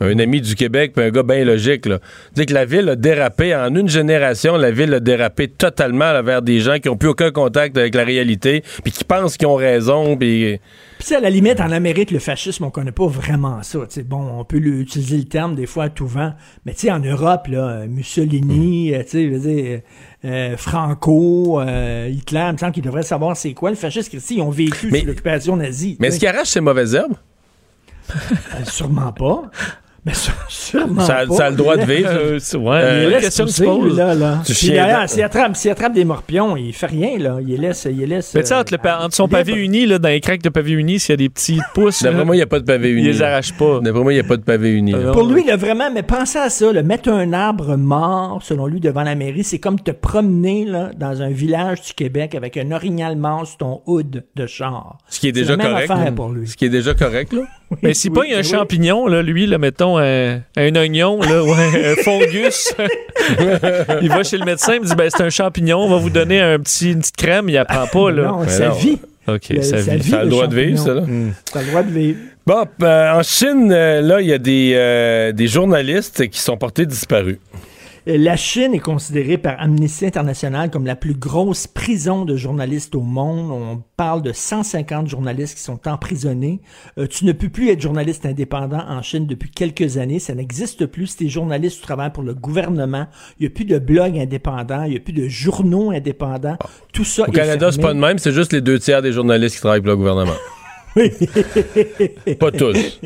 Un ami du Québec, puis un gars bien logique, là. Dit que la ville a dérapé, en une génération, la ville a dérapé totalement là, vers des gens qui n'ont plus aucun contact avec la réalité, puis qui pensent qu'ils ont raison, puis... Puis tu sais, à la limite, en Amérique, le fascisme, on connaît pas vraiment ça. bon, on peut utiliser le terme des fois à tout vent, mais tu sais, en Europe, là, euh, Mussolini, euh, tu sais, euh, Franco, euh, Hitler, il me semble qu'ils devraient savoir c'est quoi le fascisme. Ils ont vécu Mais- sous l'occupation nazie. Mais est-ce sais. qu'il arrache ses mauvaises herbes? Euh, sûrement pas. Mais sû- sûrement Ça, pas. ça a le droit de Il vivre. Euh, c'est- ouais, Euh, il il laisse question que tu pousser. Là, là. Tu Puis dans- s'il attrape, s'il attrape des morpions, il fait rien, là. Il les laisse. Il les laisse Mais tu sais, euh, entre, son il pavé pas- uni, là, dans les craques de pavé uni, s'il y a des petits pouces, D'après là, moi, il n'y a pas de pavé il uni. les là. arrache pas. D'après moi, il n'y a pas de pavé uni. là. Euh, Pour lui, là, vraiment, mais pensez à ça, là, mettre un arbre mort, selon lui, devant la mairie, c'est comme te promener là, dans un village du Québec avec un orignal mort sur ton hood de char. Ce qui est déjà correct. affaire là. pour lui. Ce qui est déjà correct, là. Mais s'il Oui, pogne un oui. champignon, là, lui, là, mettons un, un oignon, là, ouais, un fungus, il va chez le médecin, il me dit ben, c'est un champignon, on va vous donner un petit, une petite crème, il apprend pas. Là. Non, Mais sa non. vie. OK, Le- ça, ça ça a le droit de vivre, ça, là? champignon. Hmm. Ça a le droit de vivre. Bon, euh, en Chine, euh, là, il y a des, euh, des journalistes qui sont portés disparus. La Chine est considérée par Amnesty International comme la plus grosse prison de journalistes au monde. On parle de 150 journalistes qui sont emprisonnés. Euh, tu ne peux plus être journaliste indépendant en Chine depuis quelques années. Ça n'existe plus. Si tu es journaliste, tu travailles pour le gouvernement. Il n'y a plus de blogs indépendants. Il n'y a plus de journaux indépendants. Tout ça Au est Canada, c'est pas de même, c'est juste les deux tiers des journalistes qui travaillent pour le gouvernement. Pas tous.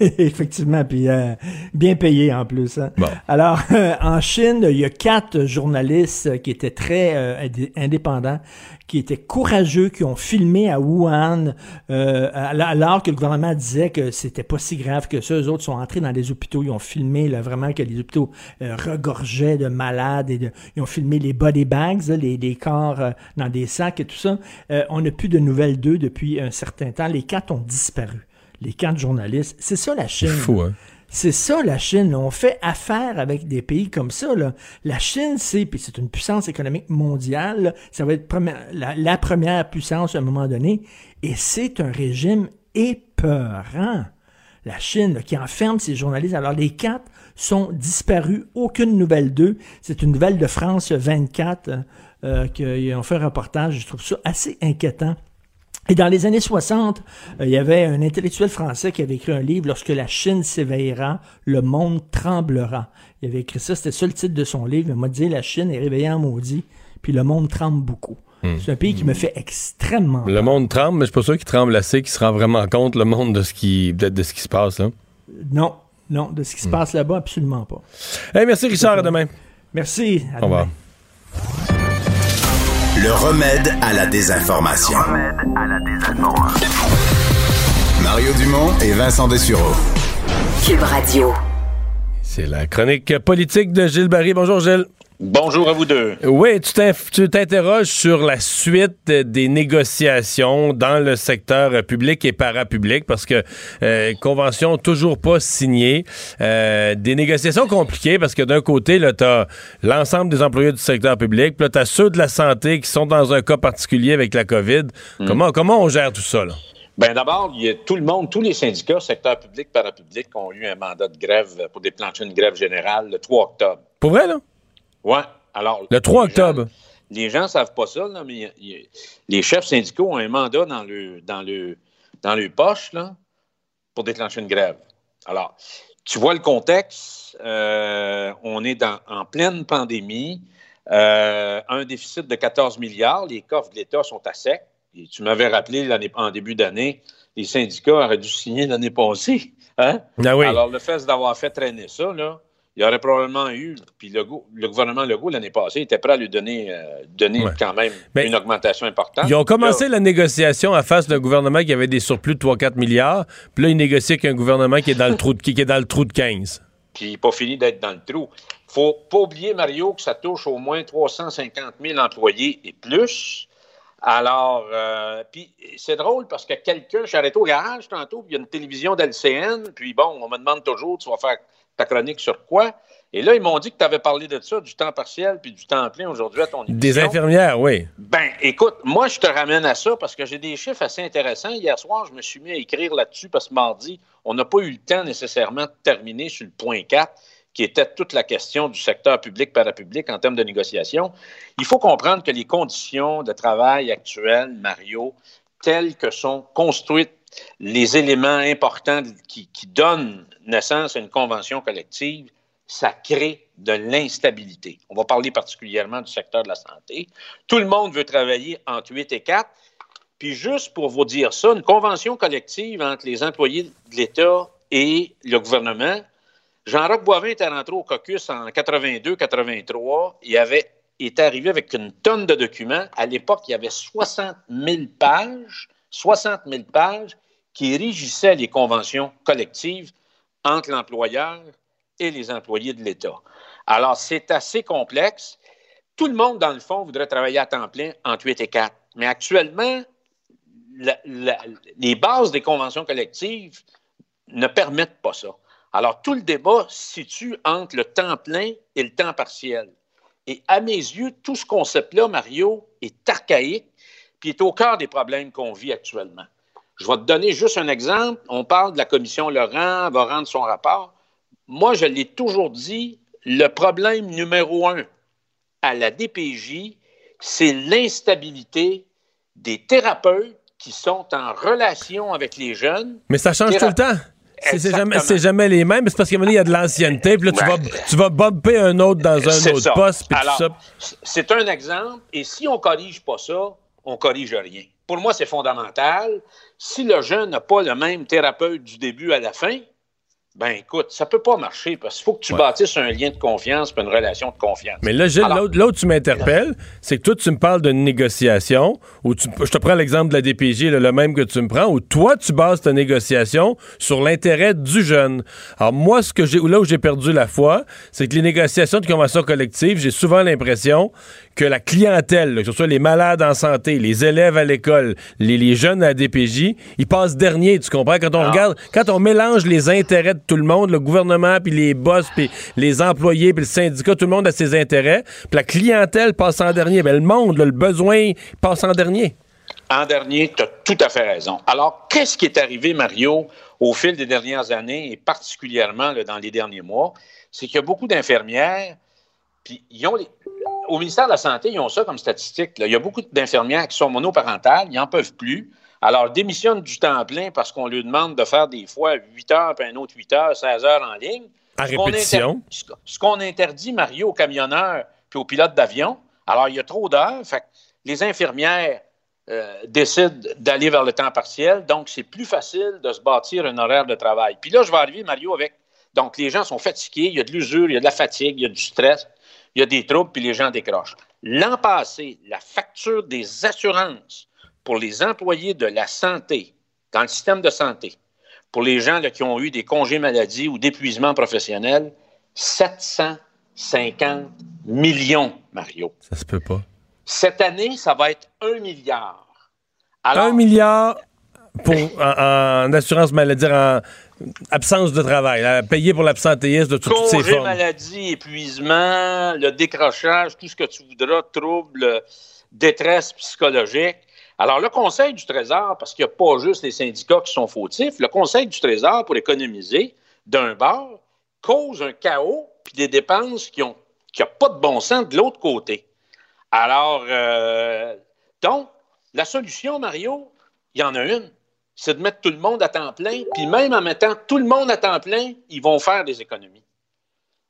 Effectivement, puis euh, bien payé en plus. hein. Bon. Alors, euh, en Chine, il y a quatre journalistes qui étaient très euh, indé- indépendants, qui étaient courageux, qui ont filmé à Wuhan, euh, al- alors que le gouvernement disait que c'était pas si grave que ça. Eux autres sont entrés dans les hôpitaux, ils ont filmé là, vraiment que les hôpitaux euh, regorgeaient de malades, et de- ils ont filmé les body bags, là, les, les corps euh, dans des sacs et tout ça. Euh, on n'a plus de nouvelles d'eux depuis un certain temps. Les quatre ont disparu. Les quatre journalistes. C'est ça la Chine. Fou, hein? C'est ça la Chine. On fait affaire avec des pays comme ça. La Chine, c'est, puis c'est une puissance économique mondiale. là. Ça va être la, première puissance à un moment donné. Et c'est un régime épeurant. La Chine qui enferme ses journalistes. Alors les quatre sont disparus. Aucune nouvelle d'eux. C'est une nouvelle de France 24 euh, qu'ils ont fait un reportage. Je trouve ça assez inquiétant. Et dans les années 60, euh, il y avait un intellectuel français qui avait écrit un livre, Lorsque la Chine s'éveillera, le monde tremblera. Il avait écrit ça, c'était ça le titre de son livre. Il m'a dit, la Chine est réveillée en maudit, puis le monde tremble beaucoup. Hmm. C'est un pays qui me fait extrêmement Le monde tremble, mais je suis pas sûr qu'il tremble assez, qu'il se rend vraiment compte, le monde, de ce qui, de, de ce qui se passe. Là. Non, non, de ce qui se passe là-bas, absolument pas. Hey, merci Richard, à demain. Merci. À Au revoir. Le remède à la désinformation. Mario Dumont et Vincent Dessureau. Cube Radio. C'est la chronique politique de Gilles Barry. Bonjour Gilles. Bonjour à vous deux. Oui, tu tu t'interroges sur la suite des négociations dans le secteur public et parapublic parce que euh, convention toujours pas signée, Euh, des négociations compliquées parce que d'un côté là t'as l'ensemble des employés du secteur public, puis là t'as ceux de la santé qui sont dans un cas particulier avec la Covid. Mm. Comment comment on gère tout ça là? Ben d'abord, il y a tout le monde, tous les syndicats, secteur public, parapublic, ont eu un mandat de grève pour déclencher une grève générale le 3 octobre. Pour vrai là? Ouais. Alors, Le 3 les gens- octobre. les gens ne savent pas ça, là, mais il y a- il y a- les chefs syndicaux ont un mandat dans le, dans le, dans le poche là, pour déclencher une grève. Alors, tu vois le contexte. euh, on est dans- en pleine pandémie. euh, un déficit de 14 milliards. Les coffres de l'État sont à sec. Et tu m'avais rappelé en début d'année, les syndicats auraient dû signer l'année passée. Hein? Ah oui. Alors, le fait d'avoir fait traîner ça, là, il y aurait probablement eu, puis le, go- le gouvernement Legault l'année passée était prêt à lui donner, euh, donner Ouais. quand même Mais une augmentation importante. Ils ont commencé Là, la négociation à face d'un gouvernement qui avait des surplus de 3-4 milliards, puis là ils négocient avec un gouvernement qui est dans le trou de, qui est dans le trou de 15. puis il n'est pas fini d'être dans le trou. faut pas oublier, Mario, que ça touche au moins 350 000 employés et plus. Alors, euh, puis c'est drôle parce que quelqu'un, je suis arrêté au garage tantôt, puis il y a une télévision d'LCN, puis bon, on me demande toujours, tu vas faire ta chronique sur quoi? Et là, ils m'ont dit que tu avais parlé de ça, du temps partiel puis du temps plein aujourd'hui à ton émission. Des infirmières, oui. Ben, écoute, moi, je te ramène à ça parce que j'ai des chiffres assez intéressants. Hier soir, je me suis mis à écrire là-dessus parce que mardi, on n'a pas eu le temps nécessairement de terminer sur le point 4, qui était toute la question du secteur public-parapublic en termes de négociation. Il faut comprendre que les conditions de travail actuelles, Mario, telles que sont construites les éléments importants qui, donnent naissance à une convention collective, ça crée de l'instabilité. On va parler particulièrement du secteur de la santé. Tout le monde veut travailler entre 8 et 4. Puis juste pour vous dire ça, une convention collective entre les employés de l'État et le gouvernement, Jean-Roch Boivin était rentré au caucus en 82-83. Il avait est arrivé avec une tonne de documents. À l'époque, il y avait 60 000 pages, 60 000 pages qui régissaient les conventions collectives entre l'employeur et les employés de l'État. Alors, c'est assez complexe. Tout le monde, dans le fond, voudrait travailler à temps plein entre 8 et 4. Mais actuellement, les bases des conventions collectives ne permettent pas ça. Alors, tout le débat se situe entre le temps plein et le temps partiel. Et à mes yeux, tout ce concept-là, Mario, est archaïque. puis est au cœur des problèmes qu'on vit actuellement. Je vais te donner juste un exemple. On parle de la commission Laurent, va rendre son rapport. Moi, je l'ai toujours dit, le problème numéro un à la DPJ, c'est l'instabilité des thérapeutes qui sont en relation avec les jeunes. Mais ça change tout le temps. C'est jamais, jamais les mêmes, c'est parce qu'à un moment donné, il y a de l'ancienneté, puis là, tu vas, tu vas bumper un autre dans un autre ça. poste, puis tout Alors, ça. C'est un exemple, et si on corrige pas ça, on corrige rien. Pour moi, c'est fondamental. Si le jeune n'a pas le même thérapeute du début à la fin, ben écoute, ça peut pas marcher parce qu'il faut que tu bâtisses un lien de confiance une relation de confiance. Mais là, Gilles, l'autre- l'autre, tu m'interpelles, c'est que toi, tu me parles d'une négociation, où tu- je te prends l'exemple de la DPJ, là, le même que tu me prends, où toi, tu bases ta négociation sur l'intérêt du jeune. Alors, moi, ce que j'ai, là où j'ai perdu la foi, c'est que les négociations de convention collective, j'ai souvent l'impression que la clientèle, que ce soit les malades en santé, les élèves à l'école, les, les jeunes à la DPJ, ils passent dernier, tu comprends? Quand on regarde, quand on mélange les intérêts de tout le monde, le gouvernement, puis les boss, puis les employés, puis le syndicat, tout le monde a ses intérêts, puis la clientèle passe en dernier. Ben, le monde, là, le besoin passe en dernier. En dernier, tu as tout à fait raison. Alors, qu'est-ce qui est arrivé, Mario, au fil des dernières années et particulièrement là, dans les derniers mois? C'est qu'il y a beaucoup d'infirmières, puis ils ont les- au ministère de la Santé, ils ont ça comme statistique. là. Il y a beaucoup d'infirmières qui sont monoparentales, ils n'en peuvent plus. Alors, démissionnent du temps plein parce qu'on leur demande de faire des fois 8 heures, puis un autre 8 heures, 16 heures en ligne. À Ce qu'on répétition. ce qu- Ce qu'on interdit, Mario, aux camionneurs puis aux pilotes d'avion, alors il y a trop d'heures, fait que les infirmières euh, décident d'aller vers le temps partiel, donc c'est plus facile de se bâtir un horaire de travail. Puis là, je vais arriver, Mario, avec... Donc, les gens sont fatigués, il y a de l'usure, il y a de la fatigue, il y a du stress, il y a des troubles, puis les gens décrochent. L'an passé, la facture des assurances pour les employés de la santé, dans le système de santé, pour les gens là, qui ont eu des congés maladie ou d'épuisement professionnel, 750 millions, Mario. Ça se peut pas. Cette année, ça va être un milliard. Un milliard pour, en, en assurance maladie, en absence de travail, là, payé pour l'absentéisme de toutes ces formes. maladie, épuisement, le décrochage, tout ce que tu voudras, troubles, détresse psychologique. Alors, le Conseil du Trésor, parce qu'il n'y a pas juste les syndicats qui sont fautifs, le Conseil du Trésor, pour économiser, d'un bord, cause un chaos puis des dépenses qui n'ont qui a pas de bon sens de l'autre côté. Alors, euh, donc, la solution, Mario, il y en a une, c'est de mettre tout le monde à temps plein, puis même en mettant tout le monde à temps plein, ils vont faire des économies.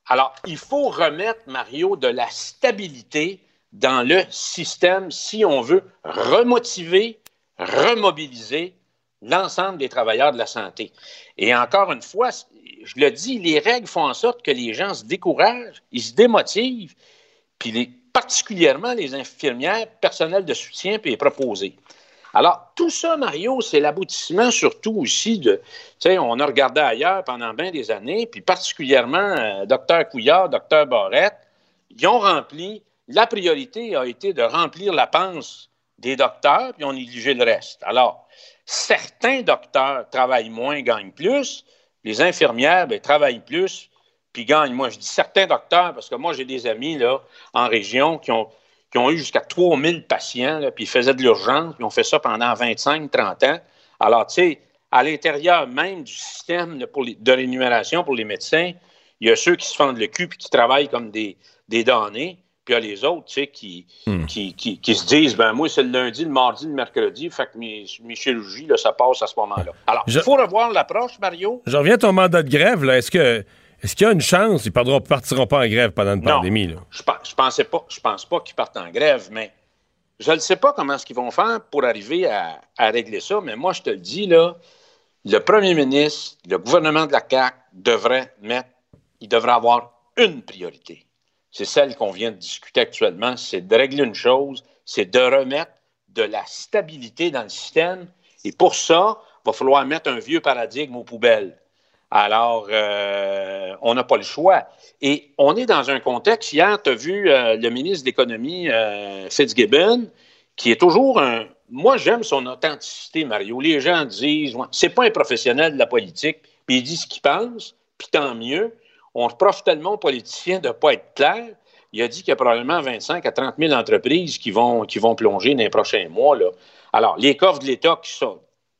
Alors, il faut remettre, Mario, de la stabilité dans le système si on veut remotiver, remobiliser l'ensemble des travailleurs de la santé. Et encore une fois, je le dis, les règles font en sorte que les gens se découragent, ils se démotivent, puis particulièrement les infirmières, personnel de soutien, puis les proposés. Alors, tout ça, Mario, c'est l'aboutissement surtout aussi de, tu sais, on a regardé ailleurs pendant bien des années, puis particulièrement euh, Dr Couillard, Dr Barrette, ils ont rempli, la priorité a été de remplir la panse des docteurs, puis on négligé le reste. Alors, certains docteurs travaillent moins, gagnent plus, les infirmières ben, travaillent plus, puis gagnent. Moi, je dis certains docteurs, parce que moi, j'ai des amis là, en région qui ont, qui ont eu jusqu'à 3000 patients, là, puis ils faisaient de l'urgence, puis ont fait ça pendant 25-30 ans. Alors, tu sais, à l'intérieur même du système là, pour les- de rémunération pour les médecins, il y a ceux qui se fendent le cul puis qui travaillent comme des, des damnés, puis il y a les autres, tu sais, qui, qui, qui, qui se disent, ben moi, c'est le lundi, le mardi, le mercredi, fait que mes, mes chirurgies, là, ça passe à ce moment-là. Alors, il Je- faut revoir l'approche, Mario. Je reviens à ton mandat de grève. là. Est-ce que est-ce qu'il y a une chance? Ils ne partiront pas en grève pendant une Non. pandémie. Là? Je pensais pas, je pense pas qu'ils partent en grève, mais je ne sais pas comment est-ce qu'ils vont faire pour arriver à, à régler ça, mais moi, je te le dis, là, le premier ministre, le gouvernement de la CAQ devrait mettre, il devrait avoir une priorité. C'est celle qu'on vient de discuter actuellement, c'est de régler une chose, c'est de remettre de la stabilité dans le système. Et pour ça, il va falloir mettre un vieux paradigme aux poubelles. Alors, euh, on n'a pas le choix. Et on est dans un contexte, hier, tu as vu euh, le ministre de l'Économie, euh, Fitzgibbon, qui est toujours un... Moi, j'aime son authenticité, Mario. Les gens disent, c'est pas un professionnel de la politique, puis il dit ce qu'il pense, puis tant mieux. On reproche tellement aux politiciens de ne pas être clair. il a dit qu'il y a probablement 25 à 30 000 entreprises qui vont, qui vont plonger dans les prochains mois. Là. Alors, les coffres de l'État qui sont,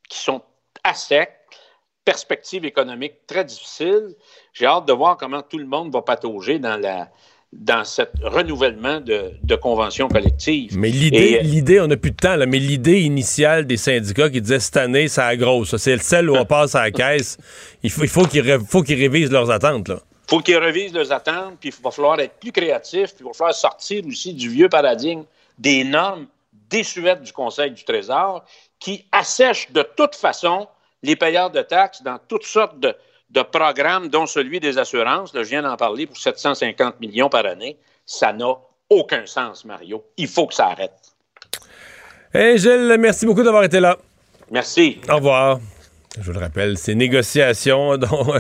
qui sont à sec, perspective économique très difficile. J'ai hâte de voir comment tout le monde va patauger dans la, dans ce renouvellement de, de conventions collectives. Mais l'idée, l'idée, on n'a plus de temps, là, mais l'idée initiale des syndicats qui disaient cette année, ça a grosse. C'est celle où on passe à la caisse. Il faut, il faut qu'ils, faut qu'ils révisent leurs attentes. Là. Il faut qu'ils révisent leurs attentes, puis il va falloir être plus créatif, puis il va falloir sortir aussi du vieux paradigme des normes désuètes du Conseil du Trésor qui assèchent de toute façon les payeurs de taxes dans toutes sortes de, de programmes, dont celui des assurances. Là, je viens d'en parler pour 750 millions par année. Ça n'a aucun sens, Mario. Il faut que ça arrête. Hey Gilles, merci beaucoup d'avoir été là. Merci. Au revoir. Je vous le rappelle, ces négociations dont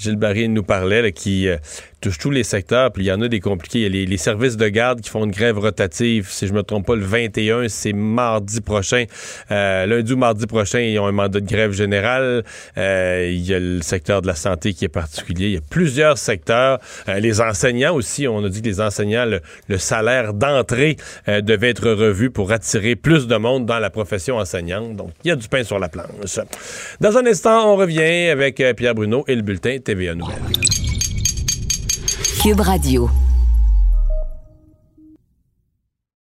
Gilles Barry nous parlait, qui euh, touchent tous les secteurs, puis il y en a des compliqués. Il y a les, services de garde qui font une grève rotative, si je me trompe pas, le 21, c'est mardi prochain. Euh, lundi ou mardi prochain, ils ont un mandat de grève générale. Euh, il y a le secteur de la santé qui est particulier. Il y a plusieurs secteurs. Les enseignants aussi, on a dit que les enseignants, le, salaire d'entrée devait être revu pour attirer plus de monde dans la profession enseignante. Donc, il y a du pain sur la planche. Dans un instant, on revient avec Pierre Bruno et le bulletin Cube Radio.